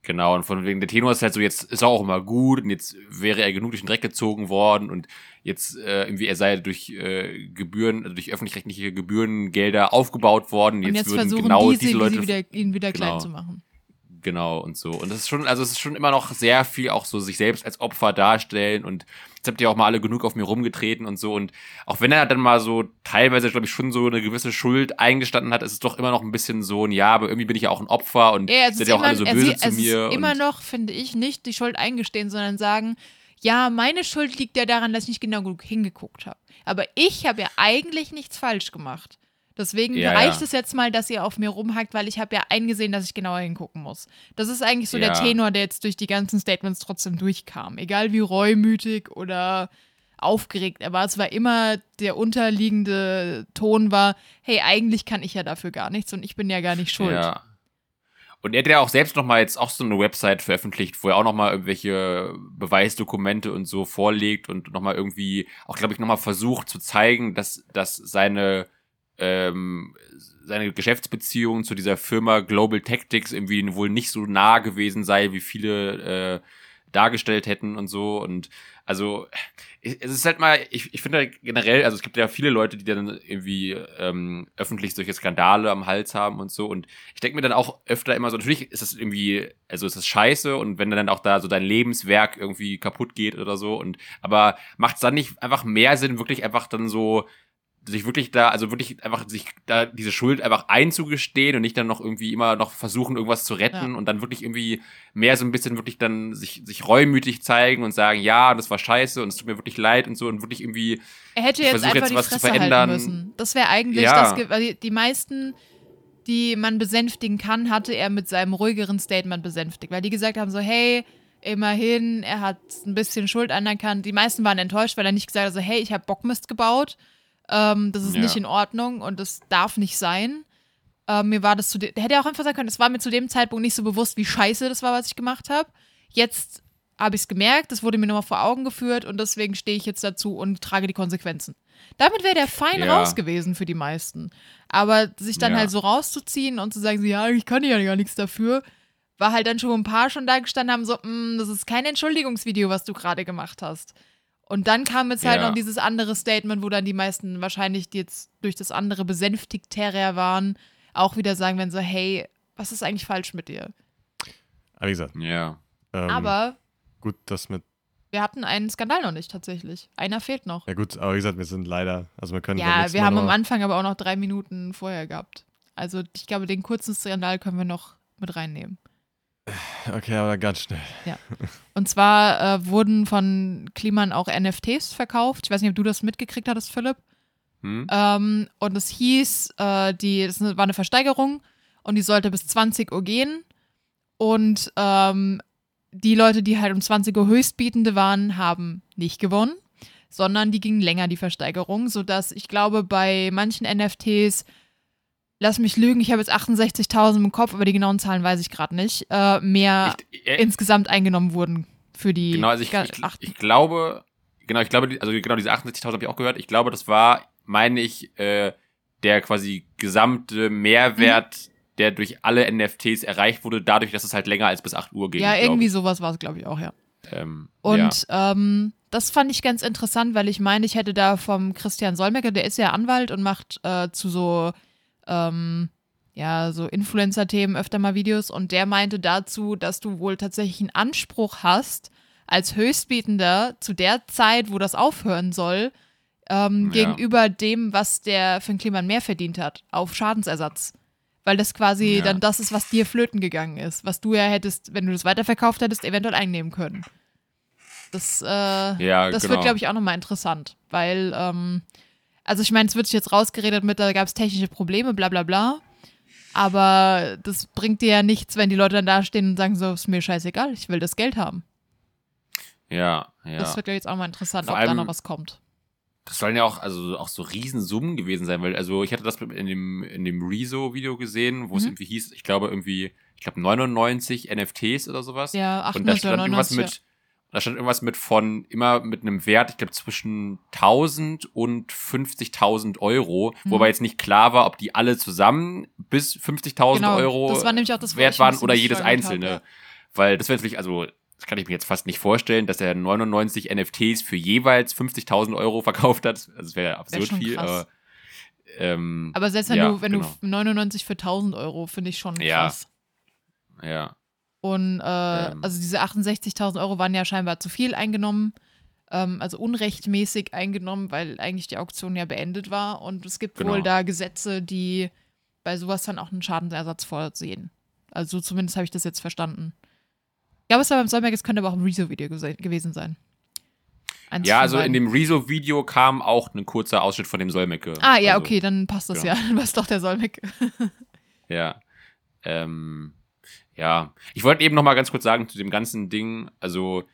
Genau, und von wegen der Tenor ist halt so, jetzt ist er auch immer gut und jetzt wäre er genug durch den Dreck gezogen worden und jetzt äh, irgendwie er sei durch äh, Gebühren, also durch öffentlich-rechtliche Gebührengelder aufgebaut worden. Und jetzt würden versuchen genau diese, diese Leute wieder, ihn wieder klein Genau. zu machen. Genau und so. Und das ist schon, also es ist schon immer noch sehr viel auch so sich selbst als Opfer darstellen und jetzt habt ihr auch mal alle genug auf mir rumgetreten und so. Und auch wenn er dann mal so teilweise, glaube ich, schon so eine gewisse Schuld eingestanden hat, ist es doch immer noch ein bisschen so ein Ja, aber irgendwie bin ich ja auch ein Opfer und Ja, es seid ja auch immer, alle so böse sieht- zu es mir. ist immer noch, finde ich, nicht die Schuld eingestehen, sondern sagen, ja, meine Schuld liegt ja daran, dass ich nicht genau genug hingeguckt habe. Aber ich habe ja eigentlich nichts falsch gemacht. Deswegen Ja, reicht ja. es jetzt mal, dass ihr auf mir rumhackt, weil ich habe ja eingesehen, dass ich genauer hingucken muss. Das ist eigentlich so der Ja. Tenor, der jetzt durch die ganzen Statements trotzdem durchkam. Egal wie reumütig oder aufgeregt er war. Es war immer der unterliegende Ton war, hey, eigentlich kann ich ja dafür gar nichts und ich bin ja gar nicht schuld. Ja. Und er hat ja auch selbst noch mal jetzt auch so eine Website veröffentlicht, wo er auch noch mal irgendwelche Beweisdokumente und so vorlegt und noch mal irgendwie auch, glaube ich, noch mal versucht zu zeigen, dass, dass seine ähm, seine Geschäftsbeziehung zu dieser Firma Global Tactics irgendwie wohl nicht so nah gewesen sei, wie viele äh, dargestellt hätten und so. Und also es ist halt mal, ich, ich finde halt generell, also es gibt ja viele Leute, die dann irgendwie ähm, öffentlich solche Skandale am Hals haben und so. Und ich denke mir dann auch öfter immer so, natürlich ist das irgendwie, also ist das scheiße und wenn dann auch da so dein Lebenswerk irgendwie kaputt geht oder so. Und aber macht es dann nicht einfach mehr Sinn, wirklich einfach dann so sich wirklich da, also wirklich einfach sich da diese Schuld einfach einzugestehen und nicht dann noch irgendwie immer noch versuchen, irgendwas zu retten Ja. und dann wirklich irgendwie mehr so ein bisschen wirklich dann sich, sich reumütig zeigen und sagen, ja, das war scheiße und es tut mir wirklich leid und so und wirklich irgendwie, Er hätte jetzt einfach jetzt die was zu Fresse verändern. halten müssen. Das wäre eigentlich Ja. das, weil die- die meisten, die man besänftigen kann, hatte er mit seinem ruhigeren Statement besänftigt, weil die gesagt haben so, hey, immerhin, er hat ein bisschen Schuld anerkannt. Die meisten waren enttäuscht, weil er nicht gesagt hat so, hey, ich habe Bockmist gebaut, ähm, das ist Ja. nicht in Ordnung und das darf nicht sein. Ähm, mir war das zu, hätte ja auch einfach sagen können, es war mir zu dem Zeitpunkt nicht so bewusst, wie scheiße das war, was ich gemacht habe. Jetzt habe ich es gemerkt, das wurde mir nochmal vor Augen geführt und deswegen stehe ich jetzt dazu und trage die Konsequenzen. Damit wäre der fein Ja. raus gewesen für die meisten. Aber sich dann Ja. halt so rauszuziehen und zu sagen, ja, ich kann ja gar nichts dafür, war halt dann schon ein paar schon da gestanden haben, so, "Mm, das ist kein Entschuldigungsvideo, was du gerade gemacht hast. Und dann kam jetzt halt Ja. noch dieses andere Statement, wo dann die meisten wahrscheinlich, die jetzt durch das andere besänftigter waren, auch wieder sagen werden so, hey, was ist eigentlich falsch mit dir? aber wie gesagt, ja. ähm, Aber gut, das mit, wir hatten einen Skandal noch nicht tatsächlich. Einer fehlt noch. ja gut, aber wie gesagt, wir sind leider, also wir können Ja, wir Mal haben am Anfang aber auch noch drei Minuten vorher gehabt. Also ich glaube, den kurzen Skandal können wir noch mit reinnehmen. Okay, aber ganz schnell. Und zwar äh, wurden von Kliman auch NFTs verkauft. Ich weiß nicht, ob du das mitgekriegt hattest, Philipp. Hm? Ähm, und es hieß, äh, die, das war eine Versteigerung und die sollte bis 20 Uhr gehen. Und ähm, die Leute, die halt um 20 Uhr Höchstbietende waren, haben nicht gewonnen, sondern die gingen länger, die Versteigerung, sodass ich glaube, bei manchen NFTs, lass mich lügen, ich habe jetzt 68.000 im Kopf, aber die genauen Zahlen weiß ich gerade nicht, äh, mehr Ich, äh, insgesamt eingenommen wurden für die genau, also ich, ich, ich glaube, genau, ich glaube, also genau diese 68.000 habe ich auch gehört. Ich glaube, das war, meine ich, äh, der quasi gesamte Mehrwert, Mhm. der durch alle NFTs erreicht wurde, dadurch, dass es halt länger als bis 8 Uhr ging. ja, irgendwie sowas war es, glaube ich, auch, ja. Ähm, Und ähm, das fand ich ganz interessant, weil ich meine, ich hätte da vom Christian Solmecke, der ist ja Anwalt und macht äh, zu so, ähm, ja, so Influencer-Themen öfter mal Videos und der meinte dazu, dass du wohl tatsächlich einen Anspruch hast, als Höchstbietender zu der Zeit, wo das aufhören soll, ähm, Ja. gegenüber dem, was der Finn Kliman mehr verdient hat, auf Schadensersatz. Weil das quasi Ja. dann das ist, was dir flöten gegangen ist, was du ja hättest, wenn du das weiterverkauft hättest, eventuell einnehmen können. Das, äh, Ja, das genau. wird, glaube ich, auch nochmal interessant, weil, ähm, also ich meine, es wird sich jetzt rausgeredet mit, da gab es technische Probleme, bla bla bla. Aber das bringt dir ja nichts, wenn die Leute dann da stehen und sagen, so, ist mir scheißegal, ich will das Geld haben. ja, ja. Das wird, ich, jetzt auch mal interessant, Vor ob da noch was kommt. Das sollen ja auch, also auch so Riesensummen gewesen sein, weil, also ich hatte das in dem, in dem Rezo-Video gesehen, wo es Mhm. irgendwie hieß, ich glaube irgendwie, ich glaube 99 NFTs oder sowas. Ja, Und da 98 stand oder irgendwas 99. mit, da stand irgendwas mit von, immer mit einem Wert, ich glaube zwischen 1000 und 50.000 Euro, Mhm. wobei jetzt nicht klar war, ob die alle zusammen bis 50.000 Genau, Euro das war nämlich auch das, wert waren oder jedes einzelne. habe, Weil das wäre natürlich, also, das kann ich mir jetzt fast nicht vorstellen, dass er 99 NFTs für jeweils 50.000 Euro verkauft hat. Also, das wäre absurd schon viel. krass. Aber, ähm, Aber selbst wenn Ja, du, wenn genau. du 99 für 1000 Euro, finde ich schon Ja. krass. ja. Und äh, Ähm. also diese 68.000 Euro waren ja scheinbar zu viel eingenommen, ähm, also unrechtmäßig eingenommen, weil eigentlich die Auktion ja beendet war. Und es gibt Genau. wohl da Gesetze, die bei sowas dann auch einen Schadensersatz vorsehen. Also so zumindest habe ich das jetzt verstanden. Ich glaube, es war beim Solberg, es könnte aber auch ein Rezo-Video gewesen sein. Eins Ja, also in dem Rezo-Video kam auch ein kurzer Ausschnitt von dem Solmecke. Ah, ja, also, okay, dann passt das genau. ja. Dann war es doch der Solmecke. Ja. Ähm, ja. Ich wollte eben noch mal ganz kurz sagen zu dem ganzen Ding, also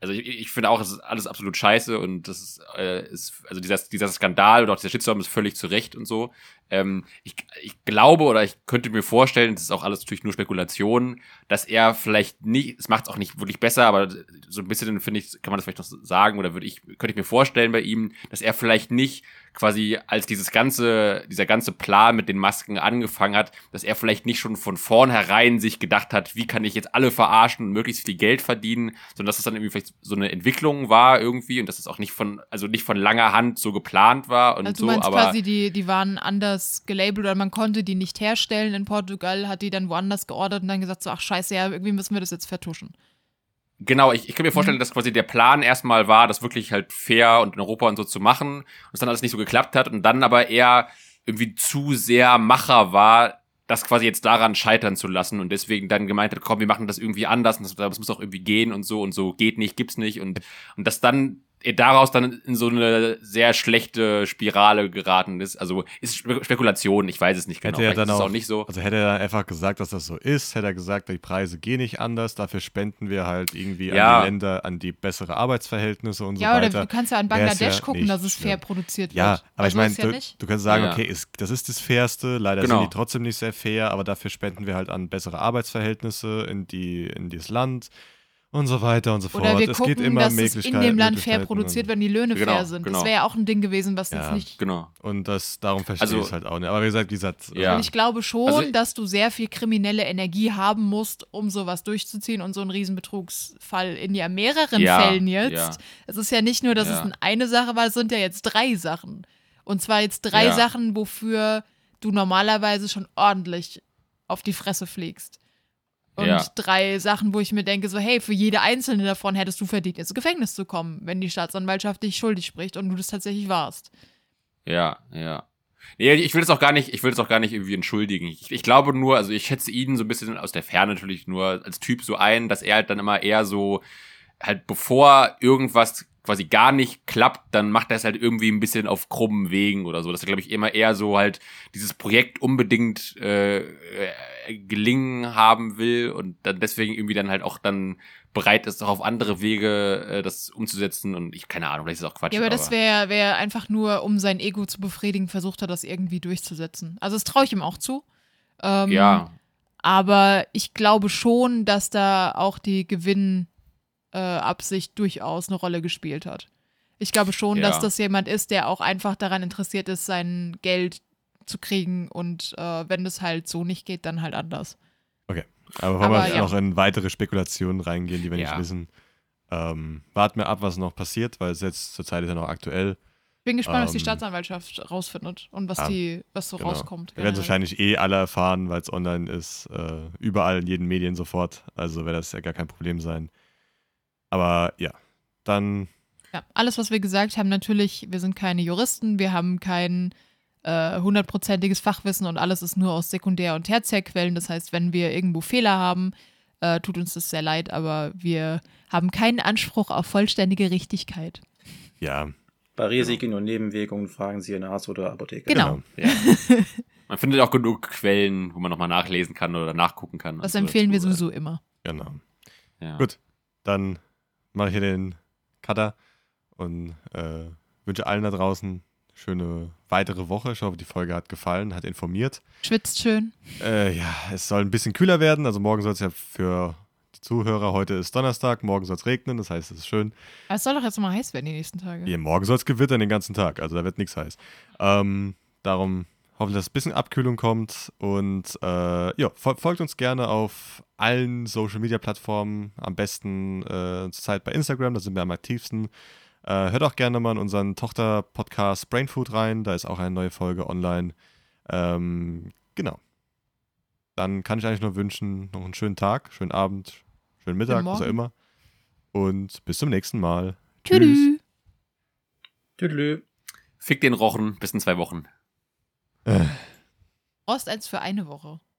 also ich, ich finde auch, es ist alles absolut scheiße und das ist, äh, ist also dieser, dieser Skandal oder auch dieser Shitstorm ist völlig zu Recht und so. Ähm, ich, ich glaube oder ich könnte mir vorstellen, das ist auch alles natürlich nur Spekulation, dass er vielleicht nicht, es macht es auch nicht wirklich besser, aber so ein bisschen finde ich, kann man das vielleicht noch sagen oder würde ich, könnte ich mir vorstellen bei ihm, dass er vielleicht nicht quasi als dieses ganze, dieser ganze Plan mit den Masken angefangen hat, dass er vielleicht nicht schon von vornherein sich gedacht hat, wie kann ich jetzt alle verarschen und möglichst viel Geld verdienen, sondern dass es dann irgendwie vielleicht so eine Entwicklung war irgendwie und dass es auch nicht von, also nicht von langer Hand so geplant war und Also so, meinst aber quasi, die, die waren anders gelabelt oder man konnte die nicht herstellen in Portugal, hat die dann woanders geordert und dann gesagt so, ach scheiße, ja, irgendwie müssen wir das jetzt vertuschen. Genau, ich, ich kann mir vorstellen, Mhm. dass quasi der Plan erstmal war, das wirklich halt fair und in Europa und so zu machen und es dann alles nicht so geklappt hat und dann aber eher irgendwie zu sehr Macher war, das quasi jetzt daran scheitern zu lassen und deswegen dann gemeint hat, komm, wir machen das irgendwie anders und das, das muss auch irgendwie gehen und so und so geht nicht, gibt's nicht und, und das dann daraus dann in so eine sehr schlechte Spirale geraten ist. Also ist Spe- Spekulation, ich weiß es nicht genau. Hätte er Vielleicht dann ist es auch, auch nicht so. Also hätte er dann einfach gesagt, dass das so ist, hätte er gesagt, die Preise gehen nicht anders, dafür spenden wir halt irgendwie Ja. an die Länder, an die bessere Arbeitsverhältnisse und ja, so oder weiter. du kannst ja in Wär's Bangladesch ja gucken, dass es fair produziert Ja, wird. aber ich so meine, ja du, du kannst sagen, Ja. okay, ist, das ist das Fairste, leider Genau. sind die trotzdem nicht sehr fair, aber dafür spenden wir halt an bessere Arbeitsverhältnisse in, die, in dieses Land und so weiter und so fort. Oder wir es gucken, geht immer dass es in dem Land fair produziert, wenn die Löhne Genau, fair sind. genau. Das wäre ja auch ein Ding gewesen, was Ja. jetzt nicht. Genau. Und das, darum verstehe Also- ich es halt auch nicht. Aber wie gesagt, wie gesagt, Ja. Und ich glaube schon, Also- dass du sehr viel kriminelle Energie haben musst, um sowas durchzuziehen und so einen Riesenbetrugsfall in ja mehreren Ja, Fällen jetzt. ja. Es ist ja nicht nur, dass Ja. es eine Sache war, es sind ja jetzt drei Sachen. Und zwar jetzt drei Ja. Sachen, wofür du normalerweise schon ordentlich auf die Fresse fliegst. Und Ja. drei Sachen, wo ich mir denke, so, hey, für jede einzelne davon hättest du verdient, ins Gefängnis zu kommen, wenn die Staatsanwaltschaft dich schuldig spricht und du das tatsächlich warst. Ja, ja. Nee, ich will das auch gar nicht, ich will das auch gar nicht irgendwie entschuldigen. Ich, ich glaube nur, also ich schätze ihn so ein bisschen aus der Ferne natürlich nur als Typ so ein, dass er halt dann immer eher so, halt bevor irgendwas quasi gar nicht klappt, dann macht er es halt irgendwie ein bisschen auf krummen Wegen oder so. Dass er, glaube ich, immer eher so halt dieses Projekt unbedingt äh, äh, gelingen haben will und dann deswegen irgendwie dann halt auch dann bereit ist, auch auf andere Wege äh, das umzusetzen. Und ich, keine Ahnung, vielleicht ist es auch Quatsch. Ja, aber das wäre wär einfach nur, um sein Ego zu befriedigen, versucht er das irgendwie durchzusetzen. Also das traue ich ihm auch zu. Ähm, Ja, Aber ich glaube schon, dass da auch die Gewinnabsicht äh, Absicht durchaus eine Rolle gespielt hat. Ich glaube schon, Ja. dass das jemand ist, der auch einfach daran interessiert ist, sein Geld zu kriegen und äh, wenn das halt so nicht geht, dann halt anders. Aber wollen wir ja. noch in weitere Spekulationen reingehen, die wir Ja. nicht wissen? Ähm, warten wir ab, was noch passiert, weil es jetzt zurzeit ist ja noch aktuell. Bin gespannt, was die Ähm, Staatsanwaltschaft rausfindet und was ja, die, was so genau. rauskommt. Wir werden es wahrscheinlich eh alle erfahren, weil es online ist, äh, überall in jeden Medien sofort. Also wird das ja gar kein Problem sein. Aber ja, dann Ja, alles, was wir gesagt haben, natürlich, wir sind keine Juristen, wir haben kein äh, hundertprozentiges Fachwissen und alles ist nur aus Sekundär- und Tertiärquellen. Das heißt, wenn wir irgendwo Fehler haben, äh, tut uns das sehr leid, aber wir haben keinen Anspruch auf vollständige Richtigkeit. ja, Bei Risiken und Nebenwirkungen fragen Sie Ihren Arzt oder Apotheker. Genau. ja. Man findet auch genug Quellen, wo man nochmal nachlesen kann oder nachgucken kann. Das Also empfehlen wir dazu, äh, sowieso immer. genau. Ja. Gut. Dann mache ich hier den Cutter und äh, wünsche allen da draußen eine schöne weitere Woche. Ich hoffe, die Folge hat gefallen, hat informiert. Schwitzt schön. Äh, ja, es soll ein bisschen kühler werden. Also morgen soll es ja für die Zuhörer, heute ist Donnerstag, morgen soll es regnen, das heißt, es ist schön. Aber es soll doch jetzt mal heiß werden die nächsten Tage. Ja, morgen soll es gewittern den ganzen Tag, also da wird nichts heiß. Ähm, darum hoffen, dass ein bisschen Abkühlung kommt und äh, ja, fol folgt uns gerne auf allen Social Media Plattformen, am besten äh, zurzeit bei Instagram, da sind wir am aktivsten. Äh, hört auch gerne mal in unseren Tochter-Podcast Brainfood rein, da ist auch eine neue Folge online. Ähm, genau. Dann kann ich eigentlich nur wünschen, noch einen schönen Tag, schönen Abend, schönen Mittag, was auch immer. Und bis zum nächsten Mal. Tschüss. Tüdelü. Fick den Rochen, bis in zwei Wochen. Äh. Rost eins für eine Woche.